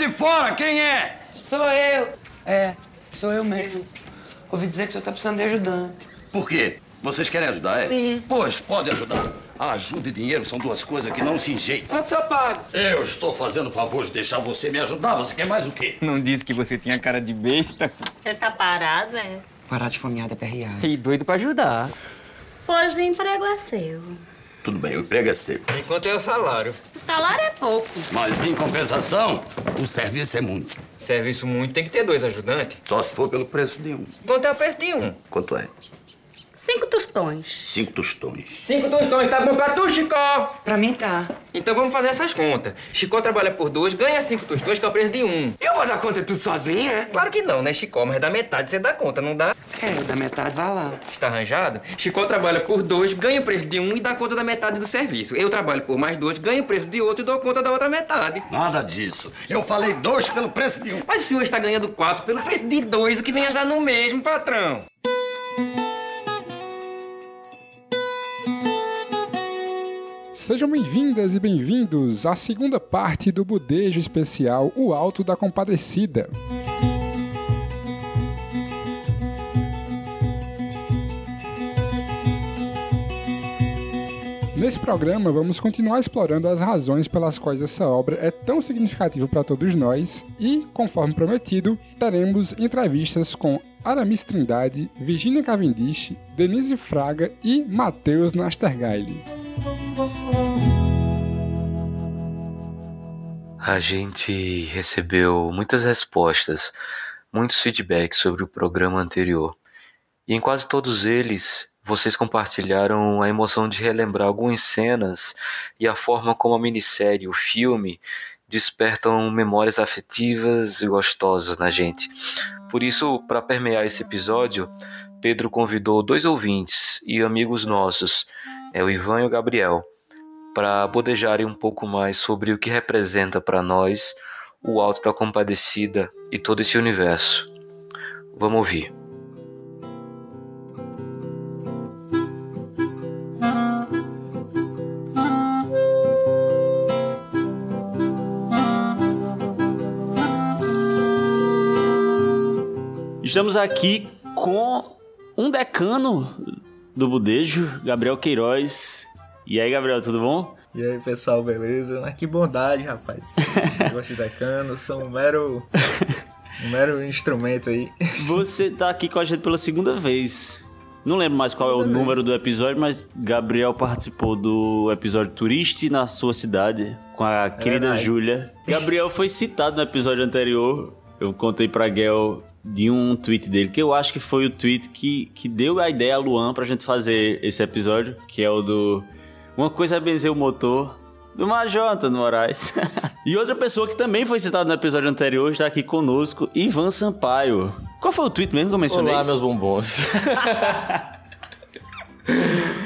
de fora, quem é? Sou eu. É, sou eu mesmo. Ouvi dizer que o senhor tá precisando de ajudante. Por quê? Vocês querem ajudar, é? Sim. Pois, pode ajudar. Ajuda e dinheiro são duas coisas que não se enjeitam. Quanto senhor paga? Eu estou fazendo o favor de deixar você me ajudar. Você quer mais o quê? Não disse que você tinha cara de besta? Você tá parado, é? Parar de fomeada perreada. E doido pra ajudar. Pois o emprego é seu. Tudo bem, o emprego é seu. Enquanto é o salário. O salário é pouco. Mas, em compensação, o serviço é muito. Serviço muito tem que ter dois ajudantes. Só se for pelo preço de um. Quanto é o preço de um? Quanto é? Cinco tostões. Cinco tostões. Cinco tostões, tá bom pra tu, Chicó? Pra mim tá. Então vamos fazer essas contas. Chicó trabalha por dois, ganha cinco tostões, que é o preço de um. Eu vou dar conta de tudo sozinho, é? Claro que não, né, Chicó? Mas da metade você dá conta, não dá? É, da metade vai lá. Está arranjado? Chicó trabalha por dois, ganha o preço de um e dá conta da metade do serviço. Eu trabalho por mais dois, ganho o preço de outro e dou conta da outra metade. Nada disso. Eu falei dois pelo preço de um. Mas o senhor está ganhando quatro pelo preço de dois, o que vem a dar no mesmo, patrão. Sejam bem-vindas e bem-vindos à segunda parte do Budejo Especial O Alto da Compadecida. Nesse programa, vamos continuar explorando as razões pelas quais essa obra é tão significativa para todos nós e, conforme prometido, teremos entrevistas com Aramis Trindade, Virginia Cavendish, Denise Fraga e Matheus Nastergaile. A gente recebeu muitas respostas, muitos feedbacks sobre o programa anterior. E em quase todos eles, vocês compartilharam a emoção de relembrar algumas cenas e a forma como a minissérie, o filme, despertam memórias afetivas e gostosas na gente. Por isso, para permear esse episódio, Pedro convidou dois ouvintes e amigos nossos, é o Ivan e o Gabriel, para bodejarem um pouco mais sobre o que representa para nós o Alto da Compadecida e todo esse universo. Vamos ouvir. Estamos aqui com um decano do Budejo, Gabriel Queiroz. E aí, Gabriel, tudo bom? E aí, pessoal, beleza? Mas que bondade, rapaz. Eu gosto de decano, sou um mero, um mero instrumento aí. Você tá aqui com a gente pela segunda vez. Não lembro mais qual é o Segunda número vez. do episódio, mas Gabriel participou do episódio Turiste na sua cidade com a querida verdade. Júlia. Gabriel foi citado no episódio anterior. Eu contei pra Gel de um tweet dele, que eu acho que foi o tweet que, que deu a ideia a Luan pra gente fazer esse episódio, que é o do Uma coisa é benzer o motor, do Major Antônio Moraes. e outra pessoa que também foi citada no episódio anterior está aqui conosco, Ivan Sampaio. Qual foi o tweet mesmo que eu mencionei? Olá, meus bombons.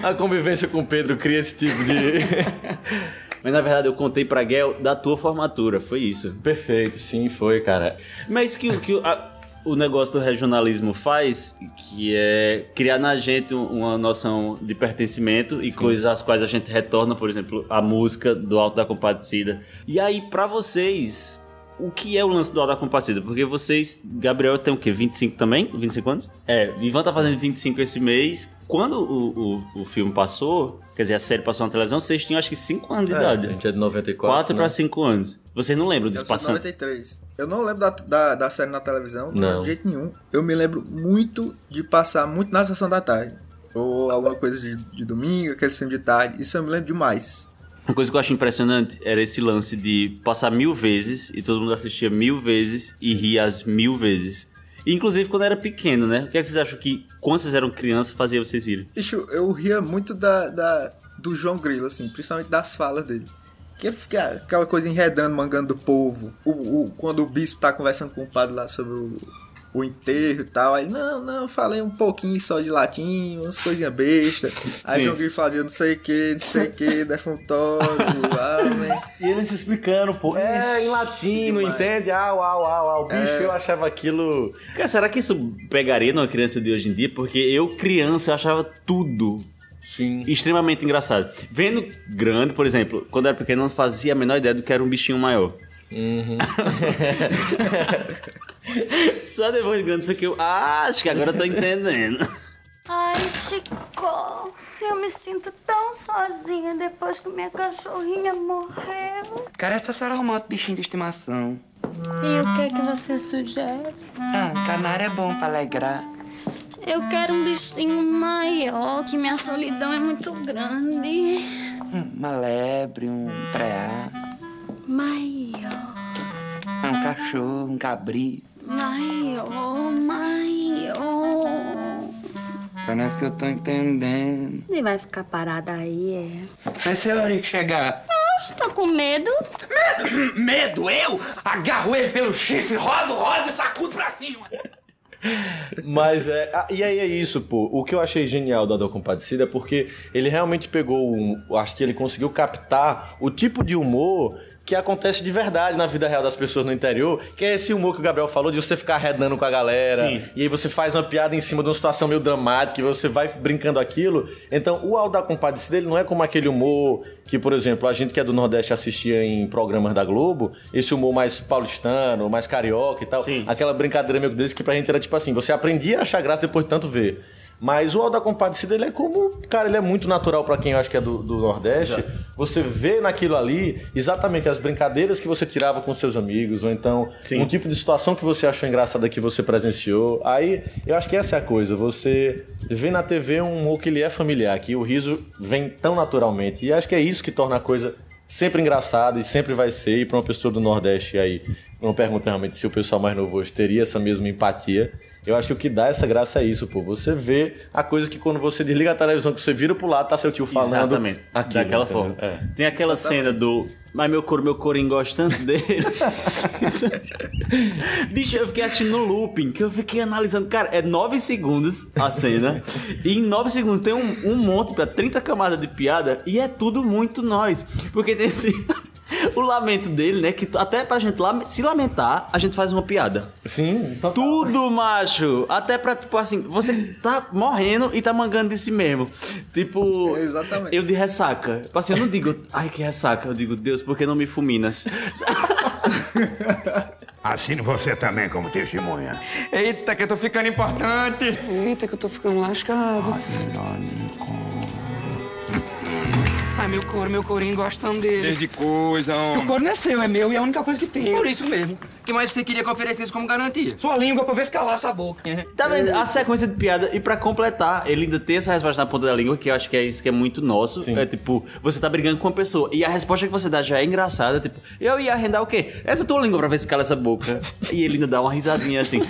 A convivência com o Pedro cria esse tipo de. Mas na verdade eu contei pra Gel da tua formatura, foi isso. Perfeito, sim, foi, cara. Mas que, que a- o negócio do regionalismo faz, que é criar na gente um- uma noção de pertencimento e coisas às quais a gente retorna, por exemplo, a música do Alto da Compadecida. E aí, pra vocês, o que é o lance do Alto da Compadecida? Porque vocês, Gabriel tem o quê? 25 também? 25 anos? É, Ivan tá fazendo 25 esse mês. Quando o, o, o filme passou, quer dizer, a série passou na televisão, vocês tinham acho que 5 anos de É, idade. a gente é de 94. 4 né? pra 5 anos. Vocês não lembram disso sou passando? 93. Eu não lembro da, da, da série na televisão, Não. de jeito nenhum. Eu me lembro muito de passar muito na sessão da tarde. Ou alguma coisa de, de domingo, aquele filme de tarde. Isso eu me lembro demais. Uma coisa que eu acho impressionante era esse lance de passar mil vezes e todo mundo assistia mil vezes e ria as mil vezes. Inclusive quando era pequeno, né? O que, é que vocês acham que, quando vocês eram criança, fazia vocês rirem? Bicho, eu ria muito da, da- do João Grilo, assim, principalmente das falas dele. Que fica aquela coisa enredando, mangando do povo. O, o- quando o bispo tá conversando com o padre lá sobre o, o enterro e tal. Aí, não, não, eu falei um pouquinho só de latim, umas coisinhas bestas. Aí Sim. João Grilo fazia não sei o que, não sei o que, defuntório, amém. E ele se explicando, pô. É, em latim, não entende? Ah, uau, uau, uau. Bicho, É. eu achava aquilo. Cara, será que isso pegaria numa criança de hoje em dia? Porque eu, criança, eu achava tudo Sim. extremamente engraçado. Vendo grande, por exemplo, quando eu era pequeno, eu não fazia a menor ideia do que era um bichinho maior. Só depois de grande foi que eu. Ah, acho que agora eu tô entendendo. Ai, Chico, eu me sinto tão sozinha depois que minha cachorrinha morreu. Cara, é só senhora arrumar outro bichinho de estimação. E o que é que você sugere? Ah, canário é bom pra alegrar. Eu quero um bichinho maior, que minha solidão é muito grande. Uma lebre, um preá, Maior, ah, um cachorro, um cabrito. maior, maior. Parece que eu tô entendendo. Ele vai ficar parado aí, é? Mas se a hora que chegar... Eu tô com medo. Medo, eu? Agarro ele pelo chifre, rodo, rodo e sacudo pra cima. Mas é. ah, e aí é isso, pô. O que eu achei genial do Adão Compadecida é porque ele realmente pegou um. Acho que ele conseguiu captar o tipo de humor que acontece de verdade na vida real das pessoas no interior, que é esse humor que o Gabriel falou de você ficar arredando com a galera, Sim. e aí você faz uma piada em cima de uma situação meio dramática, e você vai brincando aquilo. Então, o Alda Compadecida, ele não é como aquele humor que, por exemplo, a gente que é do Nordeste assistia em programas da Globo, esse humor mais paulistano, mais carioca e tal, Sim. aquela brincadeira meio deles que pra gente era tipo assim, você aprendia a achar graça depois de tanto ver. Mas o Alda Compadecida, ele é como. Cara, ele é muito natural pra quem eu acho que é do, do Nordeste. Você vê naquilo ali exatamente as brincadeiras que você tirava com seus amigos, ou então Sim. um tipo de situação que você achou engraçada que você presenciou. Aí eu acho que essa é a coisa. Você vê na TV um humor que ele é familiar, que o riso vem tão naturalmente. E acho que é isso que torna a coisa sempre engraçada e sempre vai ser. E pra uma pessoa do Nordeste aí, não pergunta realmente se o pessoal mais novo hoje teria essa mesma empatia. Eu acho que o que dá essa graça é isso, pô. Você vê a coisa que quando você desliga a televisão, que você vira pro lado, tá seu tio falando. Exatamente. aquilo, daquela entendeu? forma. É. Tem aquela cena do. Mas meu coro, meu corinho gosta tanto dele. Bicho, eu fiquei assistindo no looping, que eu fiquei analisando. Cara, é 9 segundos a cena. e em 9 segundos tem um, um monte pra 30 camadas de piada. E é tudo muito nós. Porque tem esse. O lamento dele, né? Que até pra gente se lamentar, a gente faz uma piada. Sim, então Tudo, macho! Até pra, tipo assim, você tá morrendo e tá mangando de si mesmo. Tipo. Exatamente. Eu de ressaca. Tipo assim, eu não digo, ai que ressaca. Eu digo, Deus, por que não me fulminas? Assine você também como testemunha. Eita, que eu tô ficando importante. Eita, que eu tô ficando lascado. Ai, meu couro, meu courinho gostando dele. Desde coisa, Que o homem. couro não é seu, é meu e é a única coisa que tem. Por isso mesmo. O que mais você queria que eu oferecesse como garantia? Sua língua pra ver se calar essa boca. Tá vendo? A sequência de piada, e pra completar, ele ainda tem essa resposta na ponta da língua, que eu acho que é isso que é muito nosso. Sim. É tipo, você tá brigando com uma pessoa, e a resposta que você dá já é engraçada, tipo, eu ia arrendar o quê? Essa tua língua pra ver se cala essa boca. E ele ainda dá uma risadinha assim.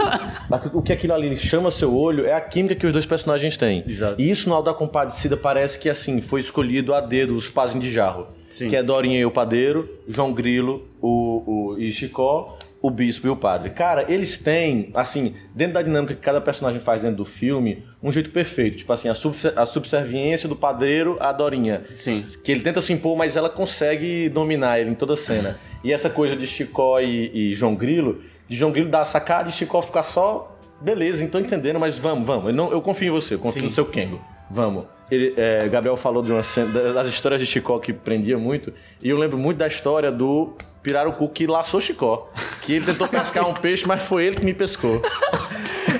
Mas O que aquilo ali chama seu olho é a química que os dois personagens têm. Exato. E isso no Alda Compadecida parece que assim foi escolhido a dedo os pazinhos de jarro. Sim. Que é Dorinha e o padeiro, João Grilo o, o, e Chicó, o bispo e o padre. Cara, eles têm, assim, dentro da dinâmica que cada personagem faz dentro do filme, um jeito perfeito. Tipo assim, a, subser- a subserviência do padeiro à Dorinha. Sim. Que ele tenta se impor, mas ela consegue dominar ele em toda a cena. E essa coisa de Chicó e, e João Grilo, de João Grilo dar a sacada e Chicó ficar só. Beleza, então entendendo, mas vamos, vamos. Eu, não, eu confio em você, eu confio Sim. no seu Kengo. Vamos. Ele, é, Gabriel falou de uma cena, das histórias de Chicó que prendia muito. E eu lembro muito da história do Pirarucu que laçou Chicó. Que ele tentou pescar um peixe, mas foi ele que me pescou.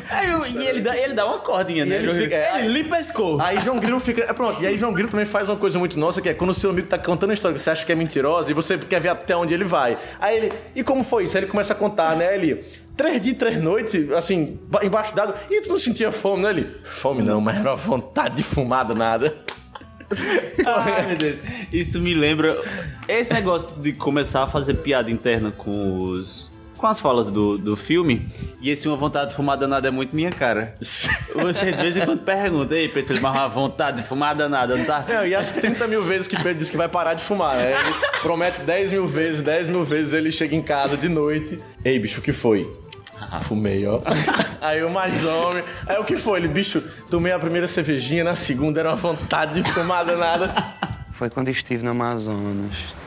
Aí e ele dá, ele dá uma cordinha, né? Ele fica- é, ele lhe pescou. Aí João Grilo fica. É pronto. E aí João Grilo também faz uma coisa muito nossa, que é quando o seu amigo tá contando uma história que você acha que é mentirosa e você quer ver até onde ele vai. Aí ele. E como foi isso? Aí ele começa a contar, né? Ele. Três dias, três noites, assim, ba- embaixo d'água. E tu não sentia fome, né? Ele. Fome não, mas era uma vontade de fumar nada. Ai, meu Deus. Isso me lembra. Esse negócio de começar a fazer piada interna com os. Com as falas do, do filme, e esse uma vontade de fumar danada é muito minha cara. Você de vez em quando pergunta, ei, Pedro, mas uma vontade de fumar danada, não tá? Não, e as 30 mil vezes que Pedro disse que vai parar de fumar, né? Ele promete 10 mil vezes, 10 mil vezes ele chega em casa de noite. Ei, bicho, o que foi? Fumei, ó. Aí o mais homem. Aí o que foi? Ele, bicho, tomei a primeira cervejinha, na segunda era uma vontade de fumar danada. Foi quando eu estive no Amazonas.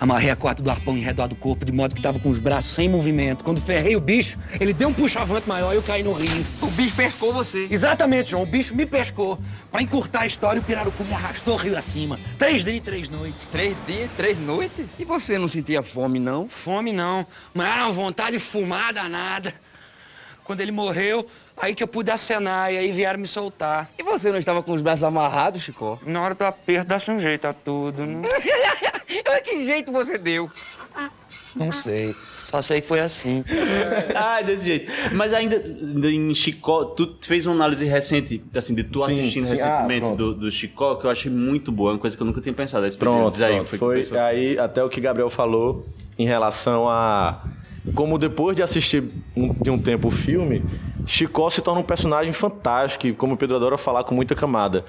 Amarrei a corda do arpão em redor do corpo, de modo que tava com os braços sem movimento. Quando ferrei o bicho, ele deu um puxavante maior e eu caí no rio. O bicho pescou você. Exatamente, João. O bicho me pescou. Pra encurtar a história, o pirarucu me arrastou rio acima. Três dias e três noites. Três dias, três noites? E você não sentia fome, não? Fome não, mas era uma vontade de fumar danada. Quando ele morreu, aí que eu pude acenar e aí vieram me soltar. E você não estava com os braços amarrados, Chico? Na hora do aperto dá-se um jeito a tudo, né? que jeito você deu? Não sei. Só sei que foi assim. ah, desse jeito. Mas ainda em Chicó, tu fez uma análise recente, assim, de tu Sim, assistindo sim. recentemente Ah, do, do Chicó, que eu achei muito boa, uma coisa que eu nunca tinha pensado. Aí, Pronto, diz aí, pronto. foi, que Foi pensou. aí até o que Gabriel falou em relação a como depois de assistir um- de um tempo o filme, Chicó se torna um personagem fantástico, como o Pedro adora falar com muita camada.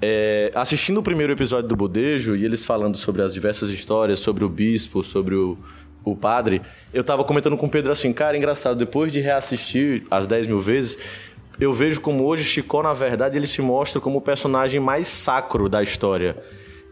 É, assistindo o primeiro episódio do Bodejo e eles falando sobre as diversas histórias, sobre o bispo, sobre o, o padre, eu tava comentando com o Pedro assim, cara, engraçado, depois de reassistir as 10 mil vezes, eu vejo como hoje Chicó, na verdade, ele se mostra como o personagem mais sacro da história.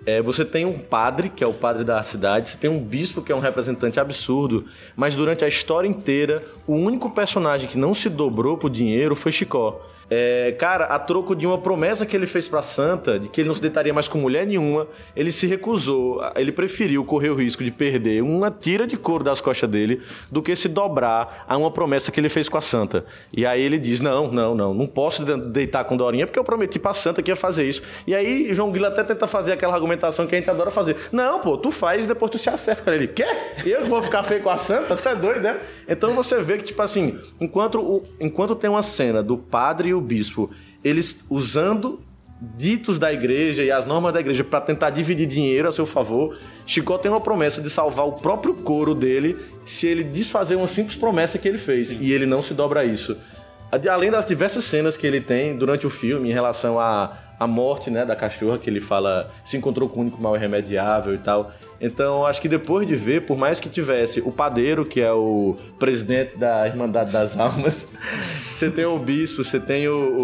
É, você tem um padre, que é o padre da cidade, você tem um bispo, que é um representante absurdo, mas durante a história inteira, o único personagem que não se dobrou por dinheiro foi Chicó. É, cara, a troco de uma promessa que ele fez pra Santa, de que ele não se deitaria mais com mulher nenhuma, ele se recusou, ele preferiu correr o risco de perder uma tira de couro das costas dele do que se dobrar a uma promessa que ele fez com a Santa. E aí ele diz: Não, não, não, não posso de- deitar com Dorinha porque eu prometi pra Santa que ia fazer isso. E aí João Grilo até tenta fazer aquela argumentação que a gente adora fazer: Não, pô, tu faz e depois tu se acerta ele. Quer? Eu que vou ficar feio com a Santa? Tu é doido, né? Então você vê que, tipo assim, enquanto, o- enquanto tem uma cena do padre e o bispo, eles usando ditos da igreja e as normas da igreja para tentar dividir dinheiro a seu favor, Chicó tem uma promessa de salvar o próprio couro dele se ele desfazer uma simples promessa que ele fez. E ele não se dobra a isso. Além das diversas cenas que ele tem durante o filme em relação à, à morte né, da cachorra, que ele fala se encontrou com o único mal irremediável e tal. Então, acho que depois de ver, por mais que tivesse o padeiro, que é o presidente da Irmandade das Almas, você tem o bispo, você tem o, o,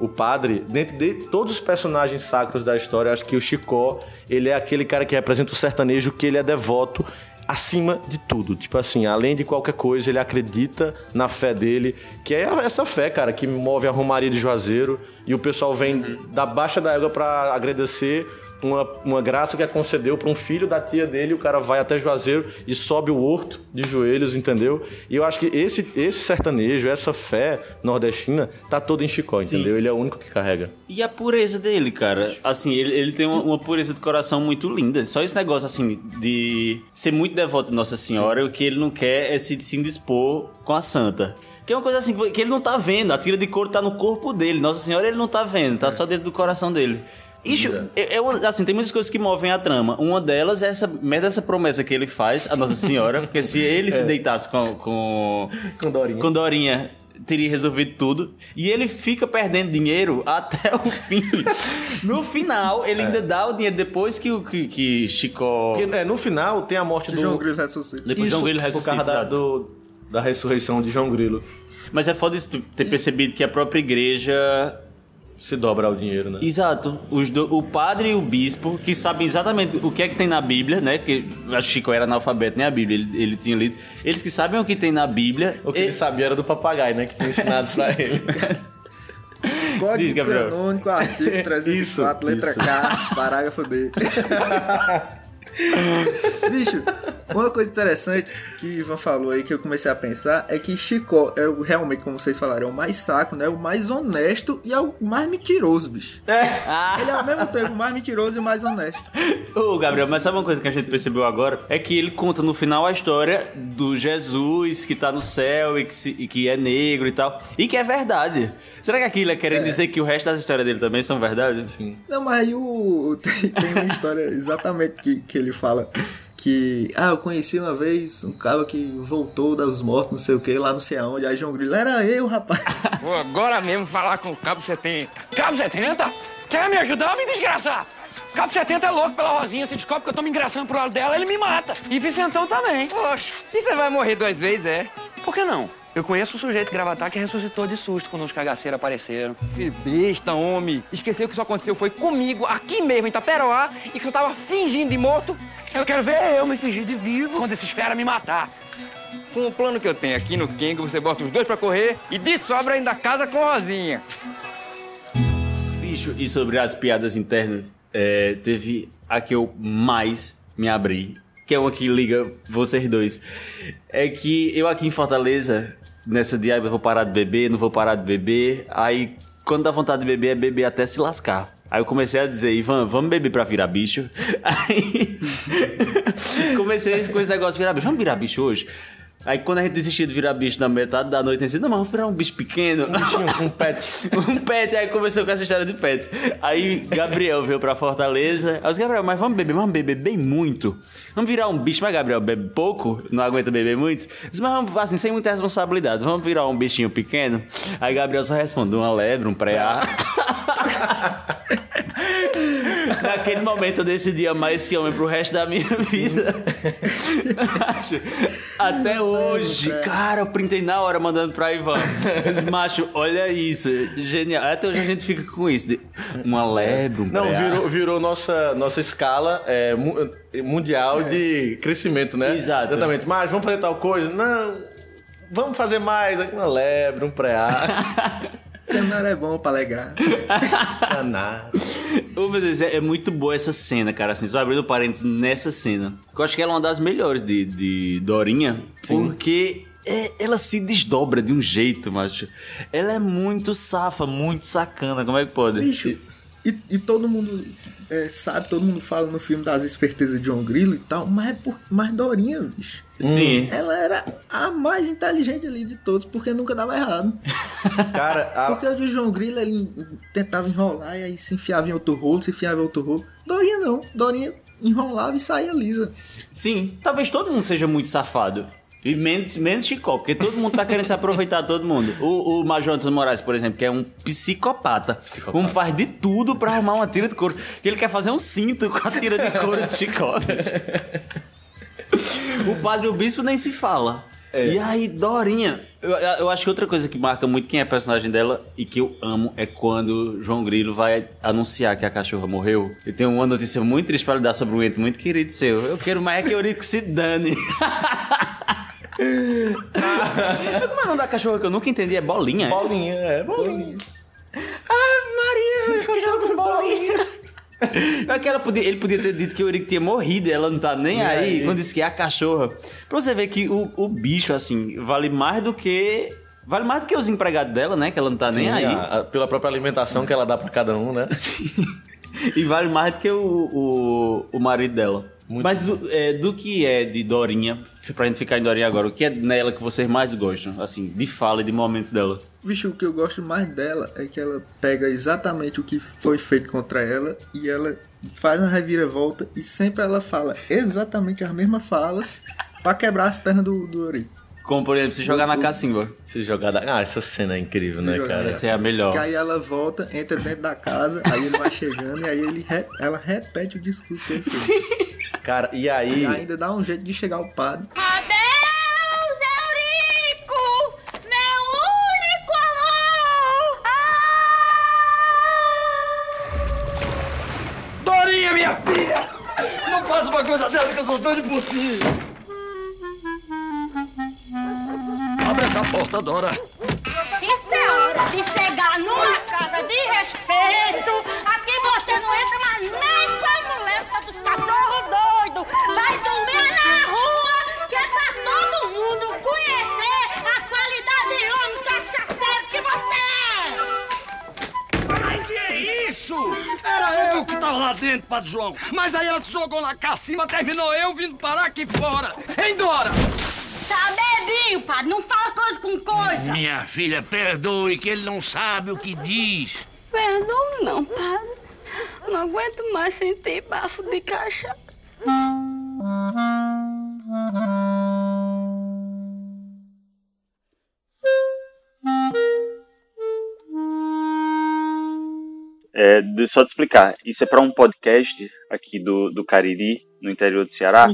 o- o padre, dentro de todos os personagens sacros da história, acho que o Chicó, ele é aquele cara que representa o sertanejo, que ele é devoto acima de tudo. Tipo assim, além de qualquer coisa, ele acredita na fé dele, que é essa fé, cara, que move a Romaria de Juazeiro e o pessoal vem da baixa da égua pra agradecer uma, uma graça que a concedeu para um filho da tia dele, o cara vai até Juazeiro e sobe o horto de joelhos, entendeu? E eu acho que esse, esse sertanejo, essa fé nordestina, tá todo em Chicó, entendeu? Ele é o único que carrega. E a pureza dele, cara? Assim, ele, ele tem uma, uma pureza de coração muito linda. Só esse negócio, assim, de ser muito devoto de Nossa Senhora, o que ele não quer é se, se indispor com a santa. Que é uma coisa assim, que ele não tá vendo. A tira de couro tá no corpo dele. Nossa Senhora ele não tá vendo, tá só dentro do coração dele. Isso, é, é uma- assim, tem muitas coisas que movem a trama. Uma delas é essa merda dessa promessa que ele faz a Nossa Senhora, porque se ele se É. deitasse com, com, com Dorinha, com Dorinha teria resolvido tudo. E ele fica perdendo dinheiro até o fim. No final, ele ainda dá o dinheiro depois que o que, que Chico. Porque, é, no final tem a morte do. João Grilo ressuscita. Depois João Grilo ressuscita, Por causa da, do, da ressurreição de João Grilo. Mas é foda isso ter percebido que a própria igreja. Se dobra ao dinheiro, né? Exato. Os do- o padre e o bispo, que sabem exatamente o que é que tem na Bíblia, né? Que acho que Chico era analfabeto, nem a Bíblia, ele, ele tinha lido. Eles que sabem o que tem na Bíblia. O que ele sabia era do papagaio, né? Que tinha ensinado pra ele. Diz, Código Gabriel. canônico, artigo 304, letra isso. K, parágrafo D. Bicho, uma coisa interessante que Ivan falou aí que eu comecei a pensar é que Chicó é o, realmente, como vocês falaram, é o mais saco, né? O mais honesto e é o mais mentiroso, bicho. Ele é ao mesmo tempo o mais mentiroso e o mais honesto. Ô, Gabriel, mas sabe uma coisa que a gente percebeu agora? É que ele conta no final a história do Jesus que tá no céu e que, se- e que é negro e tal. E que é verdade. Será que aquilo é querendo dizer que o resto das histórias dele também são verdade? Sim. Não, mas aí o, tem, tem uma história exatamente que, que ele fala que, ah, eu conheci uma vez um cara que voltou dos mortos, não sei o que, lá não sei aonde, aí João Grilo, era eu, rapaz. Vou agora mesmo falar com o Cabo 70. Cabo 70? Quer me ajudar, me desgraçar? Cabo 70 é louco pela Rosinha, se descobre que eu tô me engraçando pro lado dela, ele me mata. E Vicentão também. Poxa, e você vai morrer duas vezes, é? Por que não? Eu conheço um sujeito gravatar que ressuscitou de susto quando os cagaceiros apareceram. Esse besta, homem. Esqueceu que isso aconteceu foi comigo, aqui mesmo, em Itaperoá, e que eu tava fingindo de morto. Eu quero ver eu me fingir de vivo quando esses fera me matar. Com o plano que eu tenho aqui no Kengo, você bota os dois pra correr e de sobra ainda casa com Rosinha. Bicho, e sobre as piadas internas, é, teve a que eu mais me abri, que é uma que liga vocês dois. É que eu aqui em Fortaleza, nessa dia, eu vou parar de beber, não vou parar de beber, aí quando dá vontade de beber, é beber até se lascar. Aí eu comecei a dizer, Ivan, vamos beber pra virar bicho. Aí comecei com esse negócio de virar bicho. Vamos virar bicho hoje? Aí quando a gente desistiu de virar bicho na metade da noite, a gente disse, não, mas vamos virar um bicho pequeno. Um bichinho, um pet. um pet, aí começou com essa história de pet. Aí Gabriel veio pra Fortaleza. Aí eu disse, Gabriel, mas vamos beber, vamos beber bem muito. Vamos virar um bicho, mas Gabriel bebe pouco, não aguenta beber muito. Eu disse, mas vamos, assim, sem muita responsabilidade, vamos virar um bichinho pequeno. Aí Gabriel só respondeu uma lebre, um pré-ar. Naquele momento eu decidi amar esse homem pro resto da minha vida. Macho, Até hoje, cara, eu printei na hora mandando pra Ivan. Macho, olha isso, genial. Até hoje a gente fica com isso. de Uma lebre, um Não, virou, virou nossa, nossa escala é, mu- mundial de crescimento, né? Exato. Exatamente. Mas vamos fazer tal coisa? Não. Vamos fazer mais. Uma lebre, um pré-ar. Canário é bom pra alegrar. Canário. Oh, meu Deus, é, é muito boa essa cena, cara. Assim, só abrindo parênteses nessa cena. Eu acho que ela é uma das melhores de, de Dorinha, porque é- ela se desdobra de um jeito, macho. Ela é muito safa, muito sacana. Como é que pode? Bicho, e, e todo mundo é, sabe, todo mundo fala no filme das espertezas de John Grilo e tal, mas, é por, mas Dorinha, bicho. Sim. Ela era a mais inteligente ali de todos, porque nunca dava errado. Cara, a- Porque o de João Grilo ele tentava enrolar e aí se enfiava em outro rolo, se enfiava em outro rolo. Dorinha não. Dorinha enrolava e saía lisa. Sim, talvez todo mundo seja muito safado. E menos, menos Chicó, porque todo mundo tá querendo se aproveitar de todo mundo. O, o Major Antônio Moraes, por exemplo, que é um psicopata. Um faz de tudo pra arrumar uma tira de couro. Ele quer fazer um cinto com a tira de couro de Chicó. o padre o bispo nem se fala. E aí, Dorinha, eu, eu acho que outra coisa que marca muito quem é personagem dela e que eu amo é quando João Grilo vai anunciar que a cachorra morreu. Eu tenho uma notícia muito triste pra lhe dar sobre um ente muito querido seu. Eu quero mais é que Eurico se dane. Como é o nome da cachorra que eu nunca entendi? É Bolinha? Bolinha, é, Bolinha. Ai, Maria, aconteceu com Bolinha. É que ela podia, ele podia ter dito que o Eurico tinha morrido e ela não tá nem Nem aí, aí. quando disse que é a cachorra. Pra você ver que o, o bicho, assim, vale mais do que. Vale mais do que os empregados dela, né? Que ela não tá nem Sim, aí. a- a- pela própria alimentação que ela dá pra cada um, né? E vale mais do que o, o, o marido dela. Mas do, é, do que é de Dorinha, pra gente ficar em Dorinha agora, o que é nela que vocês mais gostam? Assim, de fala e de momentos dela. Bicho, o que eu gosto mais dela é que ela pega exatamente o que foi feito contra ela e ela faz uma reviravolta e sempre ela fala exatamente as mesmas falas pra quebrar as pernas do, do Ori. Como, por exemplo, se jogar na cacimba. Se jogar da... Ah, essa cena é incrível, né, jogar cara? na Essa é a melhor. Que aí ela volta, entra dentro da casa, aí ele vai chegando e aí ele re- ela repete o discurso que ele fez. Cara, e aí... E ainda dá um jeito de chegar ao padre. Adeus, Eurico! Meu único amor! Dorinha, minha filha! Não faça uma coisa dessa que eu sou doido por ti! Abre essa porta, Dora! Isso é hora de chegar numa casa de respeito. Aqui você não entra mais nem isso? Era eu que tava lá dentro, Padre João. Mas aí ela se jogou na cacima, terminou eu vindo parar aqui fora. Hein, Dora? Tá bebinho, padre. Não fala coisa com coisa. Minha filha, perdoe que ele não sabe o que diz. Perdão não, padre. Não aguento mais sentir bafo de cachaça. É, de- só te explicar, isso é para um podcast aqui do, do Cariri, no interior do Ceará,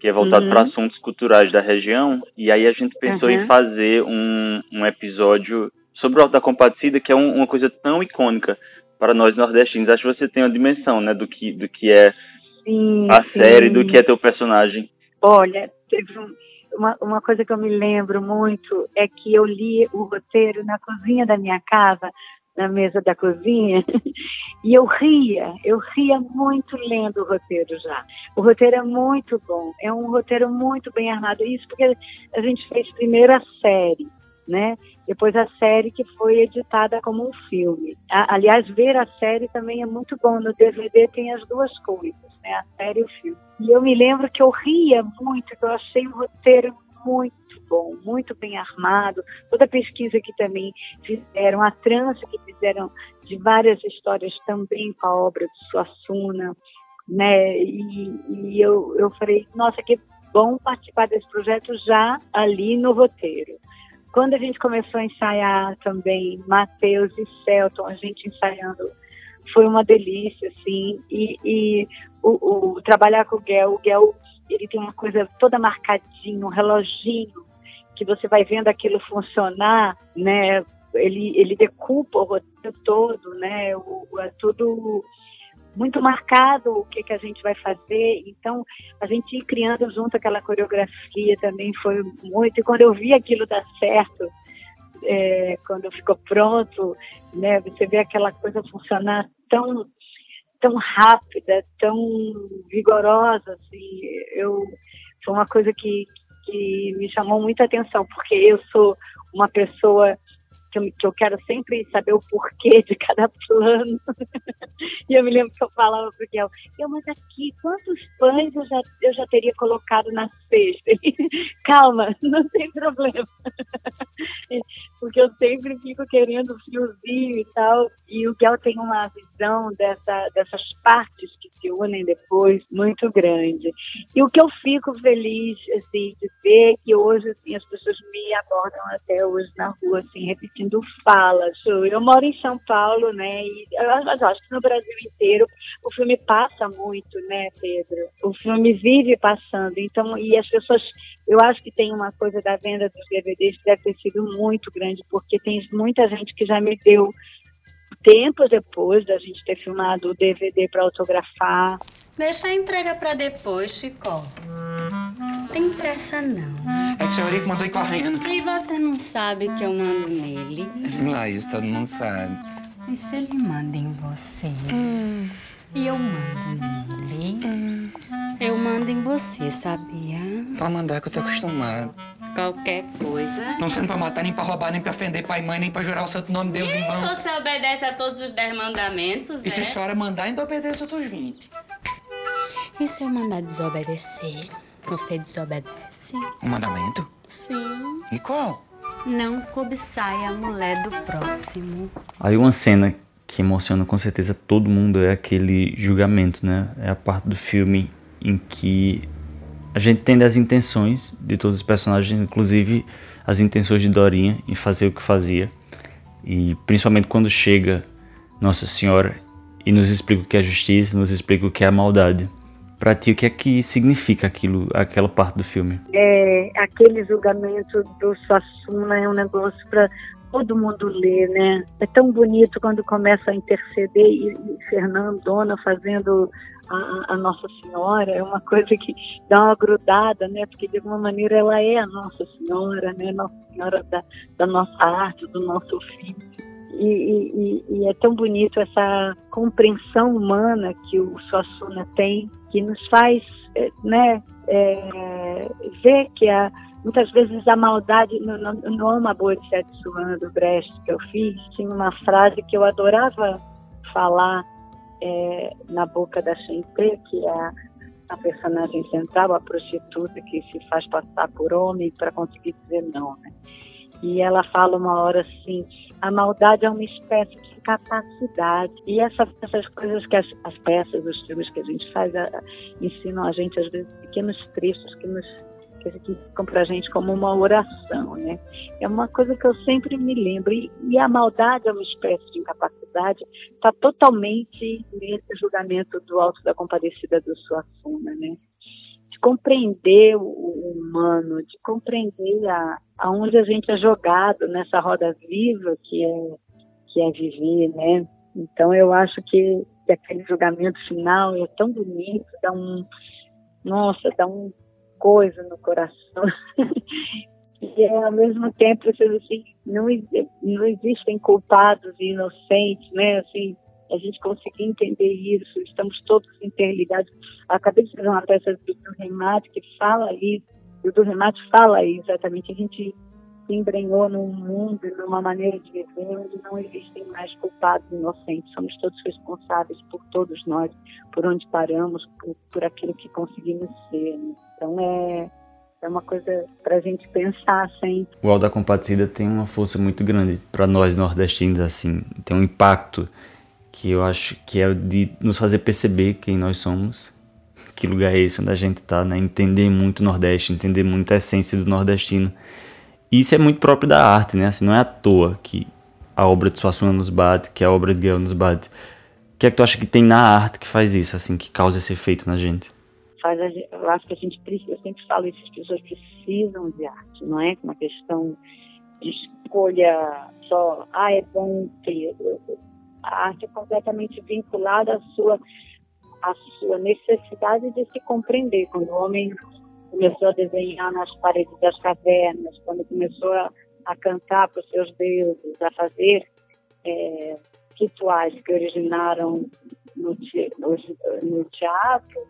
que é voltado Uhum. para assuntos culturais da região, e aí a gente pensou Uhum. em fazer um, um episódio sobre o Alto da Compadecida, que é um- uma coisa tão icônica para nós nordestinos. Acho que você tem uma dimensão, né, do que, do que é Sim, a sim. série do que é teu personagem. Olha, teve um- uma, uma coisa que eu me lembro muito é que eu li o roteiro na cozinha da minha casa, na mesa da cozinha, e eu ria, eu ria muito lendo o roteiro já. O roteiro é muito bom, é um roteiro muito bem armado. Isso porque a gente fez primeiro a série, né? Depois a série que foi editada como um filme. A- aliás, ver a série também é muito bom. No DVD tem as duas coisas, né? A série e o filme. E eu me lembro que eu ria muito, que eu achei o roteiro muito bom, muito bem armado. Toda a pesquisa que também fizeram, a trança que fizeram de várias histórias também com a obra de Suassuna, né? E, e eu, eu falei, nossa, que bom participar desse projeto já ali no roteiro. Quando a gente começou a ensaiar também, Matheus e Celton, a gente ensaiando, foi uma delícia, assim. E, e o, o- trabalhar com o Guel, o Guel, ele tem uma coisa toda marcadinha, um reloginho, que você vai vendo aquilo funcionar, né? Ele, ele decupa o roteiro todo, né? O, é tudo muito marcado o que, que a gente vai fazer. Então, a gente ir criando junto aquela coreografia também foi muito. E quando eu vi aquilo dar certo, é, quando ficou pronto, né, você vê aquela coisa funcionar tão tão rápida, tão vigorosa, assim, eu foi uma coisa que, que me chamou muita atenção, porque eu sou uma pessoa que eu, que eu quero sempre saber o porquê de cada plano. e eu me lembro que eu falava para o Guel, eu, mas aqui, quantos pães eu já, eu já teria colocado na cesta? Calma, não tem problema. Porque eu sempre fico querendo fiozinho e tal. E o Guel tem uma visão dessa, dessas partes que se unem depois muito grande. E o que eu fico feliz assim, de ver que hoje assim, as pessoas me abordam até hoje na rua, assim, repetindo falas. Eu moro em São Paulo, né? E eu acho que no Brasil inteiro o filme passa muito, né, Pedro? O filme vive passando. Então, e as pessoas eu acho que tem uma coisa da venda dos DVDs que deve ter sido muito grande, porque tem muita gente que já me deu tempo depois da gente ter filmado o DVD para autografar. Deixa a entrega pra depois, Chico. Tem pressa, não. É que o senhor Eurico mandou ir correndo. E você não sabe que eu mando nele? Lá, isso todo mundo sabe. E se ele manda em você? E eu mando nele? Eu mando em você, sabia? Pra mandar que eu tô acostumado. Qualquer coisa. Não sendo pra matar, nem pra roubar, nem pra ofender pai e mãe, nem pra jurar o santo nome de Deus em vão. Você obedece a todos os dez mandamentos, E se a é? senhora mandar, ainda obedece outros 20. E se eu mandar desobedecer? Você desobedece? Um mandamento? Sim. E qual? Não cobiçai a mulher do próximo. Aí uma cena que emociona com certeza todo mundo é aquele julgamento, né? É a parte do filme em que a gente entende as intenções de todos os personagens, inclusive as intenções de Dorinha em fazer o que fazia. E principalmente quando chega Nossa Senhora e nos explica o que é justiça, nos explica o que é a maldade. Pra ti, o que é que significa aquilo, aquela parte do filme? É, aquele julgamento do Suassuna é um negócio para todo mundo ler, né? É tão bonito quando começa a interceder e, e Fernandona fazendo a, a Nossa Senhora, é uma coisa que dá uma grudada, né? Porque de alguma maneira ela é a Nossa Senhora, né? Nossa Senhora da, da nossa arte, do nosso ofício. E, e- e- é tão bonito essa compreensão humana que o Suassuna tem, que nos faz, eh, né, eh, ver que a, muitas vezes a maldade, no, no, no Boa de do Brecht que eu fiz, tinha uma frase que eu adorava falar eh, na boca da Chente, que é a, a personagem central, a prostituta que se faz passar por homem para conseguir dizer não, né? E ela fala uma hora assim: a maldade é uma espécie de capacidade. E essa, essas coisas que as, as peças, os filmes que a gente faz, a, a, ensinam a gente, às vezes, pequenos trechos que nos que, que ficam para a gente como uma oração, né? É uma coisa que eu sempre me lembro. E, e a maldade é uma espécie de incapacidade, está totalmente nesse julgamento do Alto da Compadecida do Suassuna, né? de compreender o, humano, de compreender a, aonde a gente é jogado nessa roda viva que é que é viver, né? Então eu acho que daquele julgamento final é tão bonito, dá um, nossa, dá um coisa no coração. e ao mesmo tempo, assim, não, não existem culpados e inocentes, né? Assim, a gente conseguir entender isso, estamos todos interligados. Acabei de fazer uma peça do, do Remate que fala isso, o do Remate fala exatamente, a gente se embrenhou num mundo, numa maneira de viver onde não existem mais culpados e inocentes. Somos todos responsáveis por todos nós, por onde paramos, por, por aquilo que conseguimos ser. Então é, é uma coisa para a gente pensar sempre. O Alto da Compadecida tem uma força muito grande para nós nordestinos, assim, tem um impacto que eu acho que é de nos fazer perceber quem nós somos, que lugar é esse onde a gente está, né? Entender muito o Nordeste, entender muito a essência do nordestino isso é muito próprio da arte, né? Assim, não é à toa que a obra de Suassuna nos bate, que a obra de Gael nos bate. O que é que tu acha que tem na arte que faz isso, assim, que causa esse efeito na gente? Faz, eu acho que a gente precisa, eu sempre falo isso, as pessoas precisam de arte, não é uma questão de escolha só, ah, é bom ter. A arte é completamente vinculada à sua, à sua necessidade de se compreender. Quando o homem começou a desenhar nas paredes das cavernas, quando começou a, a cantar para os seus deuses, a fazer é, rituais que originaram no, no, no, teatro,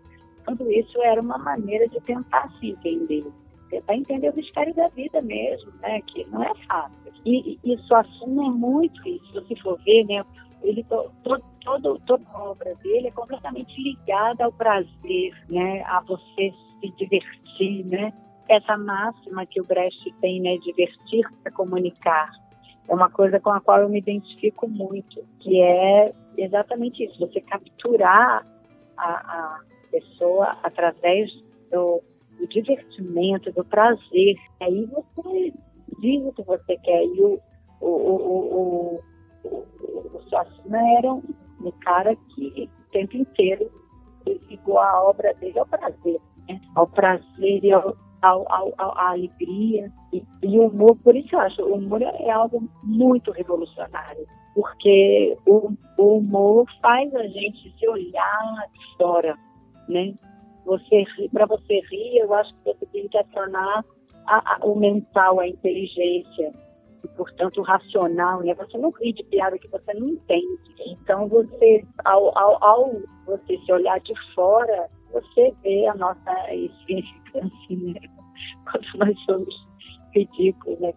tudo isso era uma maneira de tentar se entender, tentar entender o mistério da vida mesmo, né? Que não é fácil. E, isso assume muito isso. Se você for ver, né? Ele todo, toda a obra dele é completamente ligada ao prazer, né? A você se divertir, né? Essa máxima que o Brecht tem, né? Divertir para comunicar. É uma coisa com a qual eu me identifico muito, que é exatamente isso, você capturar a, a pessoa através do, do, divertimento, do prazer. Aí você diz o que você quer. E o, o, o, o, o, o era um, um cara que o tempo inteiro ligou a obra dele ao prazer ao prazer e ao, ao, ao, à alegria. E, e, o humor, por isso eu acho, o humor é algo muito revolucionário, porque o, o humor faz a gente se olhar de fora, né? Você, para você rir, eu acho que você tem que acionar a, a, o mental, a inteligência, e, portanto, o racional, né? Você não ri de piada que você não entende. Então, você, ao, ao, ao você se olhar de fora, você vê a nossa insignificância, né? Quando nós somos ridículos, né?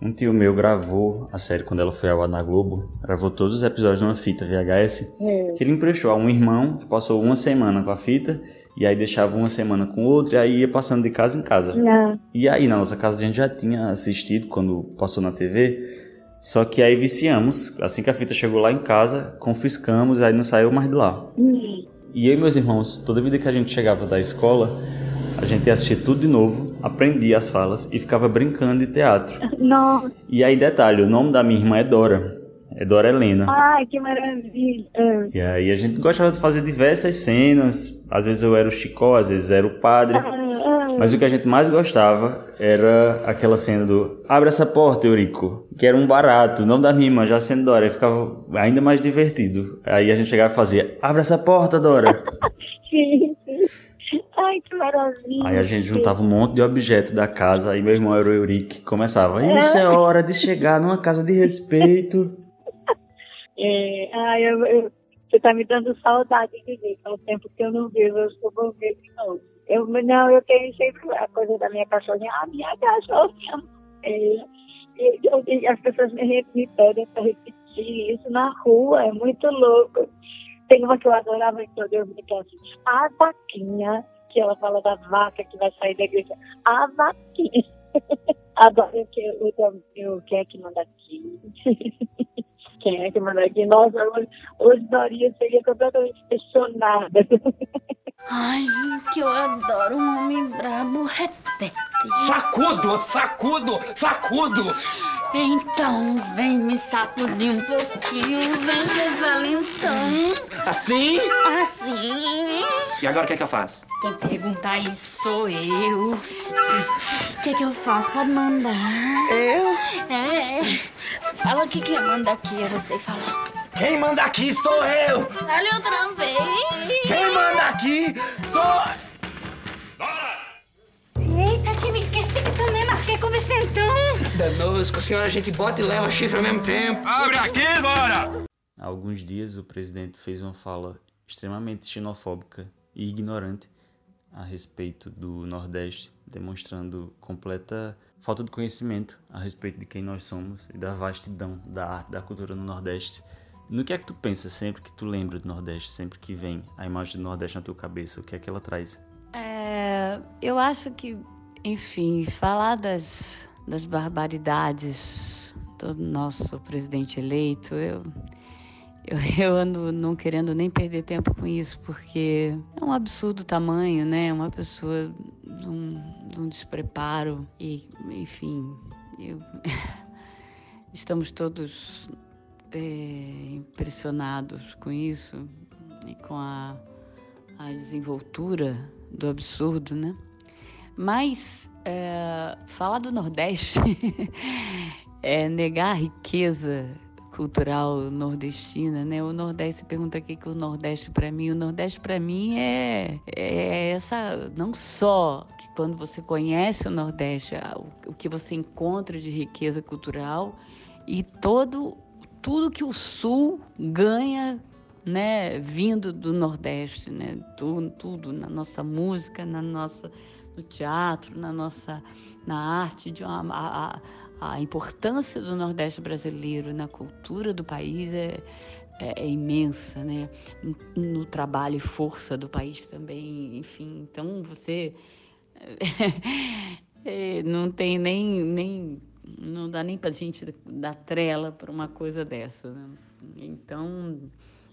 Um tio meu gravou a série quando ela foi ao ar na Globo, gravou todos os episódios numa fita VHS, é. que ele emprestou a um irmão, que passou uma semana com a fita, e aí deixava uma semana com outro, e aí ia passando de casa em casa. Não. E aí na nossa casa a gente já tinha assistido quando passou na TV, só que aí viciamos, assim que a fita chegou lá em casa, confiscamos, aí não saiu mais de lá. Uhum. E eu e meus irmãos, toda vida que a gente chegava da escola, a gente ia assistir tudo de novo, aprendia as falas e ficava brincando de teatro. Nossa. E aí, detalhe, o nome da minha irmã é Dora. É Dora Helena. Ai, que maravilha. E aí a gente gostava de fazer diversas cenas. Às vezes eu era o Chicó, às vezes era o padre. Ah. Mas o que a gente mais gostava era aquela cena do Abre essa porta, Eurico. Que era um barato. O nome da minha irmã já sendo Dora. Ficava ainda mais divertido. Aí a gente chegava e fazia Abre essa porta, Dora. sim, sim. Ai, que maravilha. Aí a gente juntava um monte de objetos da casa. Aí meu irmão era o Eurico. Começava. Isso é hora de chegar numa casa de respeito. É, ai, eu, eu, você está me dando saudade de ver, é o tempo que eu não vejo, eu estou vou ver de novo. Eu, não, eu tenho sempre a coisa da minha cachorrinha, a minha cachorrinha. É, eu, eu, as pessoas me, me pedem para repetir isso na rua, é muito louco. Tem uma que eu adorava quando eu vi que assim, a vaquinha, que ela fala da vaca que vai sair da igreja, a vaquinha. Adoro que o, o, quem é que manda aqui. quem é que manda aqui. Nossa, hoje, hoje Dorinha seria completamente questionada. Ai, que eu adoro um homem brabo retete. Sacudo, sacudo, sacudo! Então, vem me sacudir um pouquinho, vem meu valentão. Assim? Assim. E agora o que é que eu faço? Quem perguntar isso sou eu. O que é que eu faço? Pode mandar. Eu? É. Fala o que que manda aqui, eu sei falar. Quem manda aqui sou eu! Olha outra vez! Quem manda aqui sou... Eita, que me esqueci que também marquei com o Vicentão! Danosco, a senhora a gente bota e leva chifre ao mesmo tempo. Abre aqui, Dora! Há alguns dias o presidente fez uma fala extremamente xenofóbica e ignorante a respeito do Nordeste, demonstrando completa falta de conhecimento a respeito de quem nós somos e da vastidão da arte, da cultura no Nordeste. No que é que tu pensa sempre que tu lembra do Nordeste, sempre que vem a imagem do Nordeste na tua cabeça? O que é que ela traz? É, eu acho que, enfim, falar das, das barbaridades do nosso presidente eleito, eu, eu, eu ando não querendo nem perder tempo com isso, porque é um absurdo tamanho, né? Uma pessoa de um, de despreparo e, enfim, eu, estamos todos é, impressionados com isso e com a, a desenvoltura do absurdo, né? Mas é, falar do Nordeste é negar a riqueza cultural nordestina, né? O Nordeste pergunta o que que o Nordeste para mim, o Nordeste para mim é, é essa não só que quando você conhece o Nordeste, o, que você encontra de riqueza cultural e todo tudo que o Sul ganha né, vindo do Nordeste, né, tudo, tudo na nossa música, na nossa, no teatro, na nossa, na arte, de uma, a, a importância do Nordeste brasileiro na cultura do país é, é, é imensa, né, no, no, trabalho e força do país também, enfim, então você é, não tem nem, nem não dá nem para gente dar trela para uma coisa dessa, né? então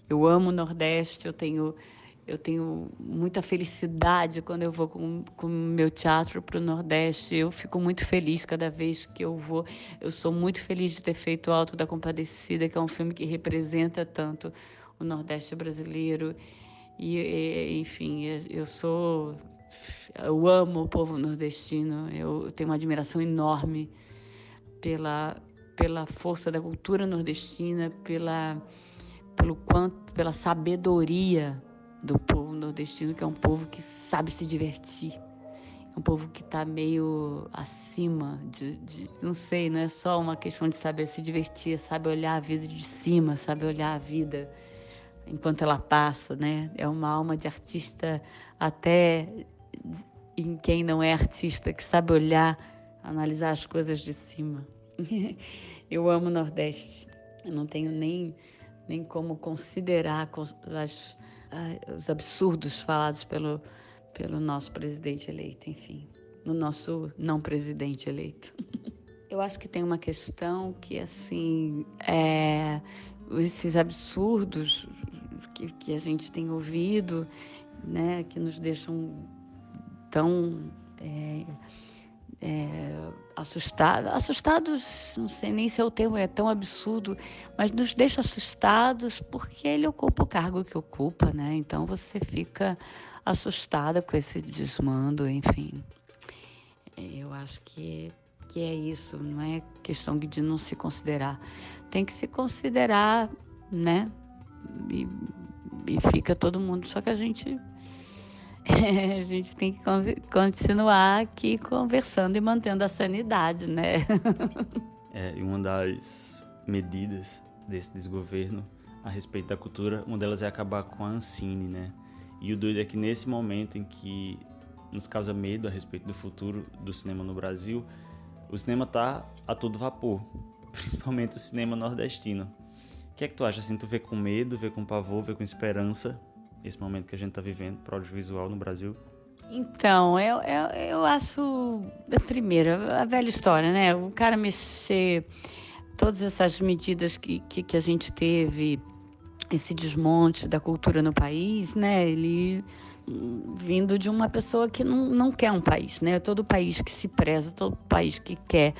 eu amo o Nordeste, eu tenho, eu tenho muita felicidade quando eu vou com o meu teatro para o Nordeste. Eu fico muito feliz cada vez que eu vou. Eu sou muito feliz de ter feito o Alto da Compadecida, que é um filme que representa tanto o Nordeste brasileiro. E, e enfim, eu sou. Eu amo o povo nordestino, eu tenho uma admiração enorme pela, pela força da cultura nordestina, pela pelo quanto, pela sabedoria do povo nordestino, que é um povo que sabe se divertir. É um povo que está meio acima de, de, Não sei, não é só uma questão de saber se divertir, é sabe olhar a vida de cima, sabe olhar a vida enquanto ela passa, né? É uma alma de artista até em quem não é artista, que sabe olhar, analisar as coisas de cima. Eu amo o Nordeste. Eu não tenho nem nem como considerar as, os absurdos falados pelo, pelo nosso presidente eleito, enfim, no nosso não presidente eleito. Eu acho que tem uma questão que, assim, é, esses absurdos que, que a gente tem ouvido, né, que nos deixam tão é, é, assustados, assustados, não sei nem se é o termo é tão absurdo, mas nos deixa assustados porque ele ocupa o cargo que ocupa, né? Então você fica assustada com esse desmando, enfim. Eu acho que que é isso, não é questão de não se considerar. Tem que se considerar, né? E, e fica todo mundo, só que a gente a gente tem que continuar aqui conversando e mantendo a sanidade, né? é, uma das medidas desse desgoverno a respeito da cultura, uma delas é acabar com a Ancine, né? E o doido é que nesse momento em que nos causa medo a respeito do futuro do cinema no Brasil, o cinema tá a todo vapor, principalmente o cinema nordestino. O que é que tu acha assim? Tu vê com medo, vê com pavor, vê com esperança esse momento que a gente está vivendo para o audiovisual no Brasil? Então, eu, eu, eu acho, primeiro, a velha história, né? O cara mexer todas essas medidas que, que, que a gente teve, esse desmonte da cultura no país, né? Ele vindo de uma pessoa que não, não quer um país, né? Todo país que se preza, todo país que quer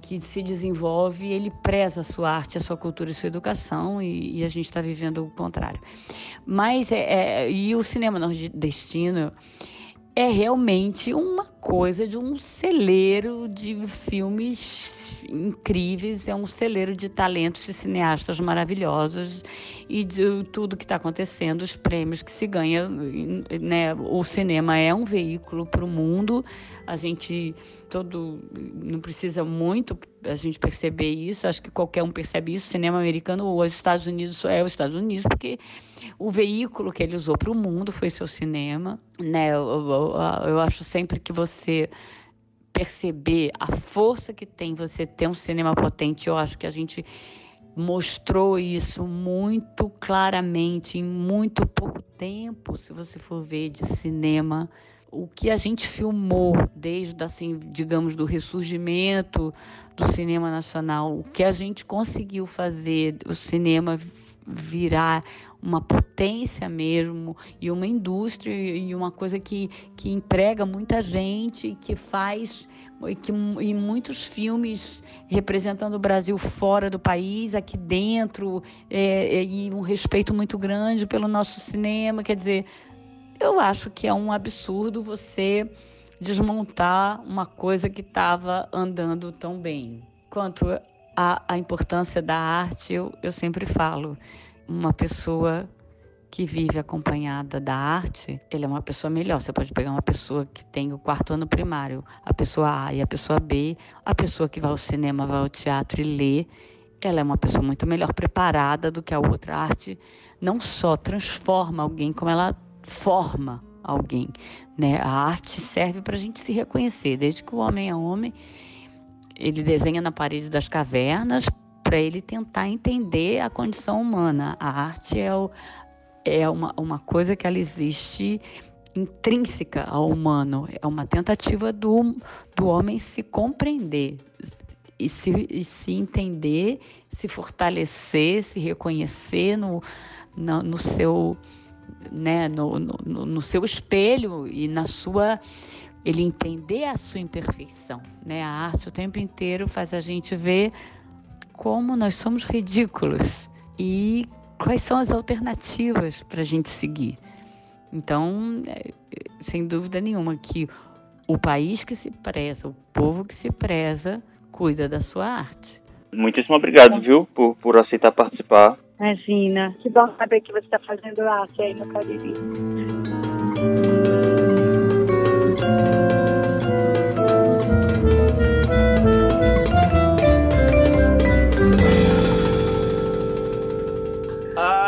que se desenvolve, ele preza a sua arte, a sua cultura e sua educação, e, e a gente está vivendo o contrário. Mas, é, é, e o cinema nordestino é realmente uma coisa de um celeiro de filmes incríveis, é um celeiro de talentos de cineastas maravilhosos e de tudo que está acontecendo, os prêmios que se ganha, né? O cinema é um veículo para o mundo. A gente todo não precisa muito a gente perceber isso. Acho que qualquer um percebe isso. O cinema americano ou os Estados Unidos é os Estados Unidos porque o veículo que ele usou para o mundo foi seu cinema, né? Eu, eu, eu acho sempre que você perceber a força que tem você ter um cinema potente, eu acho que a gente mostrou isso muito claramente em muito pouco tempo, se você for ver de cinema, o que a gente filmou desde assim, digamos, do ressurgimento do cinema nacional, o que a gente conseguiu fazer o cinema virar uma potência mesmo e uma indústria e uma coisa que, que emprega muita gente, que faz e que em muitos filmes representando o Brasil fora do país, aqui dentro, é, é, e um respeito muito grande pelo nosso cinema. Quer dizer, eu acho que é um absurdo você desmontar uma coisa que estava andando tão bem. Quanto à importância da arte, eu, eu sempre falo uma pessoa que vive acompanhada da arte, ele é uma pessoa melhor. Você pode pegar uma pessoa que tem o quarto ano primário, a pessoa A e a pessoa B, a pessoa que vai ao cinema, vai ao teatro e lê, ela é uma pessoa muito melhor preparada do que a outra. A arte não só transforma alguém, como ela forma alguém. Né? A arte serve para a gente se reconhecer, desde que o homem é homem. Ele desenha na parede das cavernas para ele tentar entender a condição humana. A arte é, o, é uma, uma coisa que ela existe intrínseca ao humano, é uma tentativa do, do homem se compreender e se, e se entender, se fortalecer, se reconhecer no, no, no seu né, no, no, no seu espelho e na sua ele entender a sua imperfeição, né? A arte o tempo inteiro faz a gente ver como nós somos ridículos e quais são as alternativas para a gente seguir. Então, é, sem dúvida nenhuma, que o país que se preza, o povo que se preza, cuida da sua arte. Muitíssimo obrigado, viu, por, por aceitar participar. Imagina, que bom saber que você está fazendo arte aí no Cariri.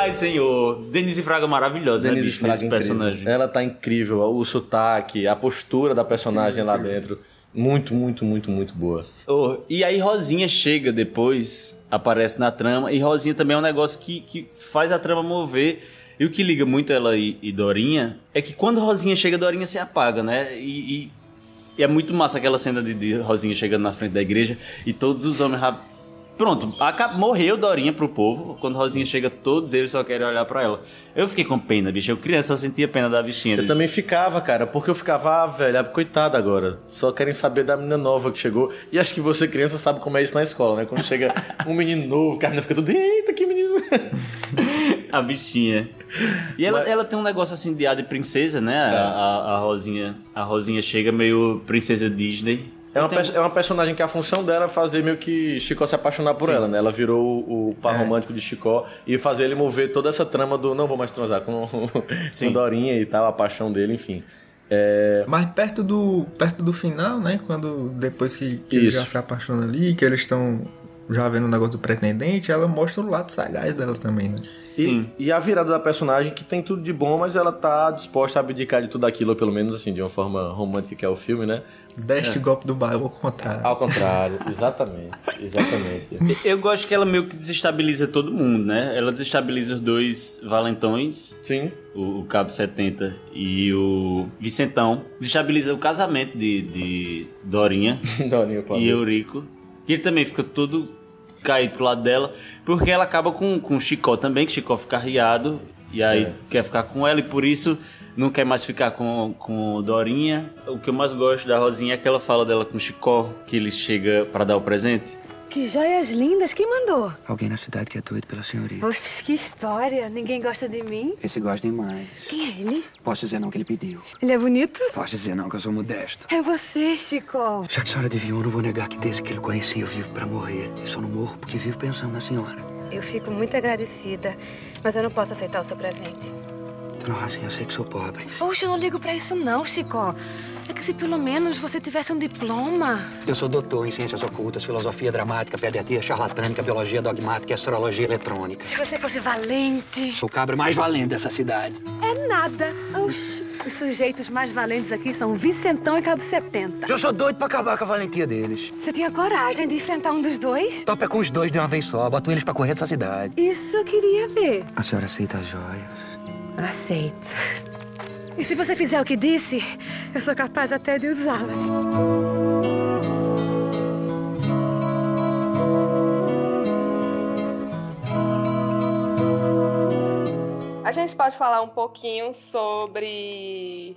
Ai, senhor. Denise Fraga maravilhosa, Denise né, bicho, Fraga nesse incrível. personagem. Ela tá incrível, o sotaque, a postura da personagem lá dentro. Muito, muito, muito, muito boa. Oh, e aí Rosinha chega depois, aparece na trama, e Rosinha também é um negócio que, que faz a trama mover. E o que liga muito ela e, e Dorinha é que quando Rosinha chega, Dorinha se apaga, né? E, e- e é muito massa aquela cena de, de Rosinha chegando na frente da igreja e todos os homens. Pronto, morreu Dorinha pro povo. Quando Rosinha chega, todos eles só querem olhar pra ela. Eu fiquei com pena, bicho. Eu criança, eu sentia pena da bichinha. Eu também ficava, cara, porque eu ficava, ah, velho, coitada agora. Só querem saber da menina nova que chegou. E acho que você, criança, sabe como é isso na escola, né? Quando chega um menino novo, cara, fica tudo, eita, que menino. A bichinha. E ela, ela tem um negócio assim de ar de princesa, né? É. A, a, a Rosinha. A Rosinha chega meio princesa Disney. É uma, é uma personagem que a função dela é fazer meio que Chicó se apaixonar por Sim. ela, né? Ela virou o, o par romântico de Chicó e fazer ele mover toda essa trama do não vou mais transar com, com Dorinha e tal, a paixão dele, enfim. É... Mas perto do, perto do final, né? Quando depois que, que ele já se apaixona ali, que eles estão já vendo o negócio do pretendente, ela mostra o lado sagaz dela também, né? E, e a virada da personagem que tem tudo de bom, mas ela tá disposta a abdicar de tudo aquilo, ou pelo menos assim, de uma forma romântica que é o filme, né? Deste É. golpe do bairro ao contrário. Ao contrário, exatamente. Exatamente. Eu gosto que ela meio que desestabiliza todo mundo, né? Ela desestabiliza os dois valentões. Sim. O, o Cabo 70 e o Vicentão. Desestabiliza o casamento de, de Dorinha, Dorinha e. Eurico. E ele também fica todo caído pro lado dela, porque ela acaba com, com o Chicó também, que Chicó fica riado. E aí É. quer ficar com ela e por isso não quer mais ficar com, com Dorinha. O que eu mais gosto da Rosinha é que ela fala dela com o Chicó, que ele chega para dar o presente. Que joias lindas! Quem mandou? Alguém na cidade que é doido pela senhorita. Oxe, que história! Ninguém gosta de mim? Esse gosta demais. Quem é ele? Posso dizer não que ele pediu. Ele é bonito? Posso dizer não que eu sou modesto. É você, Chico. Já que a senhora adivinhou, não vou negar que desde que ele conheci eu vivo pra morrer. E só não morro porque vivo pensando na senhora. Eu fico muito agradecida, mas eu não posso aceitar o seu presente. Dona Rosinha, eu sei que sou pobre. Poxa, eu não ligo pra isso não, Chico. É que se pelo menos você tivesse um diploma. Eu sou doutor em ciências ocultas, filosofia dramática, pediatria charlatânica, biologia dogmática e astrologia eletrônica. Se você fosse valente. Sou o cabra mais valente dessa cidade. É nada. Oxi. Os sujeitos mais valentes aqui são Vicentão e Cabo 70. Eu sou doido pra acabar com a valentia deles. Você tinha coragem de enfrentar um dos dois? Topa é com os dois de uma vez só. Boto eles pra correr dessa cidade. Isso eu queria ver. A senhora aceita as joias? Aceito. E se você fizer o que disse, eu sou capaz até de usá-la. A gente pode falar um pouquinho sobre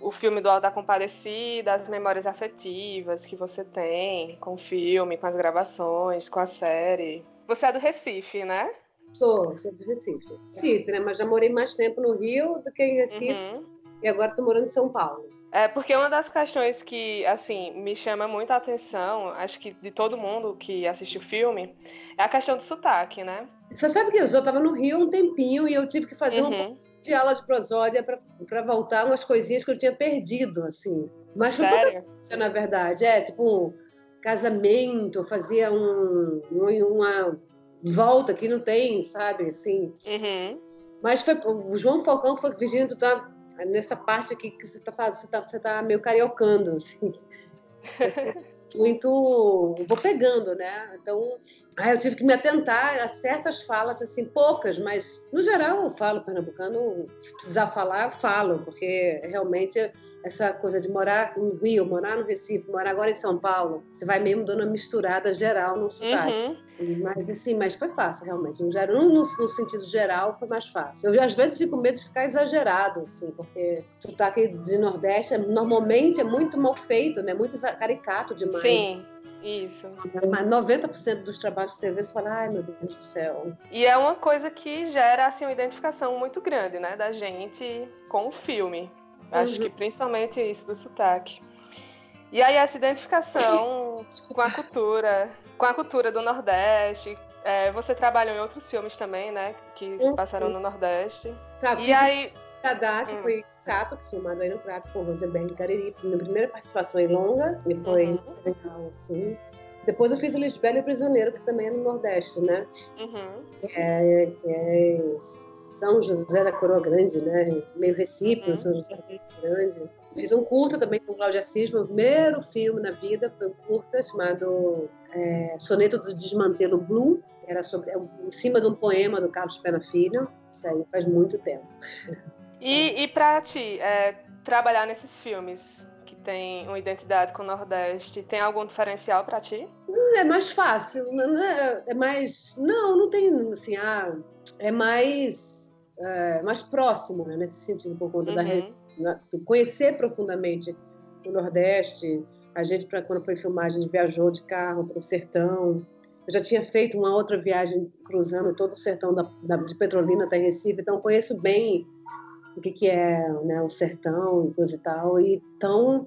o filme do Alto da Compadecida, as memórias afetivas que você tem com o filme, com as gravações, com a série. Você é do Recife, né? Sou, sou do Recife. Recife, né? Mas já morei mais tempo no Rio do que em Recife. Uhum. E agora estou morando em São Paulo. É, porque uma das questões que, assim, me chama muita atenção, acho que de todo mundo que assiste o filme, é a questão do sotaque, né? Você sabe que eu já estava no Rio há um tempinho e eu tive que fazer Uhum. um de aula de prosódia para voltar umas coisinhas que eu tinha perdido, assim. Mas foi Sério? coisa, na verdade. É, tipo, um casamento, fazia um, um- uma volta que não tem, sabe, assim. Uhum. Mas foi, o João Falcão foi, tu tá nessa parte aqui que você tá fazendo, você tá, você tá meio cariocando, assim. Muito. Vou pegando, né? Então, ah, eu tive que me atentar a certas falas, assim, poucas, mas no geral eu falo pernambucano, se precisar falar, eu falo, porque realmente essa coisa de morar no Rio, morar no Recife, morar agora em São Paulo, você vai mesmo dando uma misturada geral no sotaque. Uhum. Mas assim, mas foi fácil, realmente. No, no, no- sentido geral, foi mais fácil. Eu às vezes fico com medo de ficar exagerado, assim, porque o sotaque de Nordeste é- normalmente é muito mal feito, né? Muito caricato demais. Sim, isso. Mas 90% dos trabalhos que você vê, você fala, ai meu Deus do céu. E é uma coisa que gera assim, uma identificação muito grande, né, da gente com o filme. Acho Uhum. que principalmente isso do sotaque. E aí essa identificação com a cultura, com a cultura do Nordeste. é, você trabalhou em outros filmes também, né, que se passaram no Nordeste. Sabe, e aí, o Dadá, que Hum. foi Prato, filmado aí no Prato com Rosenberg e Cariri. Minha primeira participação em longa, e foi Uhum. legal, assim. Depois eu fiz o Lisbela e o Prisioneiro, que também é no Nordeste, né? uhum, que é, que é São José da Coroa Grande, né? Meio Recife, Uhum. São José da Coroa Grande. Fiz um curta também com Cláudia Assis, meu primeiro filme na vida foi um curta chamado é, Soneto do Desmantelo Blue, era sobre, é, em cima de um poema do Carlos Pena Filho. Isso aí faz muito tempo. E, e para ti, é, trabalhar nesses filmes que tem uma identidade com o Nordeste, tem algum diferencial para ti? É mais fácil, não é, é mais. Não, não tem assim, ah, é mais, é, mais próximo, né, nesse sentido, por conta da Uhum. re- na- de conhecer profundamente o Nordeste. A gente, pra, quando foi filmagem, viajou de carro para o sertão. Eu já tinha feito uma outra viagem cruzando todo o sertão da, da- de Petrolina até Recife, então conheço bem o que, que é né, o sertão e coisa e tal. E, então,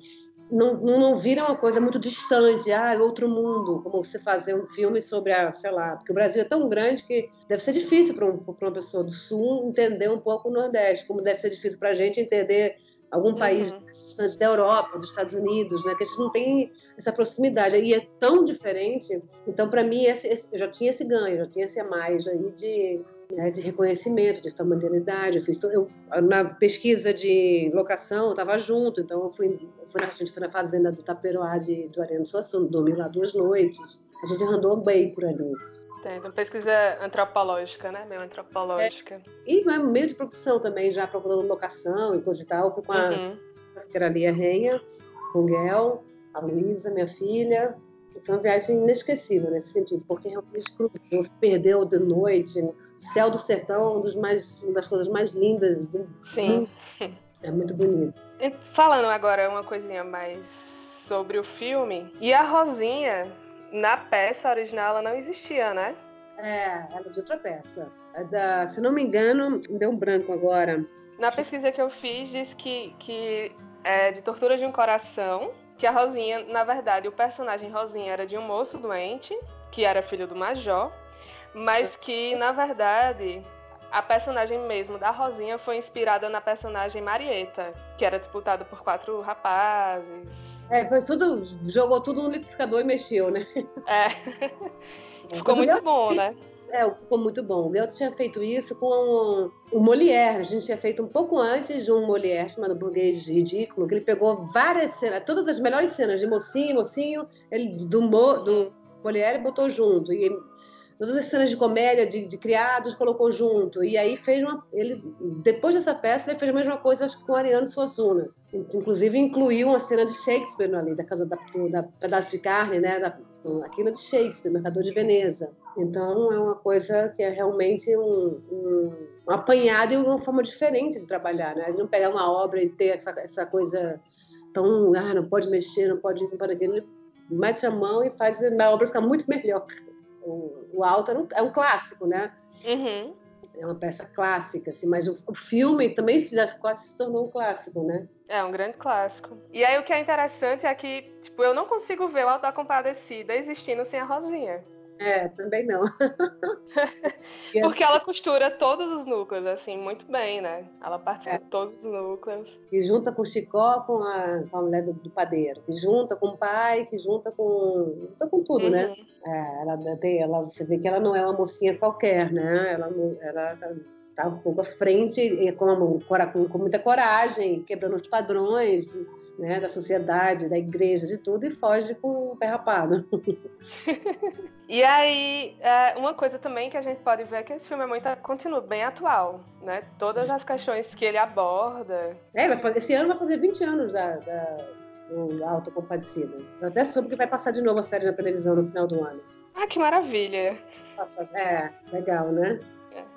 não, não, não vira uma coisa muito distante, ah, outro mundo, como você fazer um filme sobre a, sei lá, porque o Brasil é tão grande que deve ser difícil para um, uma pessoa do Sul entender um pouco o Nordeste, como deve ser difícil para a gente entender algum país distante da Europa, dos Estados Unidos, né, que a gente não tem essa proximidade, e é tão diferente. Então, para mim, esse, esse- eu já tinha esse ganho, já tinha esse a mais aí de né, de reconhecimento, de familiaridade. Eu fiz, eu, na pesquisa de locação, eu estava junto, então eu fui, eu fui na, a gente foi na fazenda do Taperoá de, do Ariano Suassuna, dormi lá duas noites. A gente andou bem por ali. Tem, então pesquisa antropológica, né? Meio antropológica. E né, meio de produção também, já procurando locação e coisa e tal. Fui com a Uhum. que era a Lia Renha, com o Guel, a Luísa, minha filha. Que Foi uma viagem inesquecível nesse sentido, porque realmente cruzou, se perdeu de noite. O céu do sertão, um dos mais, uma das coisas mais lindas do Sim. É muito bonito. E Falando agora uma coisinha mais sobre o filme. E a Rosinha, na peça original ela não existia, né? É, ela é de outra peça. É da, se não me engano, deu um branco agora. Na pesquisa que eu fiz, diz que, que é de tortura de um coração, que a Rosinha, na verdade, o personagem Rosinha era de um moço doente, que era filho do Major, mas que, na verdade, a personagem mesmo da Rosinha foi inspirada na personagem Marieta, que era disputada por quatro rapazes. É, foi tudo, jogou tudo no liquidificador e mexeu, né? É. Ficou muito bom, né? É, ficou muito bom. Eu tinha feito isso com o Molière. A gente tinha feito um pouco antes de um Molière chamado Burguês Ridículo, que ele pegou várias cenas, todas as melhores cenas de mocinho, mocinho, ele, do, do Molière botou junto. E todas as cenas de comédia de, de, criados colocou junto. E aí fez uma ele depois dessa peça ele fez a mesma coisa acho que com Ariano Suassuna. Inclusive incluiu uma cena de Shakespeare ali da casa da, da pedaço de carne né? Da, aquilo de Shakespeare Mercador de Veneza. Então é uma coisa que é realmente um, um, um apanhado e uma forma diferente de trabalhar né? De não pegar uma obra e ter essa, essa coisa tão ah não pode mexer não pode isso não pode aquilo. Ele mete a mão e faz a obra ficar muito melhor o, o Alto é um, é um clássico, né? Uhum. É uma peça clássica, assim, mas o, o, filme também já quase se tornou um clássico, né? É um grande clássico. E aí o que é interessante é que, tipo, eu não consigo ver o Alto da Compadecida existindo sem a Rosinha. É, também não. Porque ela costura todos os núcleos, assim, muito bem, né? Ela participa é. de todos os núcleos. Que junta com o Chicó com a, com a mulher do, do, padeiro. Que junta com o pai, que junta com. junta com tudo, né? uhum. né? É, ela tem, ela, você vê que ela não é uma mocinha qualquer, né? Ela, ela tá um pouco à frente, com, com, com muita coragem, quebrando os padrões né, da sociedade, da igreja, de tudo, e foge com o pé rapado. e aí, é, uma coisa também que a gente pode ver é que esse filme é muito, continua bem atual, né? Todas as questões que ele aborda. É, vai fazer, esse ano vai fazer 20 anos da, da, do Autocompadecido. Eu até soube que vai passar de novo a série na televisão no final do ano. Ah, que maravilha! É, legal, né?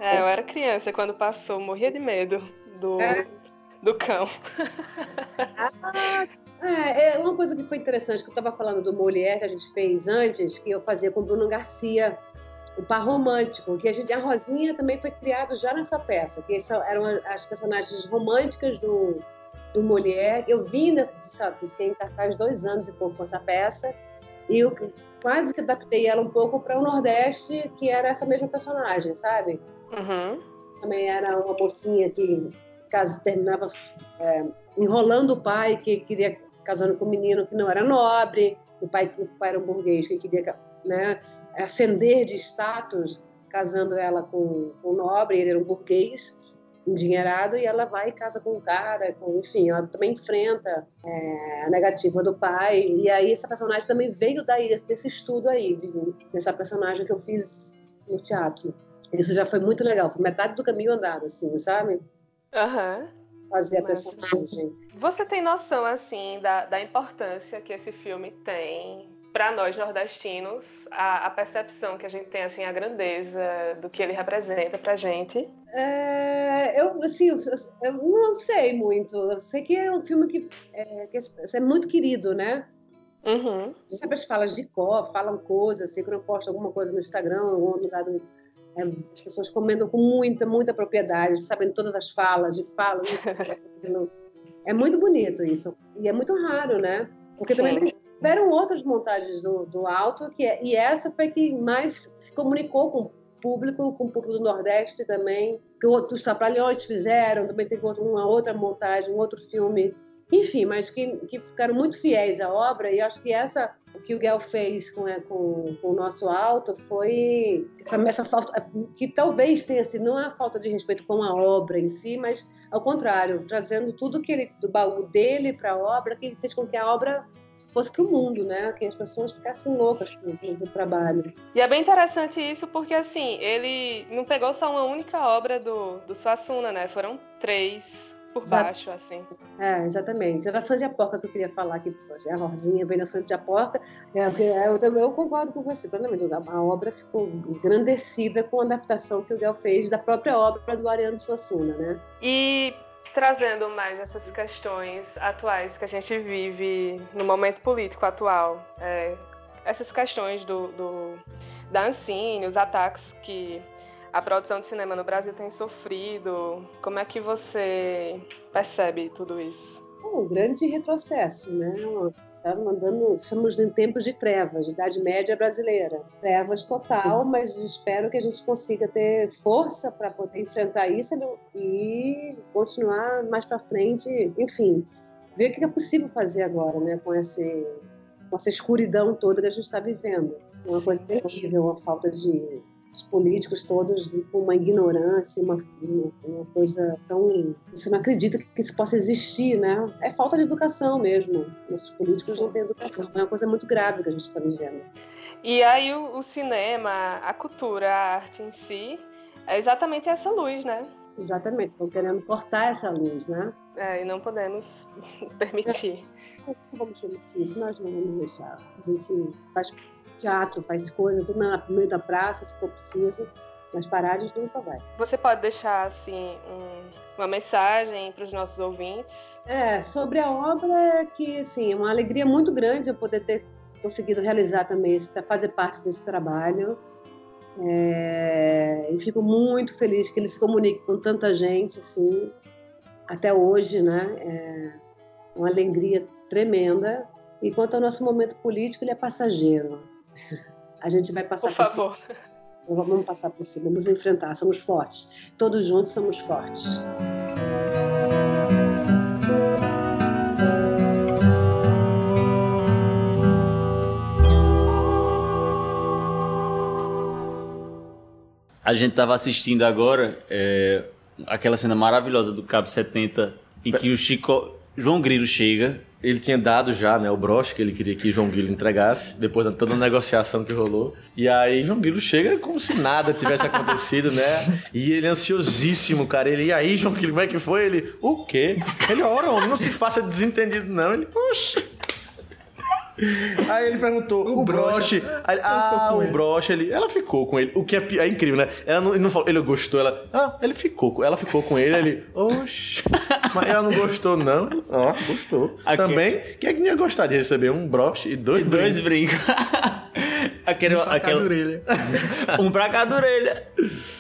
É, eu era criança quando passou, morria de medo do, é do cão. Ah, é, é, uma coisa que foi interessante, que eu estava falando do Mulher que a gente fez antes, que eu fazia com Bruno Garcia, o par romântico, que a gente, a Rosinha também foi criado já nessa peça, que eram as personagens românticas do, do Mulher. Eu vim, sabe, fiquei em cartaz dois anos e pouco com essa peça, e eu quase que adaptei ela um pouco para o Nordeste, que era essa mesma personagem, sabe? Uhum. Também era uma mocinha que terminava é, enrolando o pai que queria casando com um menino que não era nobre, o pai que o pai era um burguês que queria né, ascender de status, casando ela com, um nobre, ele era um burguês endinheirado e ela vai e casa com um cara, com, enfim, ela também enfrenta é, a negativa do pai e aí essa personagem também veio daí desse estudo aí de, dessa personagem que eu fiz no teatro. Isso já foi muito legal, foi metade do caminho andado, assim, sabe? Aham. Uhum. Fazer a personagem. Você tem noção, assim, da, da importância que esse filme tem para nós nordestinos, a, a, percepção que a gente tem, assim, a grandeza do que ele representa pra gente? É, eu, assim, eu, eu, não sei muito. Eu sei que é um filme que é, que é muito querido, né? Uhum. Sabe as falas de cor, falam coisas, assim, quando eu posto alguma coisa no Instagram, ou algum lugar do, é, as pessoas comentam com muita, muita propriedade, sabem todas as falas, de fala. é muito bonito isso. E é muito raro, né? Porque Sim. também tiveram outras montagens do, do alto, que é, e essa foi que mais se comunicou com o público, com o público do Nordeste também, que outros Trapalhões fizeram, também teve uma outra montagem, um outro filme enfim, mas que, que ficaram muito fiéis à obra e acho que essa o que o Guel fez com, é, com, com, o nosso alto foi essa, essa falta que talvez tenha sido não é a falta de respeito com a obra em si, mas ao contrário, trazendo tudo que ele do baú dele para a obra que fez com que a obra fosse para o mundo, né? Que as pessoas ficassem loucas do trabalho. E é bem interessante isso porque, assim, ele não pegou só uma única obra do, do Suassuna, né? Foram três por baixo, assim. É, exatamente. Era a Sandy Porca que eu queria falar aqui. A Rosinha vem na Sandy Porca. É, é, eu, eu concordo com você, plenamente. A obra ficou engrandecida com a adaptação que o Gal fez da própria obra do Ariano Suassuna, né? E trazendo mais essas questões atuais que a gente vive no momento político atual. É, essas questões do, do, da Ancine, os ataques que a produção de cinema no Brasil tem sofrido. Como é que você percebe tudo isso? Um grande retrocesso, né? Estamos andando, estamos em tempos de trevas, de Idade Média brasileira. Trevas total, mas espero que a gente consiga ter força para poder enfrentar isso e continuar mais para frente, enfim, ver o que é possível fazer agora, né? Com, esse, com essa escuridão toda que a gente está vivendo. Uma coisa terrível, uma falta de os políticos todos com uma ignorância, uma, uma coisa tão. Você não acredita que isso possa existir, né? É falta de educação mesmo. Os políticos não têm educação. É uma coisa muito grave que a gente está vivendo. E aí o, o, cinema, a cultura, a arte em si, é exatamente essa luz, né? Exatamente, estão querendo cortar essa luz, né? É, e não podemos permitir. Não vamos permitir isso, nós não vamos deixar. A gente faz teatro, faz coisa, tudo no meio da praça, se for preciso. Mas parar de nunca vai. Você pode deixar assim um, uma mensagem para os nossos ouvintes? É, sobre a obra que assim, é uma alegria muito grande eu poder ter conseguido realizar também, esse, fazer parte desse trabalho. É, e fico muito feliz que ele se comunique com tanta gente assim, até hoje, né? É uma alegria tremenda. E quanto ao nosso momento político, ele é passageiro. A gente vai passar por, por favor. Cima. Vamos passar por cima, vamos enfrentar, somos fortes. Todos juntos somos fortes. A gente estava assistindo agora é, aquela cena maravilhosa do Cabo 70 em que o Chico João Grilo chega ele tinha dado já, né, o broche que ele queria que João Guilherme entregasse, depois de toda a negociação que rolou. E aí João Guilherme chega como se nada tivesse acontecido, né? E ele é ansiosíssimo, cara. Ele, e aí, João Guilherme, como é que foi? Ele, o quê? Ele, ora, homem, não se faça desentendido, não. Ele, poxa. Aí ele perguntou, o, o broche. Aí, ah, o broche, ele, ela ficou com ele. O que é, é incrível, né? Ela não, ele não falou, ele gostou, ela. Ah, ele ficou. Ela ficou com ele, ele. Oxi. Mas ela não gostou, não. Ó, oh, gostou. Aqui. Também, quem é que não ia gostar de receber um broche e dois e Dois brincos. Aquele, um pra aquela... orelha. um pra cada orelha.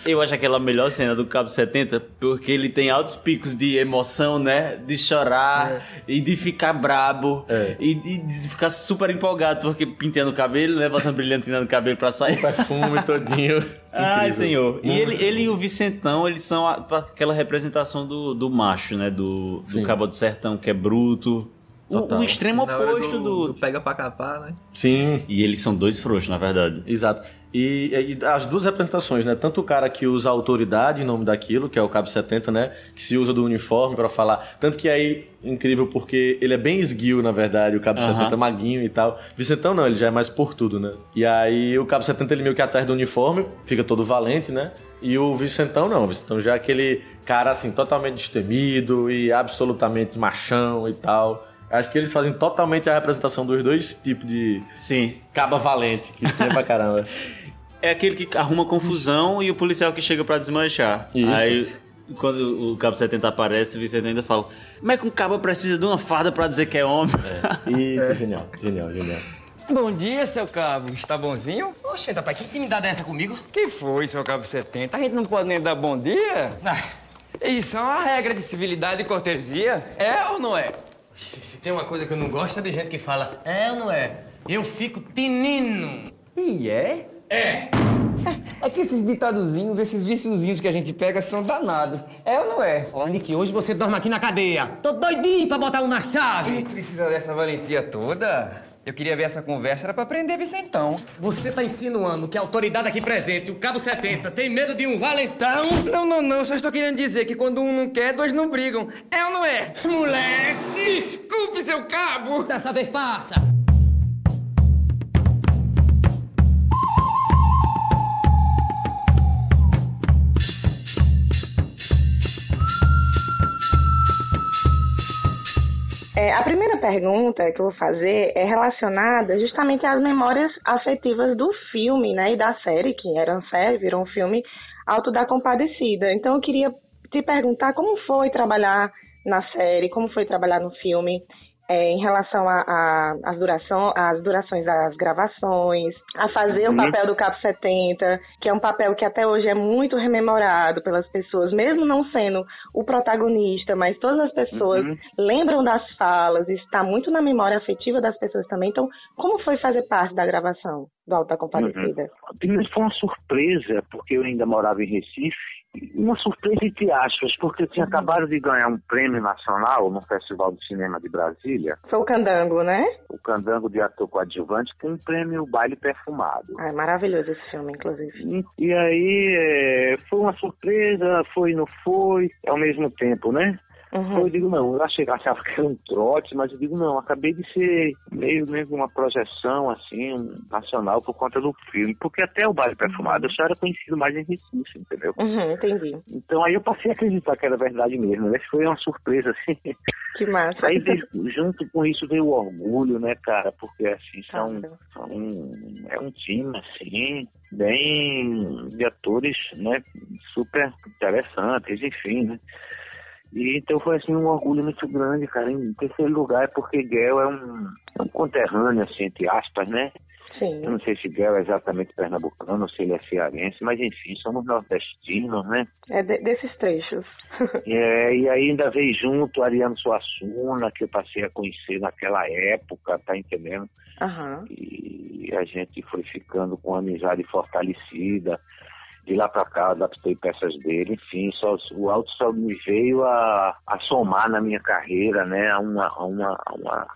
Eu acho aquela melhor cena do Cabo 70, porque ele tem altos picos de emoção, né? De chorar é. e de ficar brabo. É. E, e, de ficar super empolgado, porque pintando o cabelo, né? Botando brilhantina no cabelo pra sair. O perfume todinho. Ai, senhor. E ele, ele e o Vicentão, eles são a, aquela representação do, do macho, né? Do, do Cabo do Sertão, que é bruto, o, o, extremo oposto do, do, do, Pega pra capar, né? Sim. E eles são dois frouxos, na verdade. Exato. E, e, as duas representações, né? Tanto o cara que usa autoridade em nome daquilo, que é o Cabo 70, né? Que se usa do uniforme para falar. Tanto que aí, incrível, porque ele é bem esguio, na verdade, o Cabo 70 maguinho e tal. Vicentão não, ele já é mais por tudo, né? E aí o Cabo 70 ele meio que atrás do uniforme, fica todo valente, né? E o Vicentão não, o Vicentão já é aquele cara assim, totalmente destemido e absolutamente machão e tal. Acho que eles fazem totalmente a representação dos dois tipos de. Sim. Caba valente, que tinha pra caramba. é aquele que arruma confusão e o policial que chega para desmanchar. Isso. Aí, quando o Cabo 70 aparece, o Vicente ainda fala: Como é que um cabo precisa de uma farda para dizer que é homem? É. E é. genial, genial, genial. Bom dia, seu cabo. Está bonzinho? Oxe, rapaz, que intimidade é essa comigo? Que foi, seu cabo 70? A gente não pode nem dar bom dia? Ah. Isso é uma regra de civilidade e cortesia. É ou não é? Se tem uma coisa que eu não gosto é de gente que fala é ou não é. Eu fico tinino. E é? É. É que esses ditadozinhos, esses viciozinhos que a gente pega são danados. É ou não é? Olha que hoje você dorme aqui na cadeia. Tô doidinho pra botar um na chave. E precisa dessa valentia toda? Eu queria ver essa conversa, era pra prender Vicentão. Você tá insinuando que a autoridade aqui presente, o Cabo 70, tem medo de um valentão? Não, não, não. Só estou querendo dizer que quando um não quer, dois não brigam. É ou não é? Moleque! Desculpe, seu cabo! Dessa vez passa! É, a primeira pergunta que eu vou fazer é relacionada justamente às memórias afetivas do filme, né, e da série, que era uma série, virou um filme, Alto da Compadecida. Então eu queria te perguntar como foi trabalhar na série, como foi trabalhar no filme, é, em relação as, duração, as durações das gravações, a fazer Uhum. o papel do Capo 70, que é um papel que até hoje é muito rememorado pelas pessoas, mesmo não sendo o protagonista, mas todas as pessoas Uhum. lembram das falas, está muito na memória afetiva das pessoas também. Então, como foi fazer parte da gravação do Alta Compadecida? Primeiro foi uma surpresa, porque eu ainda morava em Recife. Uma surpresa entre aspas, porque eu tinha acabado de ganhar um prêmio nacional no Festival de Cinema de Brasília. Foi o Candango, né? O Candango de Ator Coadjuvante com o prêmio Baile Perfumado. Ah, é maravilhoso esse filme, inclusive. E aí é, foi uma surpresa, foi e não foi, ao mesmo tempo, né? Uhum. Eu digo, não, eu achei, achava que era um trote, mas eu digo, não, acabei de ser meio mesmo uma projeção, assim, nacional por conta do filme. Porque até o Baile Perfumado eu só era conhecido mais em Recife, entendeu? Uhum, entendi. Então aí eu passei a acreditar que era verdade mesmo, né? Foi uma surpresa, assim. Que massa. Aí junto com isso veio o orgulho, né, cara? Porque assim, são, são é um time, assim, bem de atores, né? Super interessantes, enfim, né? E então foi assim um orgulho muito grande, cara. Em terceiro lugar é porque Guel é um, é um conterrâneo, assim, entre aspas, né? Sim. Eu não sei se Guel é exatamente pernambucano se ele é cearense, mas enfim, somos nordestinos, né? É de- desses trechos. É, e ainda veio junto Ariano Suassuna, que eu passei a conhecer naquela época, tá entendendo? Aham. E a gente foi ficando com a amizade fortalecida. De lá pra cá, adaptei peças dele, enfim, só, o Alto só me veio a, a somar na minha carreira, né? A uma, a uma, a uma,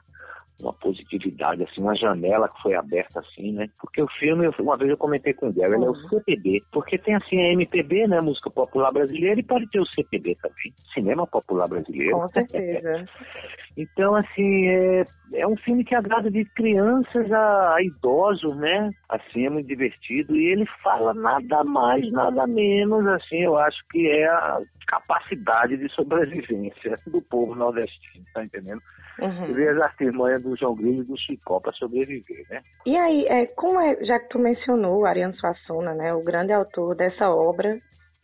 uma positividade, assim, uma janela que foi aberta assim, né? Porque o filme, uma vez eu comentei com o Gary, ele é o CPB, porque tem assim a MPB, né? Música popular brasileira, e pode ter o CPB também, cinema popular brasileiro. Com certeza. Então, assim, é, é um filme que agrada de crianças a, a idosos, né? Assim, é muito divertido. E ele fala nada mais, nada menos, assim, eu acho que é a capacidade de sobrevivência do povo nordestino, tá entendendo? Uhum. Ver as artimanhas do João Grilo e do Chicó para sobreviver, né? E aí, é, como é, já que tu mencionou Ariano Suassuna, né, o grande autor dessa obra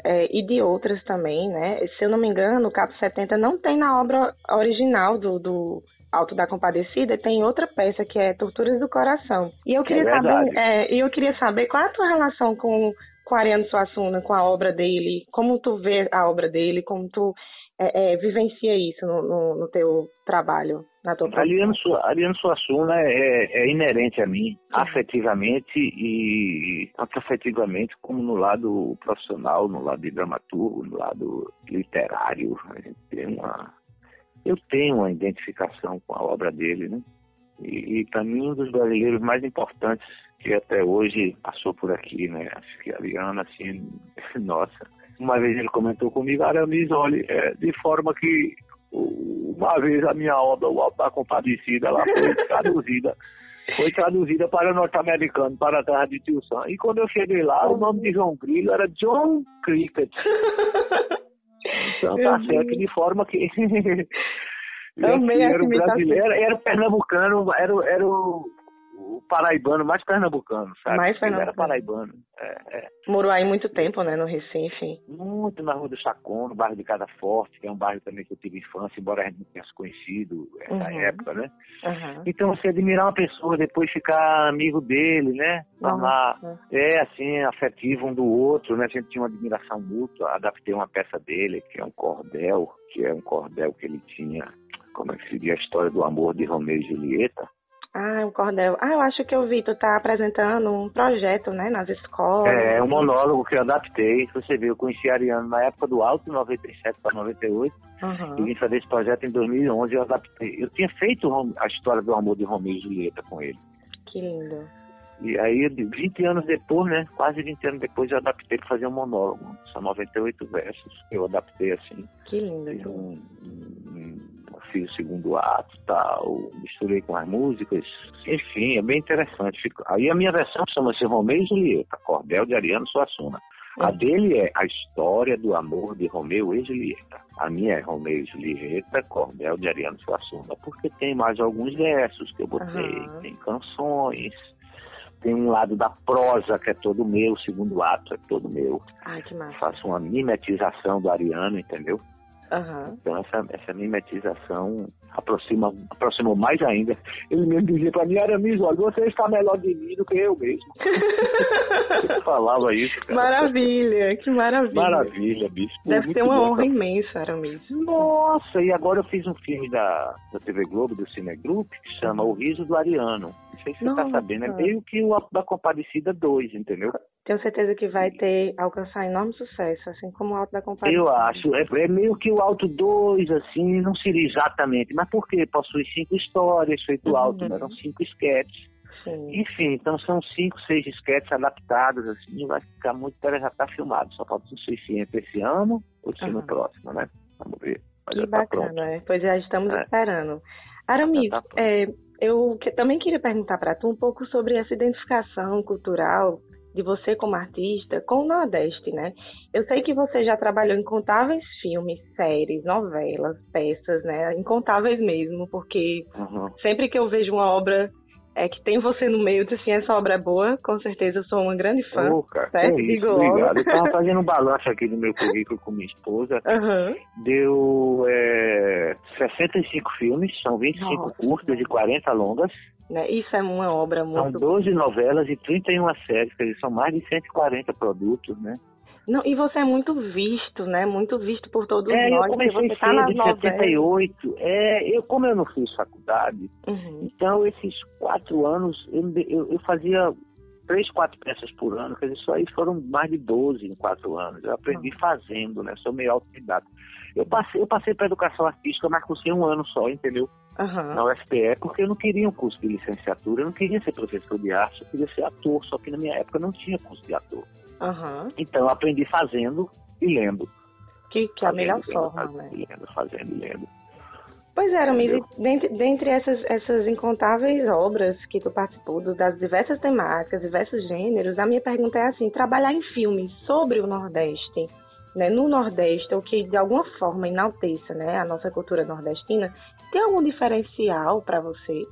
é, e de outras também, né? Se eu não me engano, o Capo 70 não tem na obra original do, do Alto da Compadecida, tem outra peça que é Torturas do Coração. E eu é queria verdade. saber, é, eu queria saber qual é a tua relação com, com o Ariano Suassuna, com a obra dele, como tu vê a obra dele, como tu é, é, vivencia isso no, no, no teu trabalho, na tua Ariano, Su- Ariano Suassuna é, é inerente a mim, afetivamente e tanto afetivamente como no lado profissional, no lado de dramaturgo, no lado literário. A gente tem uma, eu tenho uma identificação com a obra dele, né? E, e para mim um dos brasileiros mais importantes que até hoje passou por aqui, né? Acho que Ariano, assim, nossa. Uma vez ele comentou comigo, Aramis, olha, é, de forma que uma vez a minha obra, o Alto da Compadecida, ela foi traduzida. Foi traduzida para norte-americano, para trás de Tio Sam. E quando eu cheguei lá, o nome de João Grilo era John Cricket. Então tá certo, de forma que. Essa era o imitação. brasileiro, era pernambucano, era, era o, o paraibano mais pernambucano, sabe? Mais Ele era pernambucano. paraibano. É, é. Morou aí muito tempo, né, no Recife. Muito na Rua do Sacon, no bairro de Casa Forte, que é um bairro também que eu tive infância, embora a gente não tenha se conhecido essa Uhum. época, né? Aham. Então, você admirar uma pessoa, depois ficar amigo dele, né? Tornar, Nossa. é, assim, afetivo um do outro, né? A gente tinha uma admiração mútua. Adaptei uma peça dele, que é um cordel, que é um cordel que ele tinha, como é que seria a história do amor de Romeu e Julieta. Ah, o cordel. Ah, eu acho que eu vi, tu tá apresentando um projeto, né, nas escolas. É, um monólogo que eu adaptei. Você viu, eu conheci a Ariano na época do Alto, 97 para 98. Aham. E vim fazer esse projeto em 2011 eu adaptei. Eu tinha feito a história do amor de Romeu e Julieta com ele. Que lindo. E aí, de 20 anos depois, né? Quase 20 anos depois, eu adaptei para fazer um monólogo. São 98 versos. Eu adaptei assim. Que lindo. Fiz, um, um- fiz o segundo ato tal. Misturei com as músicas. Enfim, é bem interessante. Fica- Aí a minha versão chama-se Romeu e Julieta, Cordel de Ariano Suassuna. A dele é a história do amor de Romeu e Julieta. A minha é Romeu e Julieta, Cordel de Ariano Suassuna, porque tem mais alguns versos que eu botei, Aham. tem canções, tem um lado da prosa que é todo meu, o segundo ato é todo meu. Ai, que massa. Faço uma mimetização do Ariano, entendeu? Aham. Então essa, essa mimetização aproxima, aproximou mais ainda. Ele mesmo dizia pra mim, Aramis, olha, você está melhor de mim do que eu mesmo. Ele falava isso, cara. Maravilha, que maravilha. Maravilha, bicho. Deve ter uma honra cara. imensa, Aramis. Nossa, e agora eu fiz um filme da, da TV Globo, do Cine Group, que chama O Riso do Ariano. Não sei se você tá Nossa. sabendo, é meio que o Alto da Compadecida 2, entendeu? Tenho certeza que vai ter, alcançar enorme sucesso, assim como o Alto da Compadecida. Eu acho, é, é meio que o Alto 2, assim, não seria exatamente, mas porque possui cinco histórias, feito alto, Uhum. né? eram cinco esquetes. Enfim, então são cinco, seis esquetes adaptados, assim, vai ficar muito interessante, já tá filmado, só falta não sei se entra esse ano ou se no Aham. próximo, né? Vamos ver. Mas Que tá bacana, é. Pois já estamos É. esperando. Aramis, tá é, eu que- também queria perguntar para tu um pouco sobre essa identificação cultural de você como artista com o Nordeste, né? Eu sei que você já trabalhou em incontáveis filmes, séries, novelas, peças, né? Incontáveis mesmo, porque Uhum. sempre que eu vejo uma obra é, que tem você no meio, digo assim, essa obra é boa, com certeza eu sou uma grande fã. Ô, cara, certo? que isso, Digo logo. obrigado. Eu fazendo um balanço aqui no meu currículo com minha esposa. Aham. Deu é, 65 filmes, são 25 Nossa. curtas e 40 longas. Né? Isso é uma obra São muito 12 novelas e 31 séries, quer dizer, são mais de 140 produtos, né? Não, e você é muito visto, né? Muito visto por todos É, eu nós. porque comecei você tá cedo, em novelas. 78. É, eu, como eu não fiz faculdade, Uhum. então esses quatro anos eu, eu, eu fazia três, quatro peças por ano, quer dizer, só aí foram mais de 12 em quatro anos. Eu aprendi fazendo, né? Sou meio autodidata. Eu passei, eu passei para educação artística, mas cursei um ano só, entendeu? Aham. Na UFPE, porque eu não queria um curso de licenciatura, eu não queria ser professor de arte, eu queria ser ator, só que na minha época não tinha curso de ator. Aham. Então eu aprendi fazendo e lendo. Que, que é a melhor forma, fazendo, né? Lendo, fazendo e lendo. Pois é, Aramis, dentre, dentre essas, essas incontáveis obras que tu participou, das diversas temáticas, diversos gêneros, a minha pergunta é assim, trabalhar em filmes sobre o Nordeste, né, no Nordeste, ou que de alguma forma enalteça né, a nossa cultura nordestina, tem algum diferencial para você,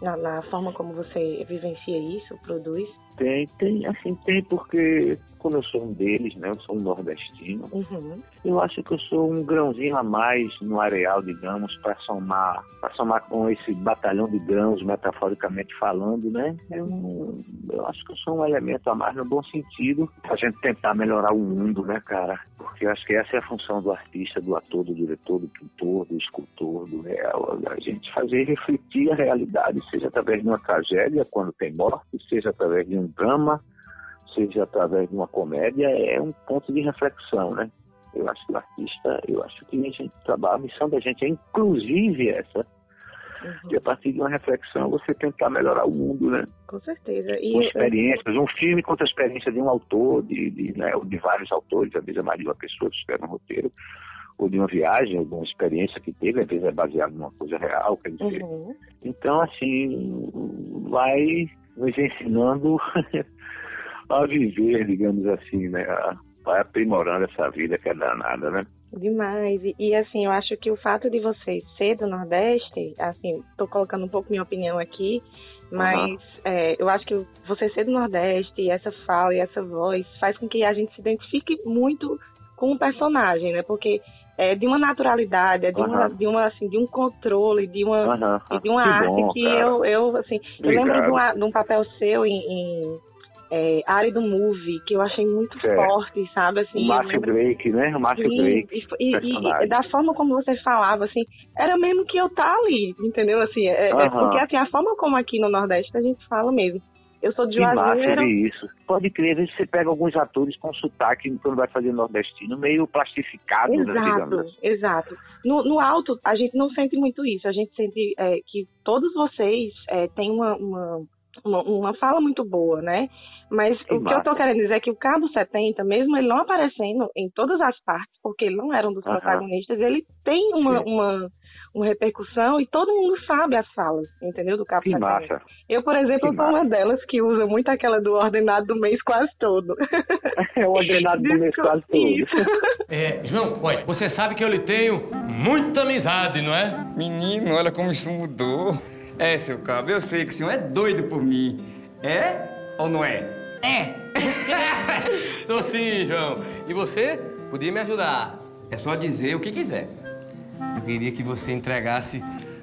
na, na forma como você vivencia isso, produz? Tem, tem, assim, tem porque, como eu sou um deles, né? Eu sou um nordestino, Uhum. eu acho que eu sou um grãozinho a mais no areal, digamos, para somar, para somar com esse batalhão de grãos, metaforicamente falando, né? Eu, eu acho que eu sou um elemento a mais no bom sentido, a gente tentar melhorar o mundo, né, cara? Porque eu acho que essa é a função do artista, do ator, do diretor, do pintor, do escultor, do real, a gente fazer refletir a realidade, seja através de uma tragédia, quando tem morte, seja através de um drama, seja através de uma comédia, é um ponto de reflexão, né? Eu acho que o artista, eu acho que a gente trabalha, a missão da gente é inclusive essa, de a partir de uma reflexão você tentar melhorar o mundo, né? Com certeza. Com E, experiências, um filme conta a experiência de um autor, de, de, né, ou de vários autores, às vezes é mais de uma pessoa que escreve um roteiro, ou de uma viagem, ou de uma experiência que teve, às vezes é baseado numa coisa real, quer dizer. Uhum. Então, assim, vai nos ensinando a viver, digamos assim, né? Vai aprimorando essa vida que é danada, né? Demais. E, e, assim, eu acho que o fato de você ser do Nordeste, assim, tô colocando um pouco minha opinião aqui, mas é, eu acho que você ser do Nordeste, e essa fala e essa voz faz com que a gente se identifique muito com o personagem, né? Porque é de uma naturalidade, é de, uma, Aham. de, uma, assim, de um controle, de uma, e de uma Que arte bom, que cara. eu, eu, assim, eu Obrigado. lembro de, uma- de um papel seu em, em é, Árido Movie, que eu achei muito Certo. forte, sabe? Assim, o Márcio lembro- Drake, né? O Márcio Drake. e, e- e- da forma como você falava, assim, era mesmo que eu tá ali, entendeu? Assim, é, é Aham. porque assim, a forma como aqui no Nordeste a gente fala mesmo. Eu sou de Que Juazeiro. ver isso. Pode crer, às vezes você pega alguns atores com sotaque quando vai fazer nordestino, meio plastificado, né, Exato, assim. exato. No, no alto, a gente não sente muito isso. A gente sente é, que todos vocês é, têm uma, uma, uma, uma fala muito boa, né? Mas o que eu massa. tô querendo dizer é que o Cabo 70, mesmo ele não aparecendo em todas as partes, porque ele não era um dos protagonistas, ele tem uma, uma, uma repercussão e todo mundo sabe as falas, entendeu? Do Cabo Que 70. massa. Eu, por exemplo, Que sou uma delas que usa muito aquela do ordenado do mês quase todo. É o ordenado do mês quase todo. É, João, olha, você sabe que eu lhe tenho muita amizade, não é? Menino, olha como isso mudou. É, seu cabo, eu sei que o senhor é doido por mim. É ou não é? Sou sim, João. E você podia me ajudar. É só dizer o que quiser. Eu queria que você entregasse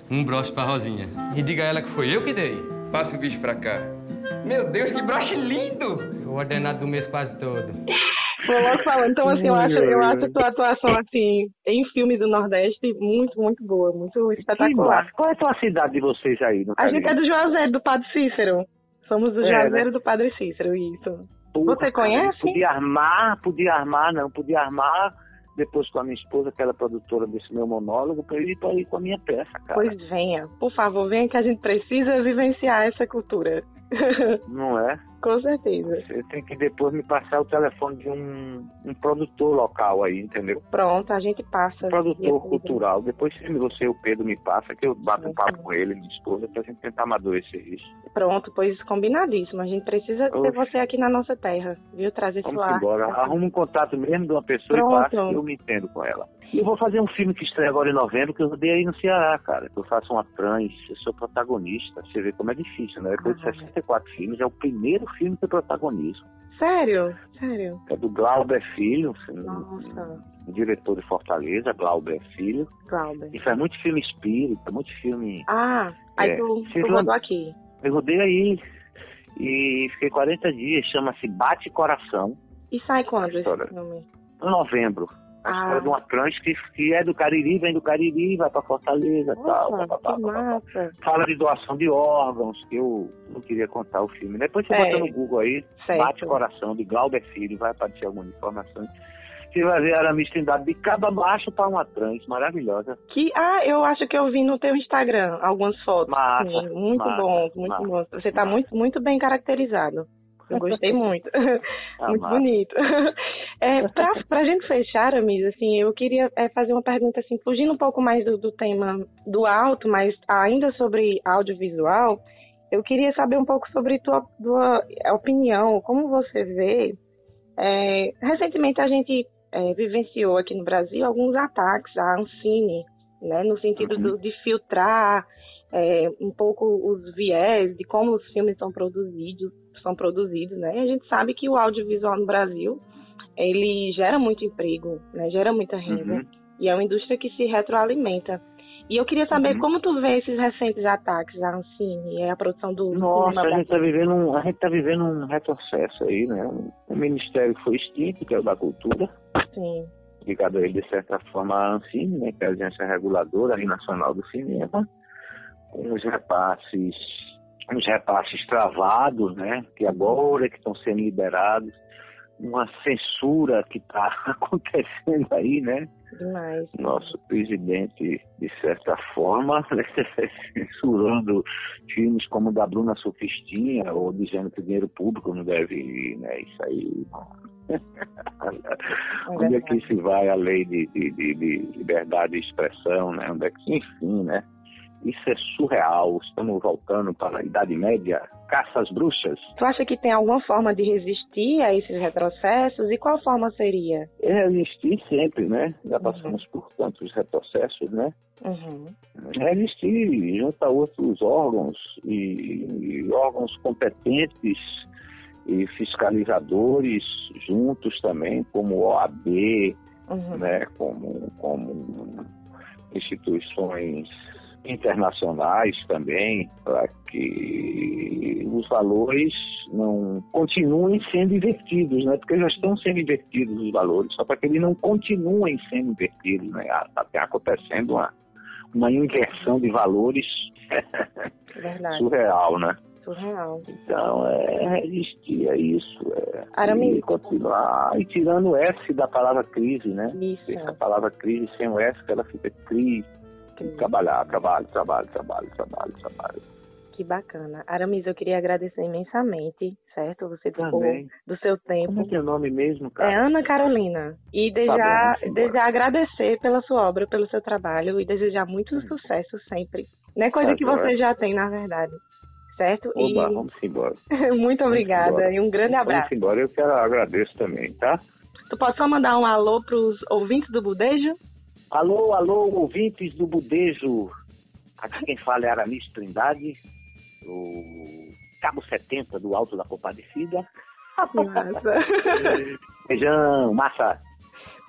um broche pra Rosinha. E diga a ela que foi eu que dei. Passa o bicho pra cá. Meu Deus, que broche lindo! O ordenado do mês quase todo. Vou logo falando. Então, assim, eu acho, eu acho a tua atuação, assim, em filmes do Nordeste muito, muito boa, muito espetacular. massa. Qual é a tua cidade de vocês aí no A gente é do Juazeiro, do Padre Cícero. Somos do É, Juazeiro né? do Padre Cícero, isso. Porra, Você conhece? Podia armar, podia armar, não, podia armar depois com a minha esposa, que ela é produtora desse meu monólogo, eu ir pra ir com a minha peça, cara. Pois venha. Por favor, venha que a gente precisa vivenciar essa cultura. Não é? Com certeza. Você tem que depois me passar o telefone de um, um produtor local aí, entendeu? Pronto, a gente passa. Um produtor cultural. Depois se você e o Pedro me passa, que eu bato um papo com ele, minha esposa, pra gente tentar amadurecer isso. Pronto, pois combinadíssimo. A gente precisa ter Oxe. você aqui na nossa terra, viu? Trazer Vamos sua arte. embora. Arruma um contato mesmo de uma pessoa Pronto. e passa eu me entendo com ela. E eu vou fazer um filme que estreia agora em novembro, que eu rodei aí no Ceará, cara. Que eu faço uma trans, eu sou protagonista. Você vê como é difícil, né? Depois de 64 filmes, é o primeiro filme que eu protagonismo. Sério? Sério? É do Glauber Filho, um, Nossa, um diretor de Fortaleza, Glauber Filho. Glauber. E faz muito filme espírita, muito filme. Ah, aí É, tu, tu rodou aqui. Eu rodei aí e fiquei 40 dias, chama-se Bate Coração, E sai quando esse filme? em novembro. A Ah. história de uma trans que, que é do Cariri, vem do Cariri, vai pra Fortaleza tal. Nossa, pá, pá, que pá, pá, pá. massa. Fala de doação de órgãos, que eu não queria contar o filme. Depois você Certo. bota no Google aí, Certo. Bate Coração, de Glauber Filho, vai aparecer alguma informação. Você vai ver a Aramis Trindade de cabo a baixo para uma trans maravilhosa. Que, ah, eu acho que eu vi no teu Instagram algumas fotos. Massa, Sim, muito massa, bom, muito massa, bom. Você tá muito, muito bem caracterizado. Eu gostei muito. Ah, muito massa. bonito. É, pra, pra gente fechar, Amis, assim, eu queria é, fazer uma pergunta assim, fugindo um pouco mais do, do tema do alto, mas ainda sobre audiovisual, eu queria saber um pouco sobre tua, tua opinião, como você vê. é, recentemente a gente é, vivenciou aqui no Brasil alguns ataques à Ancine, né, no sentido do- de filtrar é, um pouco os viés de como os filmes são produzidos, são produzidos, né? E a gente sabe que o audiovisual no Brasil ele gera muito emprego, né? Gera muita renda Uhum. e é uma indústria que se retroalimenta. E eu queria saber Uhum. como tu vê esses recentes ataques à Ancine e a produção do Nossa, a gente tá brasileiro. vivendo um, a gente tá vivendo um retrocesso aí, né? Um, um ministério que foi extinto, que é o da cultura, Sim. ligado a ele de certa forma à ANCINE, né? Que é a agência reguladora aí nacional do cinema, com os repasses, uns repasses travados, né? Que agora é que estão sendo liberados, uma censura que está acontecendo aí, né? Demais. nosso presidente, de certa forma, censurando filmes como o da Bruna Sufistinha, ou dizendo que o dinheiro público não deve ir, né? Isso aí. Onde é que se vai a lei de, de, de- de liberdade de expressão, né? Onde é que, enfim, né? Isso é surreal. Estamos voltando para a Idade Média, caça às bruxas. Tu acha que tem alguma forma de resistir a esses retrocessos e qual forma seria? Resistir sempre, né? Já passamos por tantos retrocessos, né? Uhum. resistir junto a outros órgãos e, e órgãos competentes e fiscalizadores juntos também, como OAB, Uhum. né, como, como instituições internacionais também, para que os valores não continuem sendo invertidos, né? Porque já estão sendo invertidos os valores, só para que eles não continuem sendo invertidos, né? Está acontecendo uma, uma inversão de valores surreal, né? Surreal. Então, é resistir a isso, é Aramis. e continuar, e tirando o S da palavra crise, né? Isso. Essa palavra crise sem o S, ela fica crise. Trabalhar, trabalho, trabalho, trabalho, trabalho, trabalho. Que bacana. Aramis, eu queria agradecer imensamente, certo? Você dispor Também. do seu tempo. Como é que é o nome mesmo, É cara? Ana Carolina. E Tá desejar, embora. desejar agradecer pela sua obra, pelo seu trabalho e desejar muito sucesso sempre. Não é coisa Tá que você já tem, na verdade. Certo? Oba, vamos embora. E muito obrigada embora. e um grande abraço. Vamos embora, eu quero agradeço também, tá? Tu pode só mandar um alô pros ouvintes do Budejo? Alô, alô, ouvintes do Budejo. Aqui quem fala é Aramis Trindade, o Cabo 70 do Alto da Compadecida. Massa. Beijão, massa.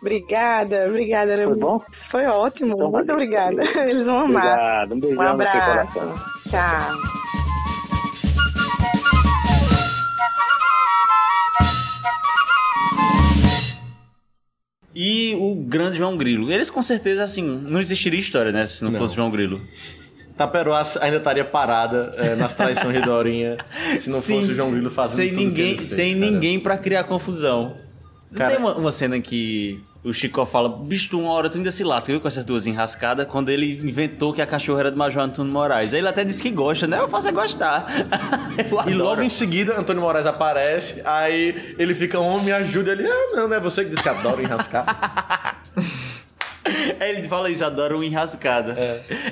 Obrigada, obrigada. Era Foi bom? Foi ótimo. Então, Muito valeu. obrigada. Eles vão amar. Obrigado, um beijão Um abraço. coração. Tchau. E o grande João Grilo. Eles com certeza, assim, não existiria história, né? Se não, Não. fosse João Grilo. Taperoá ainda estaria parada é, nas traições de Dorinha se não Sim, fosse o João Grilo fazendo sem tudo ninguém, fez, sem cara. ninguém para criar confusão. Cara- tem uma, uma cena que o Chico fala, bicho, uma hora tu ainda se lasca, viu, com essas duas enrascadas, quando ele inventou que a cachorra era do Major Antônio Moraes. Aí ele até disse que gosta, né? Eu faço é gostar. E logo em seguida, Antônio Moraes aparece, aí ele fica, homem, me ajuda. Ele, ah, não, não é você que diz que adora enrascar. Aí ele fala isso, adora uma enrascada.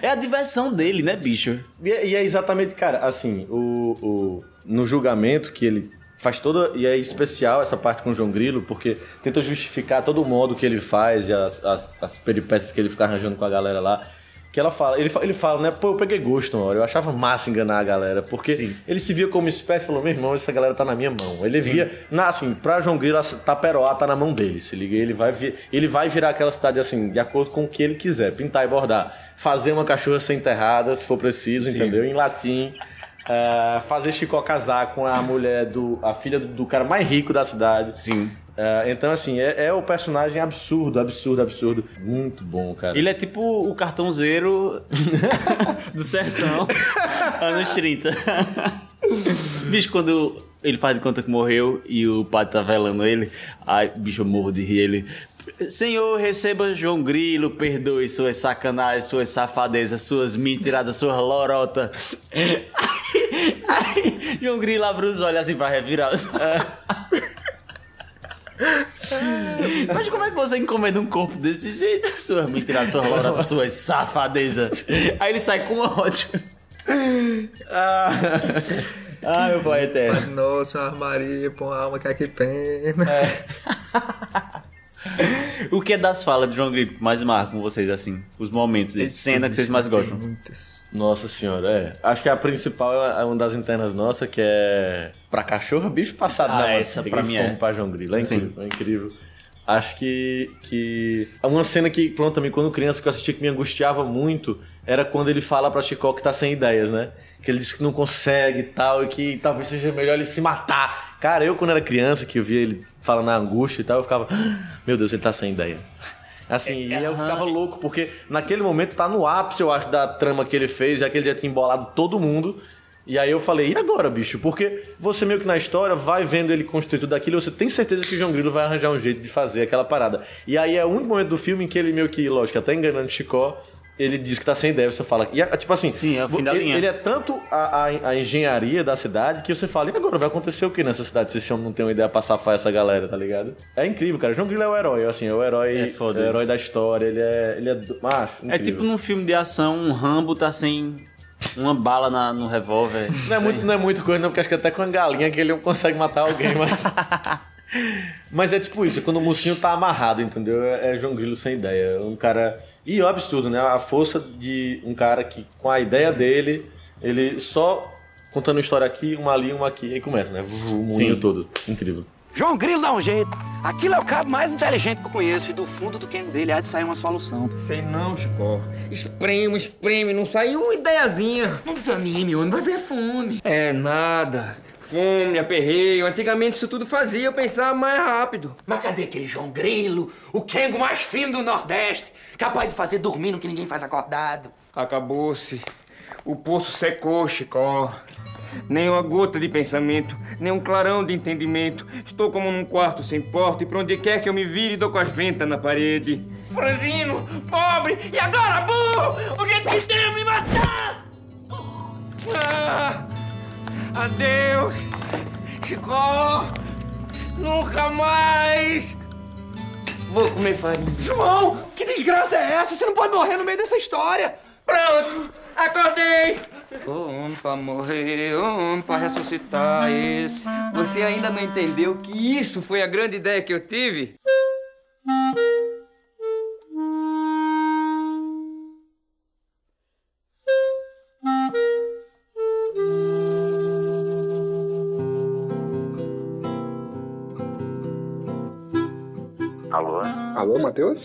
É. a diversão dele, né, bicho? E, é- e é exatamente, cara, assim, o, o- no julgamento que ele faz toda. E é especial essa parte com o João Grilo, porque tenta justificar todo o modo que ele faz e as, as, as peripécias que ele fica arranjando com a galera lá. Que ela fala, ele, ele fala, né? Pô, eu peguei gosto uma hora, eu achava massa enganar a galera, porque ele se via como esperto e falou: meu irmão, essa galera tá na minha mão. Ele via, na, assim, pra João Grilo, a Taperoá tá na mão dele, se liga. Ele vai, vi- ele vai virar aquela cidade assim, de acordo com o que ele quiser, pintar e bordar. Fazer uma cachorra ser enterrada, se for preciso, Sim. entendeu? Em latim. É, fazer Chicó casar com a mulher do. a filha do, do cara mais rico da cidade. Sim. então, assim, é, é o personagem absurdo, absurdo, absurdo. Muito bom, cara. Ele é tipo o cartãozeiro do sertão, anos 30. bicho, quando ele faz de conta que morreu e o padre tá velando ele, ai, bicho, eu morro de rir ele. Senhor, receba João Grilo, perdoe suas sacanagens, suas safadezas, suas mentiradas, suas lorotas. João Grilo abre os olhos assim pra revirar. Mas como é que você encomenda um corpo desse jeito? Suas mentiradas, suas lorotas, suas safadezas. Aí ele sai com ódio. Ah, ah meu pai eterno. Nossa, Maria, põe a alma que é que pena. O que é das falas de João Grilo que mais marcam vocês, assim? Os momentos, de cena que vocês mais gostam? Nossa senhora, é. Acho que a principal é uma das internas nossas, que é pra cachorro, bicho passado Ah, na essa pra mim é. Pra João Grilo. É incrível, é incrível. Acho que, que. Uma cena que, pronto, também quando criança que eu assisti que me angustiava muito era quando ele fala pra Chicó que tá sem ideias, né? Que ele diz que não consegue e tal, e que talvez seja melhor ele se matar. Cara, eu quando era criança, que eu via ele falando na angústia e tal, eu ficava, "Ah, meu Deus, ele tá sem ideia. Assim, e eu ficava louco, porque naquele momento tá no ápice, eu acho, da trama que ele fez, já que ele já tinha embolado todo mundo. E aí eu falei, e agora, bicho? Porque você meio que na história vai vendo ele construir tudo aquilo, você tem certeza que o João Grilo vai arranjar um jeito de fazer aquela parada. E aí é o único momento do filme em que ele meio que, lógico, até enganando Chicó, ele diz que tá sem ideia, você fala. E é, tipo assim, Sim, é o fim da ele, linha. ele é tanto a, a- a engenharia da cidade que você fala, e agora vai acontecer o que nessa cidade se esse homem não tem uma ideia pra safar essa galera, tá ligado? É incrível, cara. João Grilo é o herói, assim, é o herói, É é o herói da história, ele é. Ele é. Macho, É tipo num filme de ação, um Rambo tá sem uma bala na- no revólver. Não é, muito, não é muito coisa, não, porque acho que até com a galinha que ele consegue matar alguém, mas. mas é tipo isso, é quando o mocinho tá amarrado, entendeu? É, é João Grilo sem ideia. Um cara. E é um absurdo, né? A força de um cara que, com a ideia dele, ele só contando uma história aqui, uma ali, uma aqui, aí começa, né? O Sim. todo. Incrível. João Grilo dá um jeito. Aquilo é o cabo mais inteligente que eu conheço e do fundo do quengo dele há de sair uma solução. Sei não, Chico. Espreme, espreme, não sai uma ideiazinha. Não desanime, homem, vai ver fome. É nada. Fome, aperreio. Antigamente isso tudo fazia eu pensar mais rápido. Mas cadê aquele João Grilo, o Kengo mais fino do Nordeste, capaz de fazer dormindo que ninguém faz acordado? Acabou-se. O poço secou, Chicó. Nem uma gota de pensamento, nem um clarão de entendimento. Estou como num quarto sem porta e pra onde quer que eu me vire, dou com as ventas na parede. Franzino, pobre, e agora, burro? O jeito que tem é me matar! Ah, adeus, Chicó! Nunca mais! Vou comer farinha. João, que desgraça é essa? Você não pode morrer no meio dessa história. Pronto, acordei! Um pra morrer, um pra ressuscitar esse. Você ainda não entendeu que isso foi a grande ideia que eu tive? Alô, Matheus?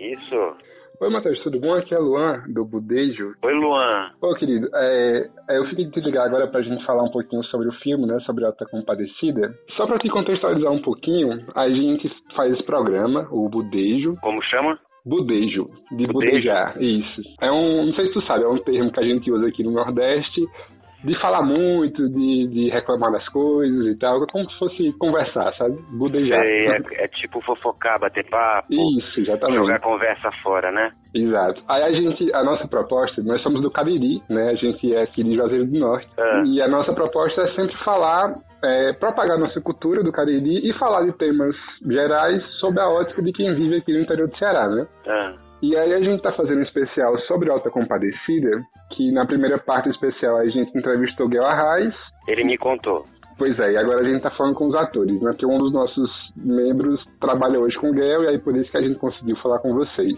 Isso. Oi, Matheus, tudo bom? Aqui é Luan, do Budejo. Oi, Luan. Ô, querido, é, é, eu fiquei de te ligar agora pra gente falar um pouquinho sobre o filme, né? Sobre a Compadecida. Só pra te contextualizar um pouquinho, a gente faz esse programa, o Budejo. Como chama? Budejo, de budejar, isso. É um, não sei se tu sabe, é um termo que a gente usa aqui no Nordeste, de falar muito, de, de reclamar das coisas e tal, como se fosse conversar, sabe? Budejar. Sei, é, é tipo fofocar, bater papo. Isso, exatamente. Jogar conversa fora, né? Exato. Aí a gente, a nossa proposta, nós somos do Cariri, né? A gente é aqui de Juazeiro do Norte. Ah. E a nossa proposta é sempre falar, é, propagar nossa cultura do Cariri e falar de temas gerais sob a ótica de quem vive aqui no interior do Ceará, né? Ah. E aí a gente tá fazendo um especial sobre Alta Compadecida, que na primeira parte do especial a gente entrevistou Guel Arraes. Ele me contou. Pois é, e agora a gente tá falando com os atores, né? Porque um dos nossos membros trabalha hoje com o Guel, e aí por isso que a gente conseguiu falar com vocês.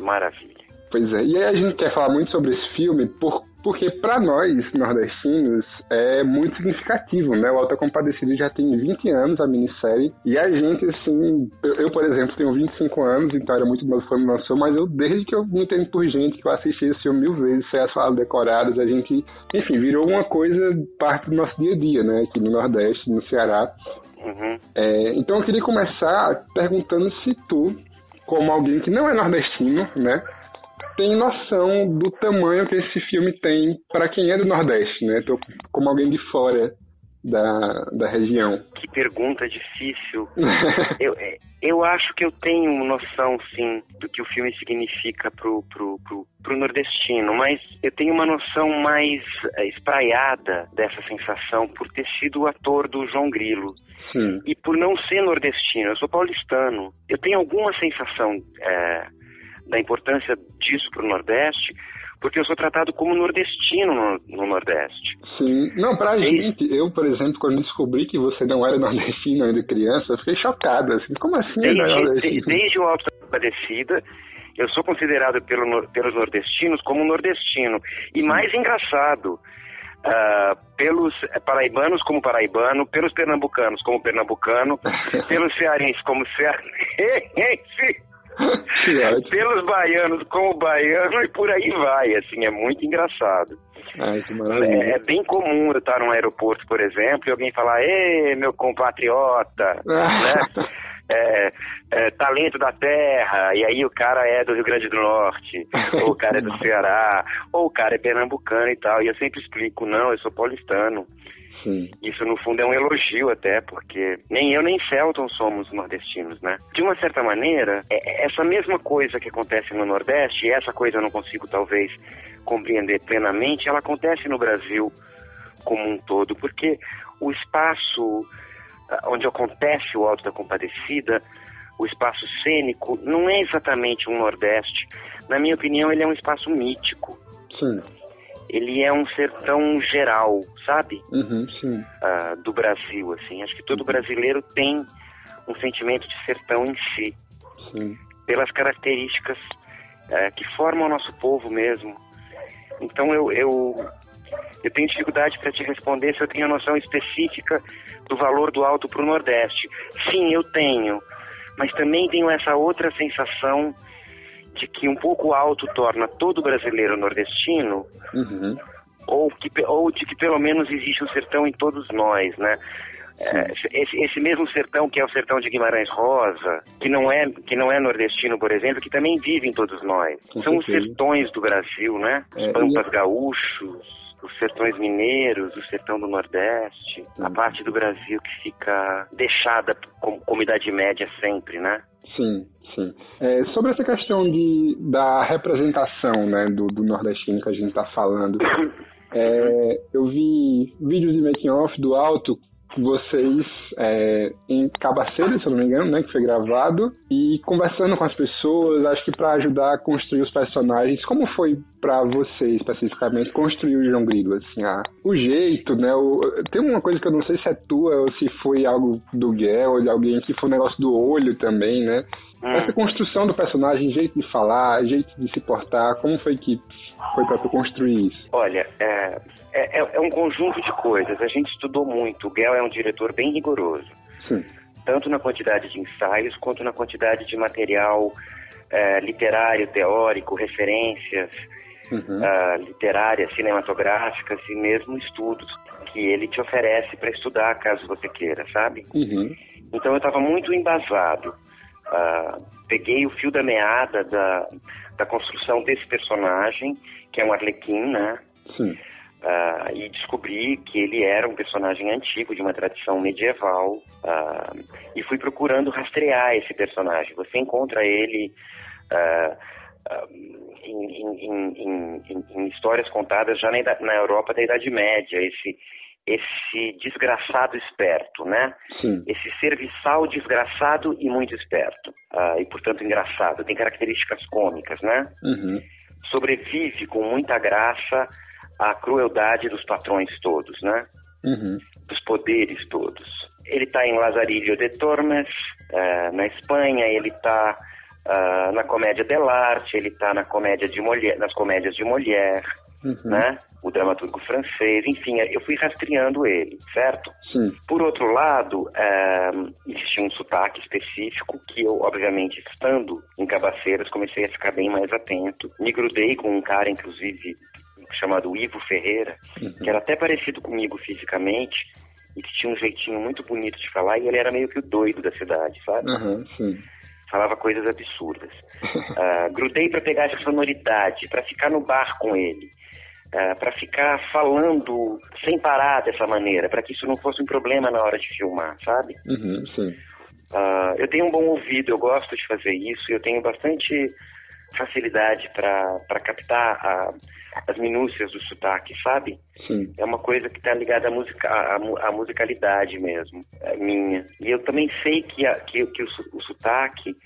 Maravilha. Pois é, e aí a gente quer falar muito sobre esse filme por, porque para nós, nordestinos, é muito significativo, né? O Alta Compadecida já tem 20 anos, a minissérie, e a gente, assim, eu, eu, por exemplo, tenho 25 anos, então era muito novo quando lançou, mas eu, desde que eu me entendo por gente, que eu assisti esse filme mil vezes, sei as falas decoradas, a gente, enfim, virou uma coisa, parte do nosso dia a dia, né? Aqui no Nordeste, no Ceará. Uhum. É, então eu queria começar perguntando se tu, como alguém que não é nordestino, né? Tem noção do tamanho que esse filme tem para quem é do Nordeste, né? Tô como alguém de fora da, da região. Que pergunta difícil. eu, é, eu acho que eu tenho noção, sim, do que o filme significa pro, pro, pro, pro nordestino, mas eu tenho uma noção mais é, espraiada dessa sensação por ter sido o ator do João Grilo. Sim. E por não ser nordestino, eu sou paulistano. Eu tenho alguma sensação é, da importância disso para o Nordeste, porque eu sou tratado como nordestino no, no Nordeste. Sim, não, pra é gente, eu, por exemplo, quando descobri que você não era nordestino ainda criança, eu fiquei chocada, assim, como assim desde? Desde o Alto da Compadecida, eu sou considerado pelo, pelos nordestinos como nordestino. E mais engraçado, uh, pelos paraibanos como paraibano, pelos pernambucanos como pernambucano, pelos cearenses como cearense, pelos baianos como baiano e por aí vai, assim, é muito engraçado. Ai. É, é bem comum eu estar num aeroporto, por exemplo, e alguém falar, ê, meu compatriota, né? É, é, talento da terra, e aí o cara é do Rio Grande do Norte, ou o cara é do Ceará, ou o cara é pernambucano e tal, e eu sempre explico, não, eu sou paulistano. Sim. Isso, no fundo, é um elogio até, porque nem eu nem Celton somos nordestinos, né? De uma certa maneira, é- é essa mesma coisa que acontece no Nordeste, e essa coisa eu não consigo, talvez, compreender plenamente, ela acontece no Brasil como um todo, porque o espaço ah, onde acontece o Alto da Compadecida, o espaço cênico, não é exatamente um Nordeste. Na minha opinião, ele é um espaço mítico. Sim. Ele é um sertão geral, sabe? Uhum, ah, do Brasil, assim. Acho que todo brasileiro tem um sentimento de sertão em si, Sim. pelas características ah, que formam o nosso povo mesmo. Então eu, eu, eu tenho dificuldade para te responder se eu tenho a noção específica do valor do alto para o Nordeste. Sim, eu tenho, mas também tenho essa outra sensação de que um pouco alto torna todo brasileiro nordestino Uhum. ou, que, ou de que pelo menos existe um sertão em todos nós, né? É, esse, esse mesmo sertão que é o sertão de Guimarães Rosa, que não é que não é nordestino, por exemplo, que também vive em todos nós. Com São os certeza. sertões do Brasil, né? Os É, pampas e- gaúchos, os sertões mineiros, o sertão do Nordeste, a parte do Brasil que fica deixada como, como idade média sempre, né? Sim, sim. É, sobre essa questão de, da representação né, do, do nordestino que a gente está falando, é, eu vi vídeos de making off do alto vocês é, em Cabaceira, se eu não me engano, né, que foi gravado, e conversando com as pessoas, acho que para ajudar a construir os personagens. Como foi para você especificamente construir o João Grilo? Assim, o jeito, né? O, tem uma coisa que eu não sei se é tua ou se foi algo do Guel ou de alguém que foi um negócio do olho também, né? Essa construção do personagem, jeito de falar, jeito de se portar, como foi que foi para tu construir isso? Olha, é, é, é um conjunto de coisas. A gente estudou muito. O Guel é um diretor bem rigoroso. Sim. tanto na quantidade de ensaios quanto na quantidade de material eh, literário, teórico, referências ah, literárias, cinematográficas e mesmo estudos que ele te oferece para estudar, caso você queira, sabe? Uhum. Então eu estava muito embasado. Ah, peguei o fio da meada da, da construção desse personagem, que é um arlequim, né? Sim. Ah, e descobri que ele era um personagem antigo, de uma tradição medieval, ah, e fui procurando rastrear esse personagem. Você encontra ele ah, em, em- em- em- histórias contadas já na, na Europa da Idade Média, esse, esse desgraçado esperto, né? Sim. Esse serviçal desgraçado e muito esperto, ah, e portanto engraçado, tem características cômicas, né? Uhum. sobrevive com muita graça à crueldade dos patrões todos, né? Uhum. Dos poderes todos. Ele está em Lazarillo de Tormes, eh, na Espanha, ele está na comédia dell'arte, ele está na comédia de nas comédias de Molière, Uhum. né? O dramaturgo francês, enfim, eu fui rastreando ele, certo? Sim. Por outro lado, eh, existia um sotaque específico que eu, obviamente, estando em Cabaceiras, comecei a ficar bem mais atento. Me grudei com um cara, inclusive, chamado Ivo Ferreira, que era até parecido comigo fisicamente e que tinha um jeitinho muito bonito de falar e ele era meio que o doido da cidade, sabe? Aham, sim. Falava coisas absurdas. Ah, grudei para pegar essa sonoridade, para ficar no bar com ele. Para ficar falando sem parar dessa maneira, para que isso não fosse um problema na hora de filmar, sabe? Uhum, sim. Ah, eu tenho um bom ouvido, eu gosto de fazer isso, eu tenho bastante facilidade para captar a- as minúcias do sotaque, sabe? Sim. É uma coisa que está ligada à, musica, à, à musicalidade mesmo, é minha. E eu também sei que, a- que, que o, o sotaque,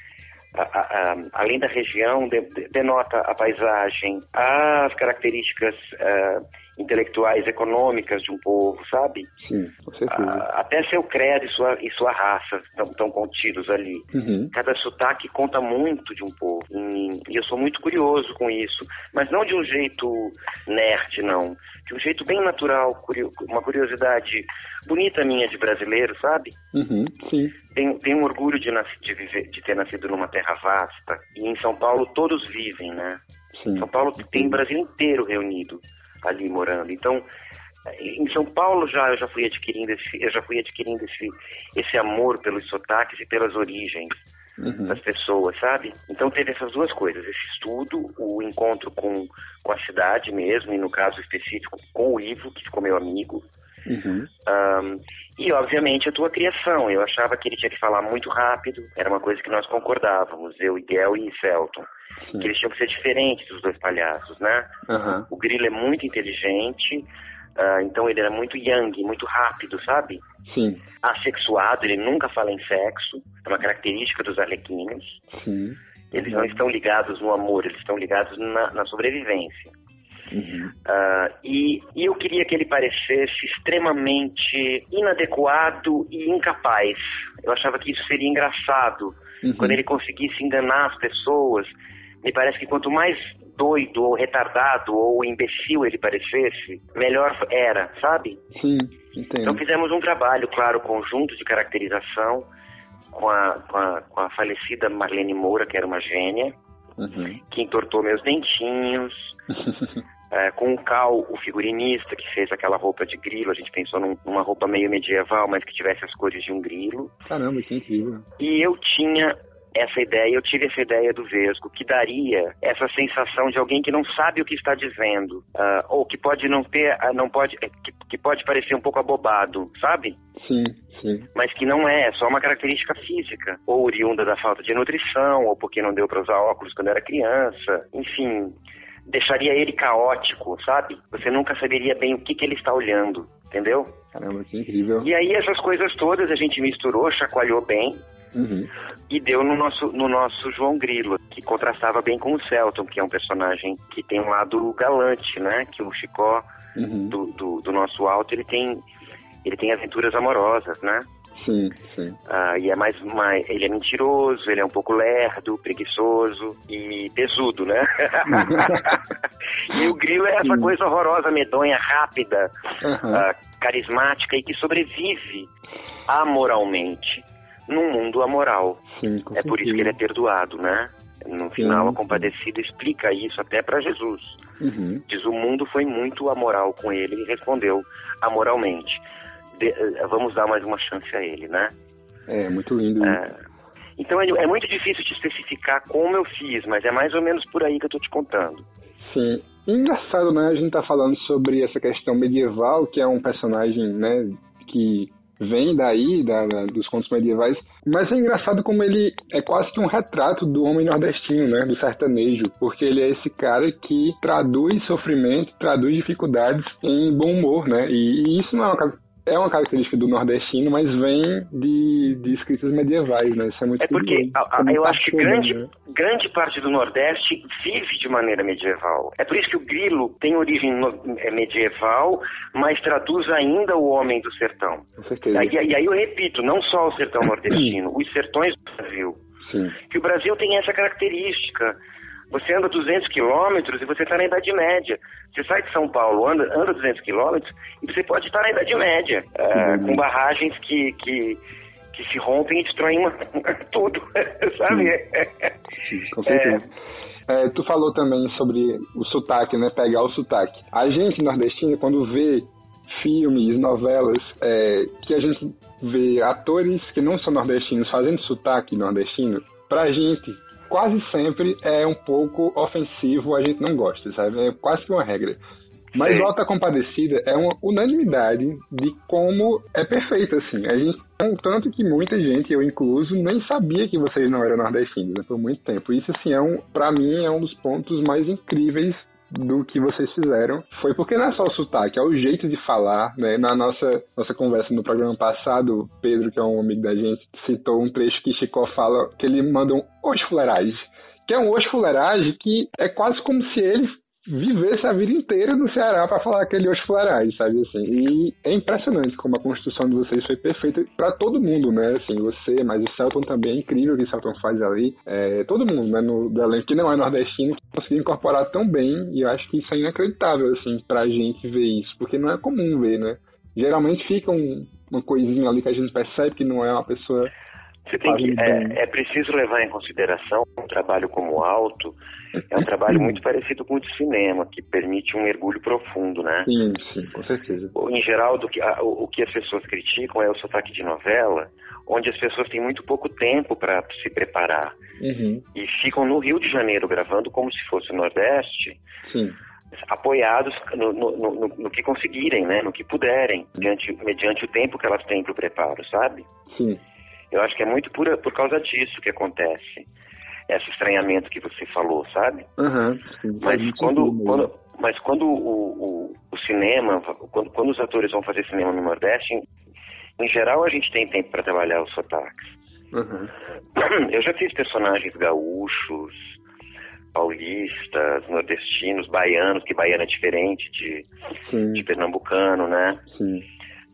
a- a- além da região, de- de- denota a paisagem, as características ah, intelectuais, econômicas de um povo, sabe? Sim, com certeza. Ah, até seu credo e sua, e sua raça estão contidos ali. Uhum. Cada sotaque conta muito de um povo. E, e eu sou muito curioso com isso. Mas não de um jeito nerd, não. De um jeito bem natural, curio- uma curiosidade bonita minha de brasileiro, sabe? Uhum, sim. Tenho, tenho um orgulho de, de viver, de ter nascido numa terra vasta. E em São Paulo todos vivem, né? Sim. São Paulo tem o Brasil inteiro reunido ali morando. Então, em São Paulo já eu já fui adquirindo esse, eu já fui adquirindo esse, esse amor pelos sotaques e pelas origens Uhum. das pessoas, sabe? Então teve essas duas coisas, esse estudo, o encontro com, com a cidade mesmo, e no caso específico com o Ivo, que ficou meu amigo, Uhum. Ahn, e, obviamente, a tua criação. Eu achava que ele tinha que falar muito rápido. Era uma coisa que nós concordávamos, eu, Miguel e Felton. Que eles tinham que ser diferentes dos dois palhaços, né? Aham. O Grilo é muito inteligente, ah, então ele era muito young, muito rápido, sabe? Sim. Assexuado, ele nunca fala em sexo. É uma característica dos arlequinos. Sim. Eles não estão ligados no amor, eles estão ligados na, na sobrevivência. Uhum. Ah, e, e eu queria que ele parecesse extremamente inadequado e incapaz. Eu achava que isso seria engraçado. Uhum. Quando ele conseguisse enganar as pessoas, me parece que quanto mais doido ou retardado ou imbecil ele parecesse, melhor era, sabe? Sim, Então entendo. fizemos um trabalho, claro, conjunto de caracterização com a, com a, com a falecida Marlene Moura, que era uma gênia, Uhum. que entortou meus dentinhos, é, com o Cal, o figurinista, que fez aquela roupa de grilo. A gente pensou num- numa roupa meio medieval, mas que tivesse as cores de um grilo. Caramba, que incrível. E eu tinha essa ideia, eu tive essa ideia do Vesgo, que daria essa sensação de alguém que não sabe o que está dizendo, ah, ou que pode não ter, ah, não pode, eh, que, que pode parecer um pouco abobado, sabe? Sim, sim. Mas que não é, é só uma característica física, ou oriunda da falta de nutrição, ou porque não deu para usar óculos quando era criança, enfim, deixaria ele caótico, sabe? Você nunca saberia bem o que, que ele está olhando, entendeu? Caramba, que incrível. E aí essas coisas todas a gente misturou, chacoalhou bem Uhum. e deu no nosso, no nosso João Grilo, que contrastava bem com o Celton, que é um personagem que tem um lado galante, né? Que o Chicó Uhum. do, do, do nosso alto, ele tem, ele tem aventuras amorosas, né? Sim, sim. Ah, e é mais, mais. Ele é mentiroso, ele é um pouco lerdo, preguiçoso e tesudo, né? e o grilo é essa coisa horrorosa, medonha, rápida, Aham. ah, carismática e que sobrevive amoralmente. Num mundo amoral. Sim, É por isso que ele é perdoado, né? No final, a compadecida explica isso até para Jesus. Uhum. Diz: o mundo foi muito amoral com ele e respondeu amoralmente. De- eh, vamos dar mais uma chance a ele, né? É, muito lindo. Então é, é muito difícil te especificar como eu fiz, mas é mais ou menos por aí que eu tô te contando. Sim. Engraçado, né? A gente tá falando sobre essa questão medieval, que é um personagem, né, que vem daí, da, da- dos contos medievais. Mas é engraçado como ele é quase que um retrato do homem nordestino, né? Do sertanejo. Porque ele é esse cara que traduz sofrimento, traduz dificuldades em bom humor, né? E, e isso não é uma, é uma característica do nordestino, mas vem de, de escritas medievais, né? Isso é muito É porque curioso. a- a- eu acho que grande, né? grande parte do Nordeste vive de maneira medieval. É por isso que o grilo tem origem é medieval, mas traduz ainda o homem do sertão. Com certeza. E, e aí eu repito, não só o sertão nordestino, os sertões do Brasil. Sim. Que o Brasil tem essa característica. Você anda 200 quilômetros e você está na Idade Média. Você sai de São Paulo, anda, anda 200 quilômetros e você pode estar na Idade Média, eh, com barragens que, que, que se rompem e destroem uma- tudo, sabe? Com certeza. É, tu falou também sobre o sotaque, né? Pegar o sotaque. A gente nordestina, quando vê filmes, novelas, é, que a gente vê atores que não são nordestinos fazendo sotaque nordestino, pra gente quase sempre é um pouco ofensivo, a gente não gosta, sabe? É quase que uma regra. Mas. Alta Compadecida é uma unanimidade de como é perfeito, assim. A gente, tanto que muita gente, eu incluso, nem sabia que vocês não eram nordestinos, né, por muito tempo. Isso, assim, é um, pra mim, é um dos pontos mais incríveis do que vocês fizeram. Foi porque não é só o sotaque, é o jeito de falar, né? Na nossa, nossa conversa no programa passado, Pedro, que é um amigo da gente, citou um trecho que Chicó fala, que ele manda um hoje fuleiragem. Que é um hoje fuleiragem que é quase como se ele vivesse a vida inteira no Ceará para falar aquele hoje fuleiragem, sabe assim? E é impressionante como a construção de vocês foi perfeita para todo mundo, né? Assim, você, mas o Celton também é incrível o que o Celton faz ali. É, todo mundo, né, no do elenco que não é nordestino, conseguiu incorporar tão bem e eu acho que isso é inacreditável, assim, pra gente ver isso, porque não é comum ver, né? Geralmente fica um- uma coisinha ali que a gente percebe que não é uma pessoa Você tem que, é, é preciso levar em consideração um trabalho como alto, é um trabalho muito parecido com o de cinema, que permite um mergulho profundo, né? Sim, sim, com certeza. Em geral, do que, a- o, que as pessoas criticam é o sotaque de novela, onde as pessoas têm muito pouco tempo para se preparar Uhum. e ficam no Rio de Janeiro gravando como se fosse o Nordeste, Sim. apoiados no, no- no- no- no que conseguirem, né? No que puderem, mediante, mediante o tempo que elas têm para o preparo, sabe? Sim. Eu acho que é muito por, por causa disso que acontece. Esse estranhamento que você falou, sabe? Aham. sim, Mas quando, quando, mas quando o, o, o cinema, quando, quando os atores vão fazer cinema no Nordeste, em, em geral a gente tem tempo para trabalhar os sotaques. Uhum. Eu já fiz personagens gaúchos, paulistas, nordestinos, baianos, que baiano é diferente de, Sim. de pernambucano, né? Sim.